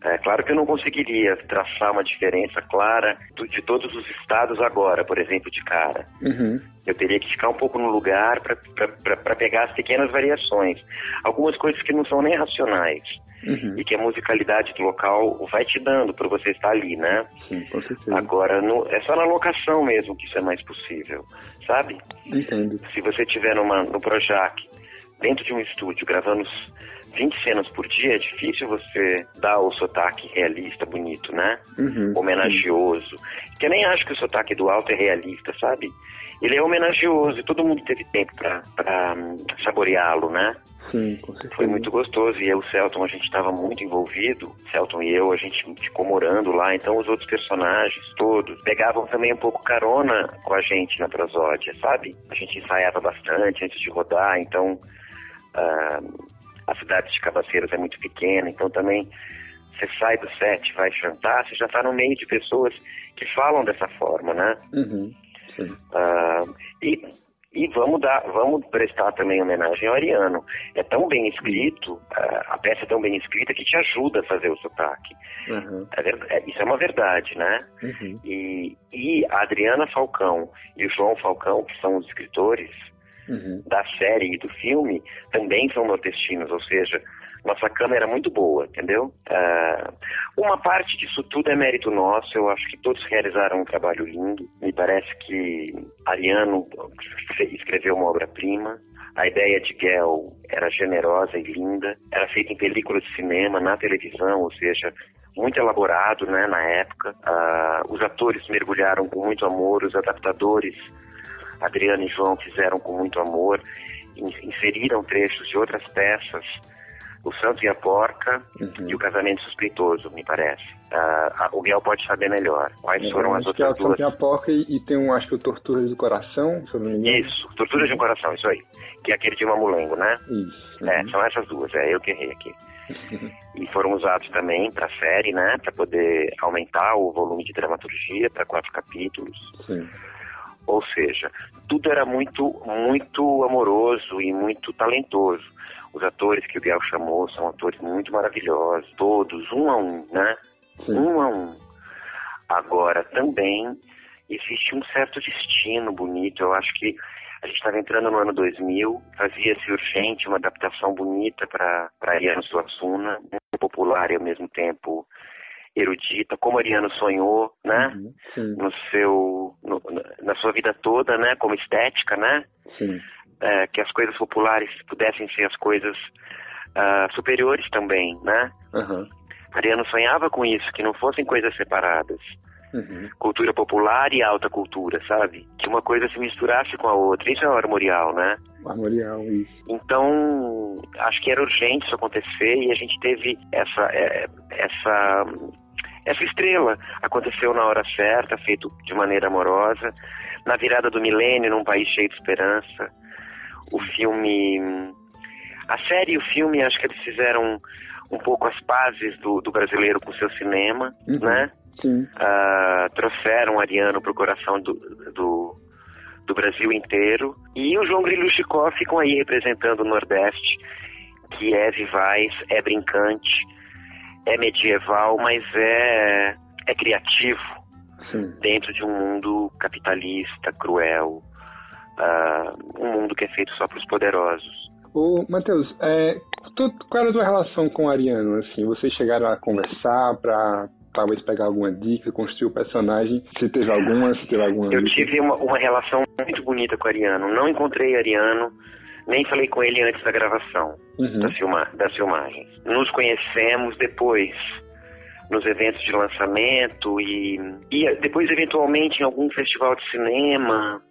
É claro que eu não conseguiria traçar uma diferença clara de todos os estados agora, por exemplo, de cara. Uhum. Eu teria que ficar um pouco no lugar para pegar as pequenas variações. Algumas coisas que não são nem racionais. Uhum. E que a musicalidade do local vai te dando para você estar ali, né? Sim, com certeza. Agora, no- é só na locação mesmo que isso é mais possível, sabe? Entendo. Se você estiver numa, no Projac, dentro de um estúdio, gravando 20 cenas por dia, é difícil você dar o sotaque realista, bonito, né? Uhum. Homenagioso. Que eu nem acho que o sotaque do alto é realista, sabe? Ele é homenagioso e todo mundo teve tempo pra, pra hum, saboreá-lo, né? Sim. Foi muito gostoso. E eu, o Celton, a gente estava muito envolvido. Celton e eu, a gente ficou morando lá. Então, os outros personagens todos pegavam também um pouco carona com a gente na prosódia, sabe? A gente ensaiava bastante antes de rodar. Então, ah, a cidade de Cabaceiras é muito pequena. Então, também, você sai do set, vai jantar, você já está no meio de pessoas que falam dessa forma, né? Uhum. Sim. Ah, e, e vamos dar, vamos prestar também homenagem ao Ariano. É tão bem escrito, ah, a peça é tão bem escrita que te ajuda a fazer o sotaque. Uhum. É é- isso é uma verdade, né? Uhum. E, e a Adriana Falcão e o João Falcão, que são os escritores Uhum. da série e do filme, também são nordestinos, ou seja, nossa cama era muito boa, entendeu? Ah, uma parte disso tudo é mérito nosso, eu acho que todos realizaram um trabalho lindo. Me parece que Ariano escreveu uma obra-prima. A ideia de Gel era generosa e linda, era feita em película de cinema, na televisão, ou seja, muito elaborado né, na época. Ah, os atores mergulharam com muito amor, os adaptadores, Adriano e João, fizeram com muito amor, in- inseriram trechos de outras peças, O Santo e a Porca e O Casamento Suspeitoso, me parece. Ah, o Guel pode saber melhor quais foram as é outras duas. Tem a Porca e, e tem um, acho que o Torturas do Coração, se eu não me engano. Isso, Tortura de um Coração, isso aí. Que é aquele de Mamulengo, né? Isso. É, são essas duas, é eu que errei aqui. E foram usados também para série, né? Para poder aumentar o volume de dramaturgia para quatro capítulos. Sim. Ou seja, tudo era muito, muito amoroso e muito talentoso. Os atores que o Biel chamou são atores muito maravilhosos, todos, um a um, né? Um a um. Agora, também existe um certo destino bonito. Eu acho que a gente estava entrando no ano 2000, fazia-se urgente uma adaptação bonita para Ariano Suassuna, muito popular e ao mesmo tempo erudita, como Ariano sonhou, né? No seu, no- na sua vida toda, né? Como estética, né? É, que as coisas populares pudessem ser as coisas ah, superiores também, né? Aham. Ariano sonhava com isso, que não fossem coisas separadas. Uhum. Cultura popular e alta cultura, sabe? Que uma coisa se misturasse com a outra. Isso é o armorial, né? Armorial, isso. Então, acho que era urgente isso acontecer e a gente teve essa, é, essa, essa estrela. Aconteceu na hora certa, feito de maneira amorosa, na virada do milênio, num país cheio de esperança. O filme. A série e o filme, acho que eles fizeram um pouco as pazes do, do brasileiro com o seu cinema, Uhum. né? Sim. Ah, trouxeram Ariano para o coração do, do, do Brasil inteiro. E o João Grilo o Chicó ficam aí representando o Nordeste, que é vivaz, é brincante, é medieval, mas é, é criativo dentro de um mundo capitalista, cruel, ah, um mundo que é feito só para os poderosos. Ô, Matheus, é, tu, qual era a tua relação com o Ariano? Assim, vocês chegaram a conversar pra talvez pegar alguma dica, construir o personagem? Se teve alguma, se teve alguma Eu dica? tive uma, uma relação muito bonita com o Ariano. Não encontrei Ariano, nem falei com ele antes da gravação Uhum. das, filma, das filmagens. Nos conhecemos depois, nos eventos de lançamento e, e depois, eventualmente, em algum festival de cinema,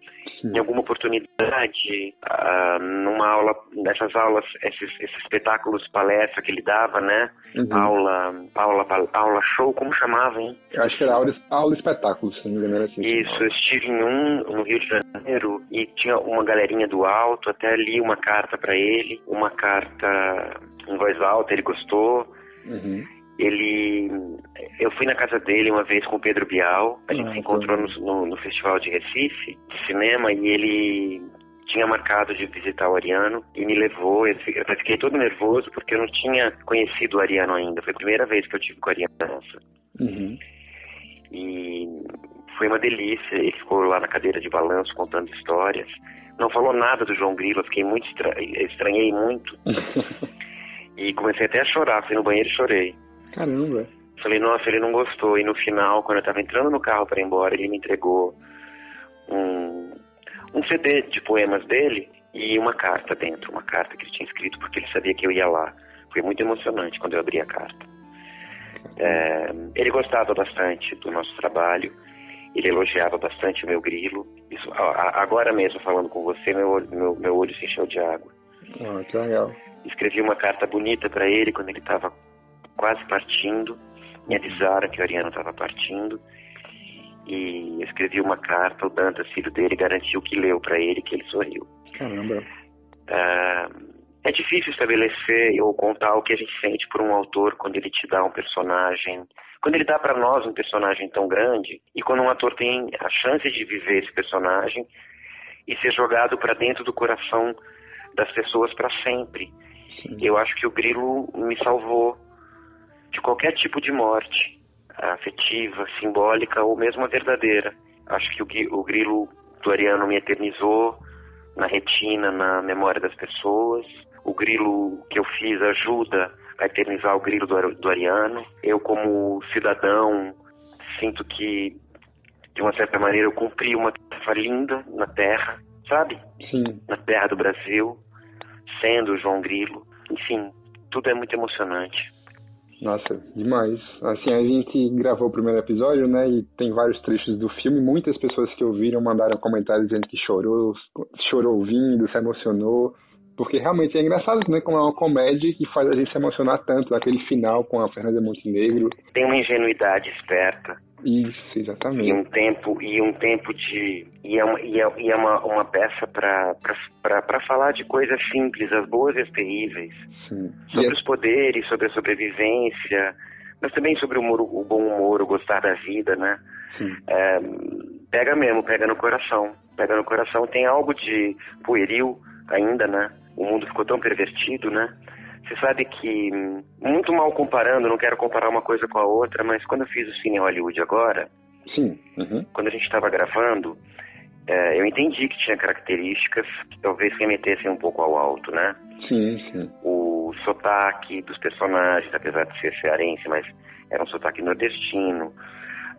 em alguma oportunidade, ah, numa aula, nessas aulas, esses, esses espetáculos palestra que ele dava, né? Uhum. Aula, aula, aula show, como chamava, hein? Eu acho que era aula, aula espetáculo, se não me engano era assim. Isso, eu estive em um no Rio de Janeiro e tinha uma galerinha do alto, até li uma carta para ele, uma carta em voz alta, ele gostou. Uhum. Ele, eu fui na casa dele uma vez com o Pedro Bial, a gente Ah, se encontrou no, no- no Festival de Recife, de cinema, e ele tinha marcado de visitar o Ariano e me levou. Eu fi- eu fiquei todo nervoso porque eu não tinha conhecido o Ariano ainda. Foi a primeira vez que eu tive com o Ariano. nessa. Uhum. E foi uma delícia. Ele ficou lá na cadeira de balanço contando histórias. Não falou nada do João Grilo, eu fiquei muito estra... estranhei muito. e comecei até a chorar. Fui no banheiro e chorei. Caramba. Falei, nossa, ele não gostou. E no final, quando eu tava entrando no carro para ir embora, ele me entregou um, um CD de poemas dele e uma carta dentro, uma carta que ele tinha escrito porque ele sabia que eu ia lá. Foi muito emocionante quando eu abri a carta. É, ele gostava bastante do nosso trabalho, ele elogiava bastante o meu grilo. Isso, agora mesmo, falando com você, meu, meu, meu olho se encheu de água. Ah, que legal. Escrevi uma carta bonita para ele quando ele estava quase partindo. Me avisaram que o Ariano estava partindo. E escrevi uma carta, o Dantas, filho dele, garantiu que leu para ele que ele sorriu. Caramba. Ah, é difícil estabelecer ou contar o que a gente sente por um autor quando ele te dá um personagem, quando ele dá para nós um personagem tão grande e quando um ator tem a chance de viver esse personagem e ser jogado para dentro do coração das pessoas para sempre. Eu acho que o Grilo me salvou de qualquer tipo de morte afetiva, simbólica ou mesmo a verdadeira. Acho que o, o Grilo do Ariano me eternizou na retina, na memória das pessoas. O, grilo que eu fiz ajuda a eternizar o grilo do, do Ariano. Eu, como cidadão, sinto que, de uma certa maneira, eu cumpri uma tarefa linda na Terra, sabe? Sim. Na Terra do Brasil, sendo João Grilo. Enfim, tudo é muito emocionante. Nossa, demais. Assim, a gente gravou o primeiro episódio, né? E tem vários trechos do filme. Muitas pessoas que ouviram mandaram comentários dizendo que chorou, chorou ouvindo, se emocionou. Porque realmente é engraçado, né? Como é uma comédia que faz a gente se emocionar tanto. Aquele final com a Fernanda Montenegro. Tem uma ingenuidade esperta. Isso, exatamente. E um tempo, e um tempo de. E é uma, e é, e é uma, uma peça para falar de coisas simples, as boas e as terríveis. Sim. Sobre os poderes, sobre a sobrevivência, mas também sobre o, humor, o bom humor, o gostar da vida, né? Sim. É, pega mesmo, pega no coração. Pega no coração. Tem algo de pueril ainda, né? O mundo ficou tão pervertido, né? Você sabe que, muito mal comparando, não quero comparar uma coisa com a outra, mas quando eu fiz o Cine Hollywood agora, Sim. Uhum. quando a gente estava gravando, é, eu entendi que tinha características que talvez remetessem um pouco ao alto, né? Sim, sim. O sotaque dos personagens, apesar de ser cearense, mas era um sotaque nordestino.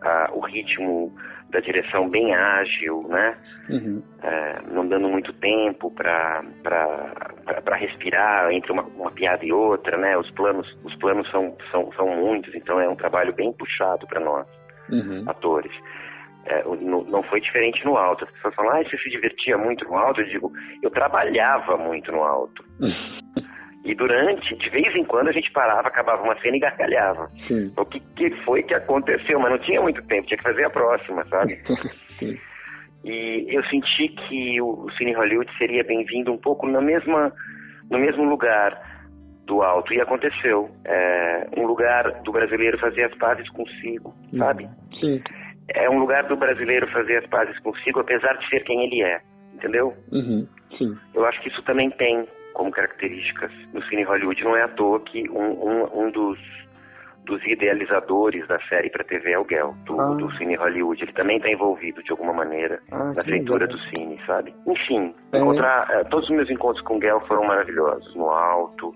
Ah, o ritmo da direção bem ágil, né? Uhum. É, não dando muito tempo para respirar entre uma, uma, piada e outra, né? Os planos, os planos são, são, são muitos, então é um trabalho bem puxado para nós, uhum. atores. É, no, não foi diferente no alto. As pessoas falam, ah, você se divertia muito no alto? Eu digo, eu trabalhava muito no alto. E durante, de vez em quando, a gente parava, acabava uma cena e gargalhava. Sim. O que, que foi que aconteceu? Mas não tinha muito tempo, tinha que fazer a próxima, sabe? Sim. E eu senti que o Cine Hollywood seria bem-vindo um pouco na mesma, no mesmo lugar do alto. E aconteceu. É, um lugar do brasileiro fazer as pazes consigo, sabe? Sim. É um lugar do brasileiro fazer as pazes consigo, apesar de ser quem ele é. Entendeu? Uhum. Sim. Eu acho que isso também tem como características no Cine Hollywood. Não é à toa que um, um, um dos, dos idealizadores da série para TV é o Gel, do, Ah. do Cine Hollywood. Ele também está envolvido de alguma maneira Ah, na feitura do cine, sabe? Enfim, É. encontrar eh, todos os meus encontros com o Gel foram maravilhosos. No Alto,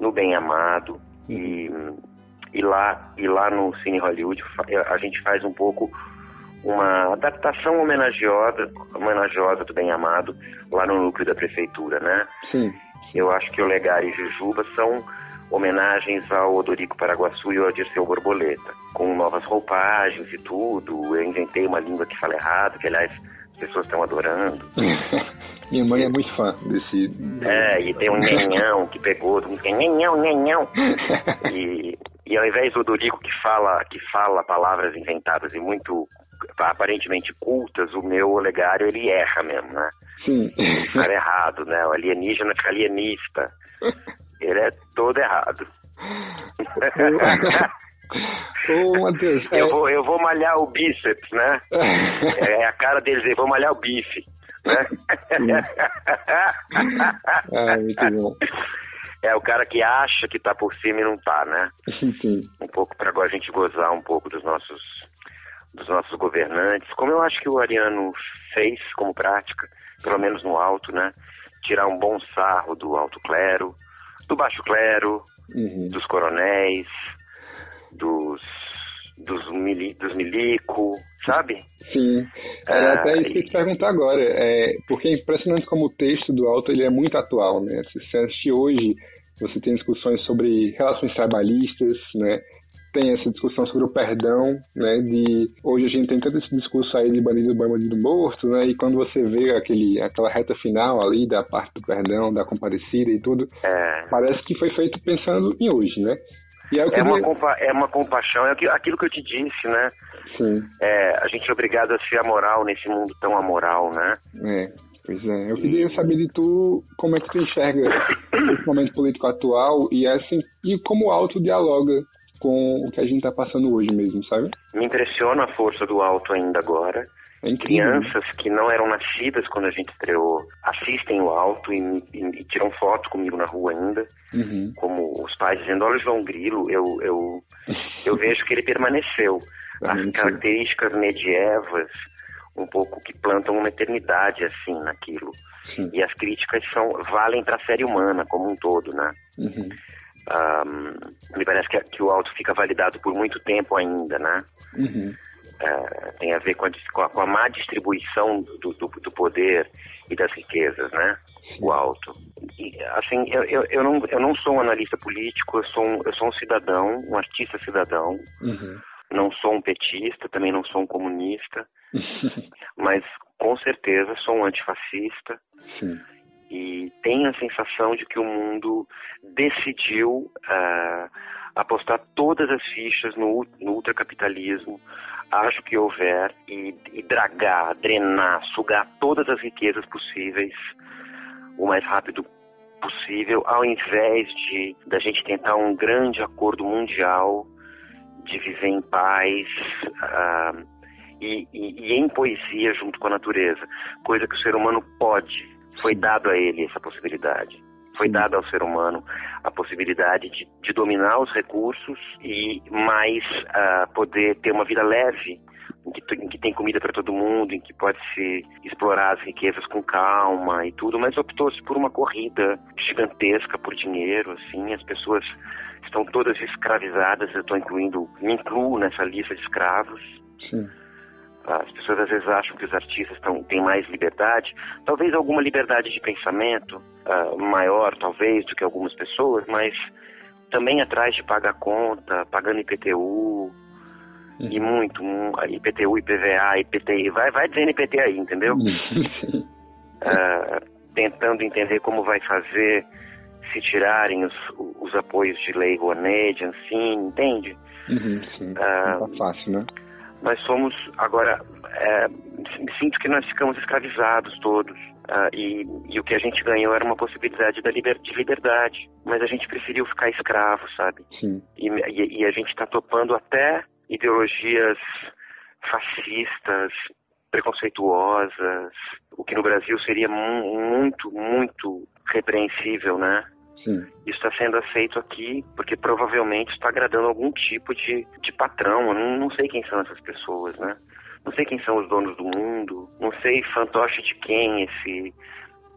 no Bem Amado e, e lá e lá no Cine Hollywood fa- a gente faz um pouco uma adaptação homenageosa, homenageosa do Bem Amado lá no núcleo da prefeitura, né? Sim. Eu acho que o Legar e Jujuba são homenagens ao Odorico Paraguaçu e ao Dirceu Borboleta, com novas roupagens e tudo. Eu inventei uma língua que fala errado, que aliás as pessoas estão adorando. Minha mãe é muito fã desse. É, e tem um nhenhão que pegou, todo mundo fica nhenhão, nhenhão. E, e ao invés do Odorico que fala, que fala palavras inventadas e muito aparentemente cultas, o meu olegário ele erra mesmo, né? Sim. Fica errado, né? O alienígena fica alienista. Ele é todo errado. Ô, Matheus. é- Eu vou, eu vou malhar o bíceps, né? É a cara deles, eu vou malhar o bife, né? Ah, muito bom. É o cara que acha que tá por cima e não tá, né? Sim. Um pouco para agora a gente gozar um pouco dos nossos dos nossos governantes, como eu acho que o Ariano fez como prática, pelo menos no alto, né? Tirar um bom sarro do alto clero, do baixo clero, Uhum. dos coronéis, dos dos, mili, dos milico, sabe? Sim. Era Ah, até isso que eu te perguntar agora. É, porque é impressionante como o texto do Alto ele é muito atual, né? Se você hoje, você tem discussões sobre relações trabalhistas, né? Tem essa discussão sobre o perdão, né? De hoje a gente tem todo esse discurso aí de bandido bom, bandido morto, né? E quando você vê aquele, aquela reta final ali da parte do perdão, da comparecida e tudo, É, parece que foi feito pensando em hoje, né? E eu é, uma, compa é uma compaixão, é aquilo- aquilo que eu te disse, né? Sim. É, a gente é obrigado a ser amoral nesse mundo tão amoral, né? É, pois é. Eu queria saber de tu como é que tu enxerga esse momento político atual e assim e como o alto dialoga com o que a gente está passando hoje mesmo, sabe? Me impressiona a força do alto ainda agora. É incrível. Crianças que não eram nascidas quando a gente estreou assistem o alto e, e- e tiram foto comigo na rua ainda, Uhum. como os pais dizendo, olha o João Grilo, eu, eu, eu vejo que ele permaneceu. As características medievas, um pouco que plantam uma eternidade assim naquilo. E as críticas são valem para a série humana como um todo, né? Uhum. Um, me parece que, que o alto fica validado por muito tempo ainda, né? Uhum. É, tem a ver com a, com a, com a má distribuição do, do, do poder e das riquezas, né? O alto. E, assim, eu, eu, eu, não, eu não sou um analista político, eu sou um, eu sou um cidadão, um artista cidadão. Uhum. Não sou um petista, também não sou um comunista, mas com certeza sou um antifascista Sim. E tenho a sensação de que o mundo decidiu ah, apostar todas as fichas no, no ultracapitalismo, acho que houver, e, e dragar, drenar, sugar todas as riquezas possíveis o mais rápido possível, ao invés de da gente tentar um grande acordo mundial de viver em paz ah, e, e- e em poesia junto com a natureza, coisa que o ser humano pode. Foi dado a ele essa possibilidade. Foi dado ao ser humano a possibilidade de, de dominar os recursos e mais ah, poder ter uma vida leve, em que, em que tem comida para todo mundo, em que pode se explorar as riquezas com calma e tudo, mas optou-se por uma corrida gigantesca por dinheiro, assim, as pessoas estão todas escravizadas, eu estou incluindo, me incluo nessa lista de escravos. Sim. As pessoas às vezes acham que os artistas tão, têm mais liberdade, talvez alguma liberdade de pensamento ah, maior, talvez, do que algumas pessoas, mas também atrás de pagar conta, pagando IPTU, e muito, um, IPTU, IPVA, IPTI, vai, vai dizendo IPT aí, entendeu? Ah, tentando entender como vai fazer se tirarem os, os apoios de lei Rouanet, assim, entende? Uhum, sim. Ah, Não tá fácil, né? Nós somos agora é, sinto que nós ficamos escravizados todos ah, e, e o que a gente ganhou era uma possibilidade da liber, de liberdade mas a gente preferiu ficar escravo sabe Sim. e, e, e a gente está topando até ideologias fascistas preconceituosas o que no Brasil seria mu- muito muito repreensível né Sim. isso está sendo aceito aqui porque provavelmente está agradando algum tipo de, de patrão. Eu não, não sei quem são essas pessoas, né? Não sei quem são os donos do mundo. Não sei fantoche de quem esse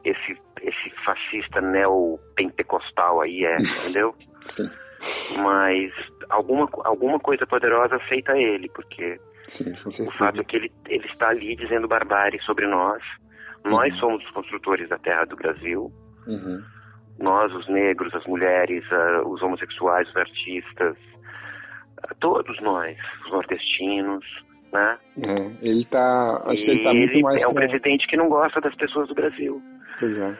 esse esse fascista neopentecostal aí é, entendeu? Mas alguma alguma coisa poderosa aceita ele, porque Sim, o fato é que ele ele está ali dizendo barbárie sobre nós. Nós somos os construtores da terra do Brasil Uhum. Nós, os negros, as mulheres, os homossexuais, os artistas, todos nós, os nordestinos, né? É, ele tá. Acho e que ele tá muito ele mais. é um presidente que não gosta das pessoas do Brasil. Pois é.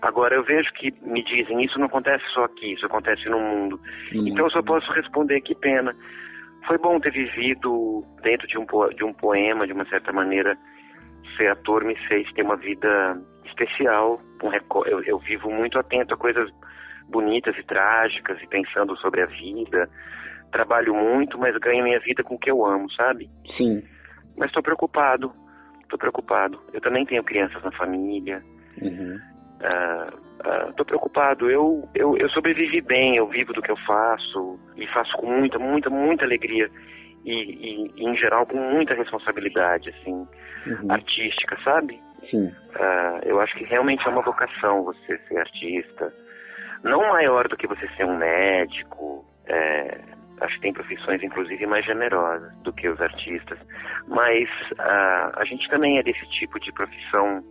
Agora, eu vejo que me dizem, isso não acontece só aqui, isso acontece no mundo. Então, eu só posso responder, que pena. Foi bom ter vivido dentro de um, de um poema, de uma certa maneira, ser ator me fez ter uma vida especial. Um reco- eu, eu vivo muito atento a coisas bonitas e trágicas e pensando sobre a vida. Trabalho muito, mas ganho minha vida com o que eu amo, sabe? Sim. Mas estou preocupado, estou preocupado. Eu também tenho crianças na família. Uhum. Estou preocupado. Eu, eu, eu sobrevivi bem, eu vivo do que eu faço e faço com muita, muita, muita alegria e, e, e, em geral com muita responsabilidade, assim, artística, sabe? Sim. Ah, eu acho que realmente é uma vocação você ser artista. Não maior do que você ser um médico. é, acho que tem profissões, inclusive, mais generosas do que os artistas. Mas ah, a gente também é desse tipo de profissão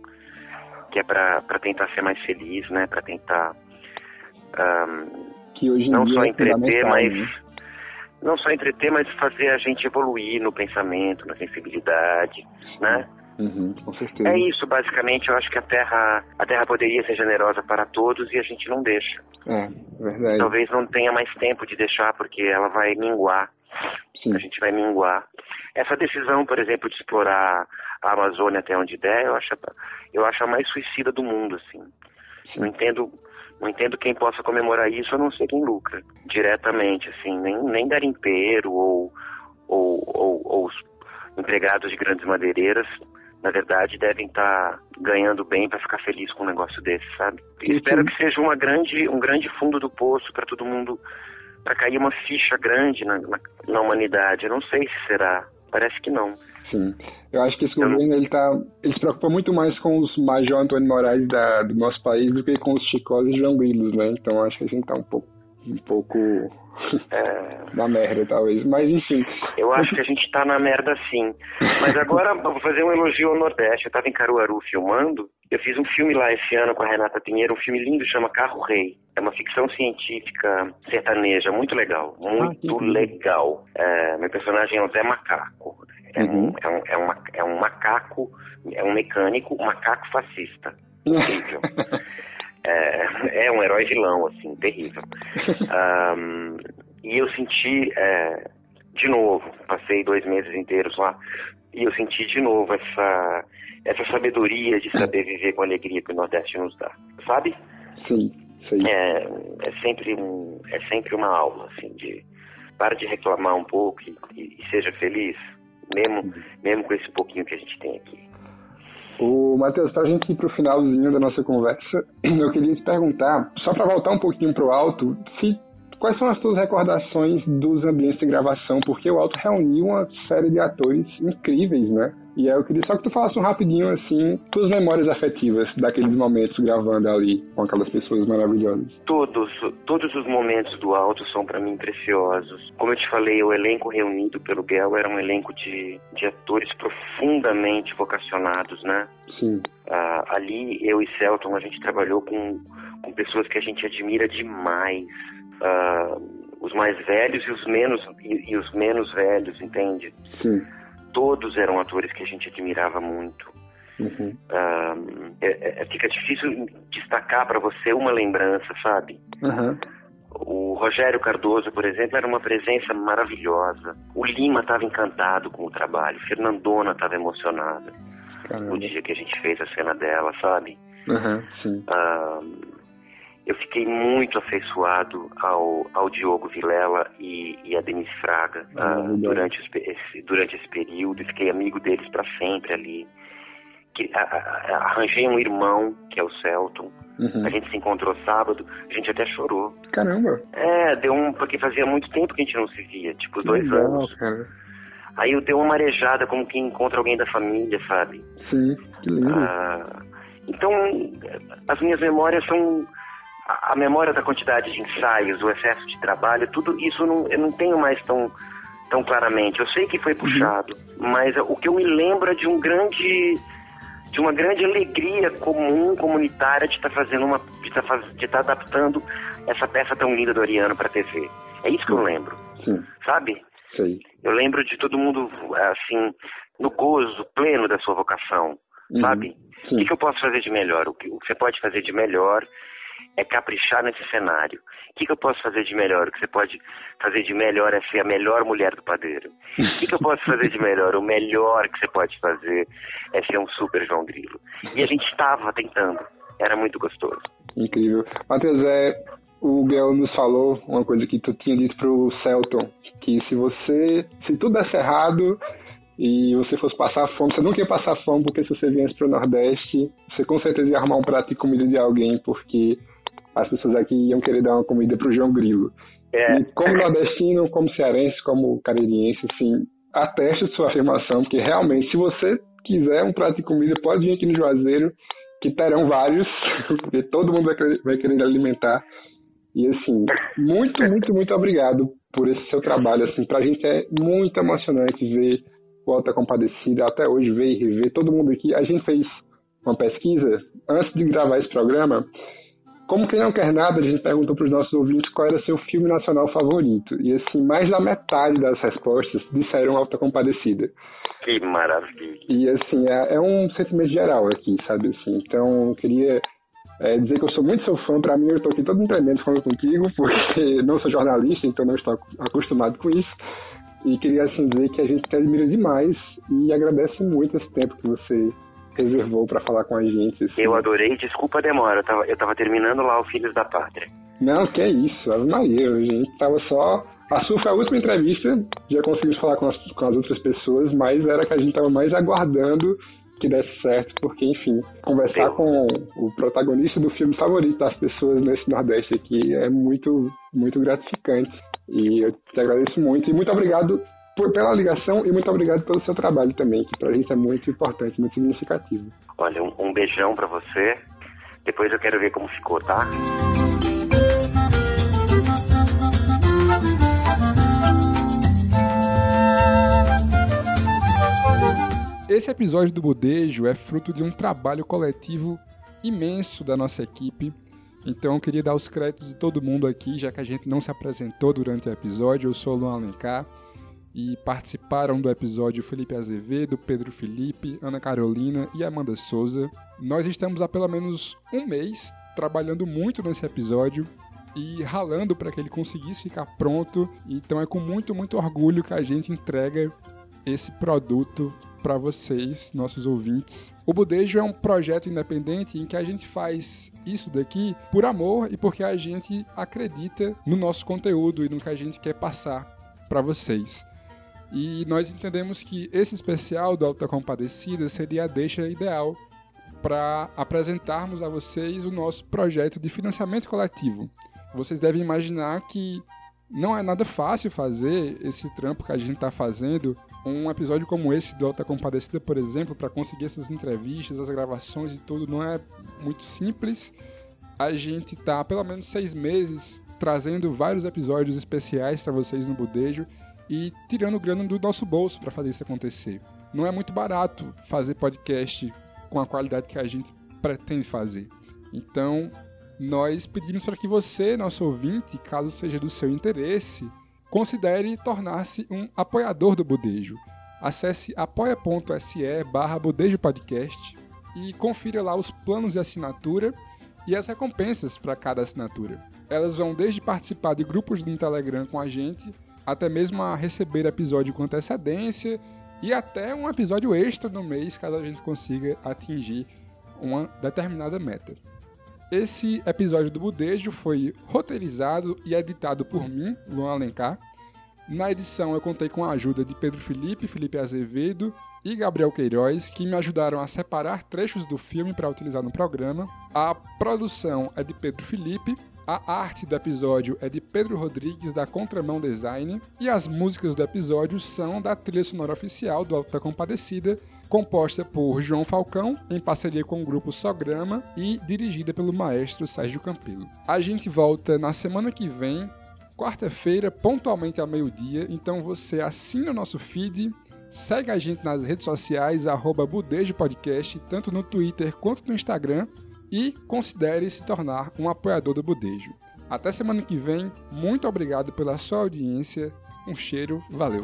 que é para tentar ser mais feliz, né? Para tentar ahm, Que hoje em não dia só é entreter, mas né? não só entreter, mas fazer a gente evoluir no pensamento, na sensibilidade, né? Uhum, com certeza. É isso, basicamente. Eu acho que a Terra, a Terra poderia ser generosa para todos e a gente não deixa. É, verdade. Talvez não tenha mais tempo de deixar porque ela vai minguar. A gente vai minguar. Essa decisão, por exemplo, de explorar a Amazônia até onde der, eu acho, eu acho a mais suicida do mundo, assim. Não entendo, não entendo quem possa comemorar isso, a não ser quem lucra diretamente, assim, nem, nem garimpeiro ou, ou, ou, ou os empregados de grandes madeireiras, na verdade, devem estar ganhando bem para ficar feliz com um negócio desse, sabe? E espero que seja uma grande, um grande fundo do poço para todo mundo, para cair uma ficha grande na, na, na humanidade. Eu não sei se será. Parece que não. Sim. Eu acho que esse governo ele tá, ele se preocupa muito mais com os Major Antônio Moraes da, do nosso país do que com os Chicós e João Grilos, né? Então acho que a gente tá um pouco, um pouco na merda, talvez. Mas enfim. Eu acho que a gente tá na merda sim. Mas agora eu vou fazer um elogio ao Nordeste. Eu tava em Caruaru filmando. Eu fiz um filme lá esse ano com a Renata Pinheiro, um filme lindo, chama Carro Rei. É uma ficção científica sertaneja, muito legal. Muito legal. É, meu personagem é o Zé Macaco. É, um, é, um, é, uma, é um macaco, é um mecânico, um macaco fascista. Incrível. É, é um herói vilão, assim, terrível. Um, e eu senti, é, de novo, passei dois meses inteiros lá, e eu senti de novo essa, essa sabedoria de saber viver com a alegria que o Nordeste nos dá, sabe? Sim, sim. É, é, sempre, um, é sempre uma aula, assim, de para de reclamar um pouco e, e, e seja feliz, mesmo, mesmo com esse pouquinho que a gente tem aqui. O Matheus, para a gente ir para o finalzinho da nossa conversa, eu queria te perguntar, só para voltar um pouquinho para o alto, se, quais são as tuas recordações dos ambientes de gravação? Porque o alto reuniu uma série de atores incríveis, né? E aí eu queria só que tu falasse um rapidinho, assim, tuas memórias afetivas daqueles momentos gravando ali com aquelas pessoas maravilhosas. Todos, todos os momentos do alto são para mim preciosos. Como eu te falei, o elenco reunido pelo Biel era um elenco de, de atores profundamente vocacionados, né? Sim. Ah, ali, eu e Celton, a gente trabalhou com, com pessoas que a gente admira demais. Ah, os mais velhos e os menos e, e os menos velhos, entende? Sim. Todos eram atores que a gente admirava muito. Uhum. Ah, é- é- fica difícil destacar para você uma lembrança, sabe? Uhum. O Rogério Cardoso, por exemplo, era uma presença maravilhosa. O Lima estava encantado com o trabalho. Fernandona estava emocionada Caramba. no dia que a gente fez a cena dela, sabe? Uhum, sim. Ah, eu fiquei muito afeiçoado ao, ao Diogo Vilela e, e a Denise Fraga Maravilhoso. durante, esse, durante esse período. Fiquei amigo deles para sempre ali. Que, a- a- arranjei um irmão, que é o Celton. Uhum. A gente se encontrou sábado, a gente até chorou. Caramba. É, deu um. Porque fazia muito tempo que a gente não se via, tipo dois Legal, anos. cara. Aí eu dei uma marejada como quem encontra alguém da família, sabe? Sim, que lindo. Ah, então, as minhas memórias são. A, a memória da quantidade de ensaios, o excesso de trabalho, tudo isso não, eu não tenho mais tão, tão claramente. Eu sei que foi puxado, mas o que eu me lembro é de um grande. de uma grande alegria comum, comunitária, de estar fazendo uma. de estar faz, de estar adaptando essa peça tão linda do Ariano para TV. É isso que eu lembro, Sim, sabe? sei. Eu lembro de todo mundo, assim, no gozo pleno da sua vocação, Uhum. sabe? O que, que eu posso fazer de melhor? O que, o que você pode fazer de melhor é caprichar nesse cenário. O que, que eu posso fazer de melhor? O que você pode fazer de melhor é ser a melhor mulher do padeiro. O que, que eu posso fazer de melhor? O melhor que você pode fazer é ser um super João Grilo. E a gente estava tentando. Era muito gostoso. Incrível. Matheus, é, o Biel nos falou uma coisa que tu tinha dito pro Celton, que se você, se tudo desse errado e você fosse passar fome, você nunca ia passar fome, porque se você viesse pro Nordeste, você com certeza ia arrumar um prato de comida de alguém, porque as pessoas aqui iam querer dar uma comida pro João Grilo. É. E como nordestino, como cearense, como caririense, assim, ateste sua afirmação, porque realmente, se você quiser um prato de comida, pode vir aqui no Juazeiro, que terão vários, porque todo mundo vai querer, vai querer alimentar. E assim, muito, muito, muito obrigado por esse seu trabalho. Assim, pra gente é muito emocionante ver o Alta Compadecida, até hoje ver e rever todo mundo aqui. A gente fez uma pesquisa antes de gravar esse programa. Como quem não quer nada, a gente perguntou para os nossos ouvintes qual era seu filme nacional favorito. E assim, mais da metade das respostas disseram Alta Compadecida. Que maravilha. E assim, é, é um sentimento geral aqui, sabe assim. Então, eu queria é, dizer que eu sou muito seu fã. Para mim, eu estou aqui todo tremendo falando contigo, porque não sou jornalista, então não estou acostumado com isso. E queria assim dizer que a gente te admira demais e agradece muito esse tempo que você reservou para falar com a gente. assim. Eu adorei. Desculpa a demora. Eu tava, eu tava terminando lá o Filhos da Pátria. Não, que é isso, Ave Maria, a gente tava só. A sua foi a última entrevista, já conseguimos falar com as, com as outras pessoas, mas era que a gente tava mais aguardando que desse certo, porque, enfim, conversar com o protagonista do filme favorito das pessoas nesse Nordeste aqui é muito, muito gratificante. E eu te agradeço muito. E muito obrigado por, pela ligação e muito obrigado pelo seu trabalho também, que pra gente é muito importante, muito significativo. Olha, um, um beijão pra você. Depois eu quero ver como ficou, tá? Esse episódio do Budejo é fruto de um trabalho coletivo imenso da nossa equipe. Então eu queria dar os créditos de todo mundo aqui, já que a gente não se apresentou durante o episódio. Eu sou o Luan Alencar e participaram do episódio Felipe Azevedo, Pedro Felipe, Ana Carolina e Amanda Souza. Nós estamos há pelo menos um mês trabalhando muito nesse episódio e ralando para que ele conseguisse ficar pronto. Então é com muito, muito orgulho que a gente entrega esse produto para vocês, nossos ouvintes. O Budejo é um projeto independente em que a gente faz isso daqui por amor e porque a gente acredita no nosso conteúdo e no que a gente quer passar para vocês. E nós entendemos que esse especial do Alta Compadecida seria a deixa ideal para apresentarmos a vocês o nosso projeto de financiamento coletivo. Vocês devem imaginar que não é nada fácil fazer esse trampo que a gente está fazendo um episódio como esse do Alta Compadecida, por exemplo, para conseguir essas entrevistas, as gravações e tudo, não é muito simples. A gente tá há pelo menos seis meses trazendo vários episódios especiais para vocês no Budejo e tirando grana do nosso bolso para fazer isso acontecer. Não é muito barato fazer podcast com a qualidade que a gente pretende fazer. Então, nós pedimos para que você, nosso ouvinte, caso seja do seu interesse, considere tornar-se um apoiador do Budejo. Acesse apoia.se barra Podcast e confira lá os planos de assinatura e as recompensas para cada assinatura. Elas vão desde participar de grupos no Telegram com a gente, até mesmo a receber episódio com antecedência e até um episódio extra no mês caso a gente consiga atingir uma determinada meta. Esse episódio do Budejo foi roteirizado e editado por mim, Luan Alencar. Na edição eu contei com a ajuda de Pedro Felipe, Felipe Azevedo e Gabriel Queiroz, que me ajudaram a separar trechos do filme para utilizar no programa. A produção é de Pedro Felipe, a arte do episódio é de Pedro Rodrigues da Contramão Design e as músicas do episódio são da trilha sonora oficial do Alta Compadecida, composta por João Falcão, em parceria com o grupo Sograma e dirigida pelo maestro Sérgio Campelo. A gente volta na semana que vem, quarta-feira, pontualmente ao meio-dia, então você assina o nosso feed, segue a gente nas redes sociais, arroba Budejo Podcast, tanto no Twitter quanto no Instagram, e considere se tornar um apoiador do Budejo. Até semana que vem, muito obrigado pela sua audiência, um cheiro, valeu!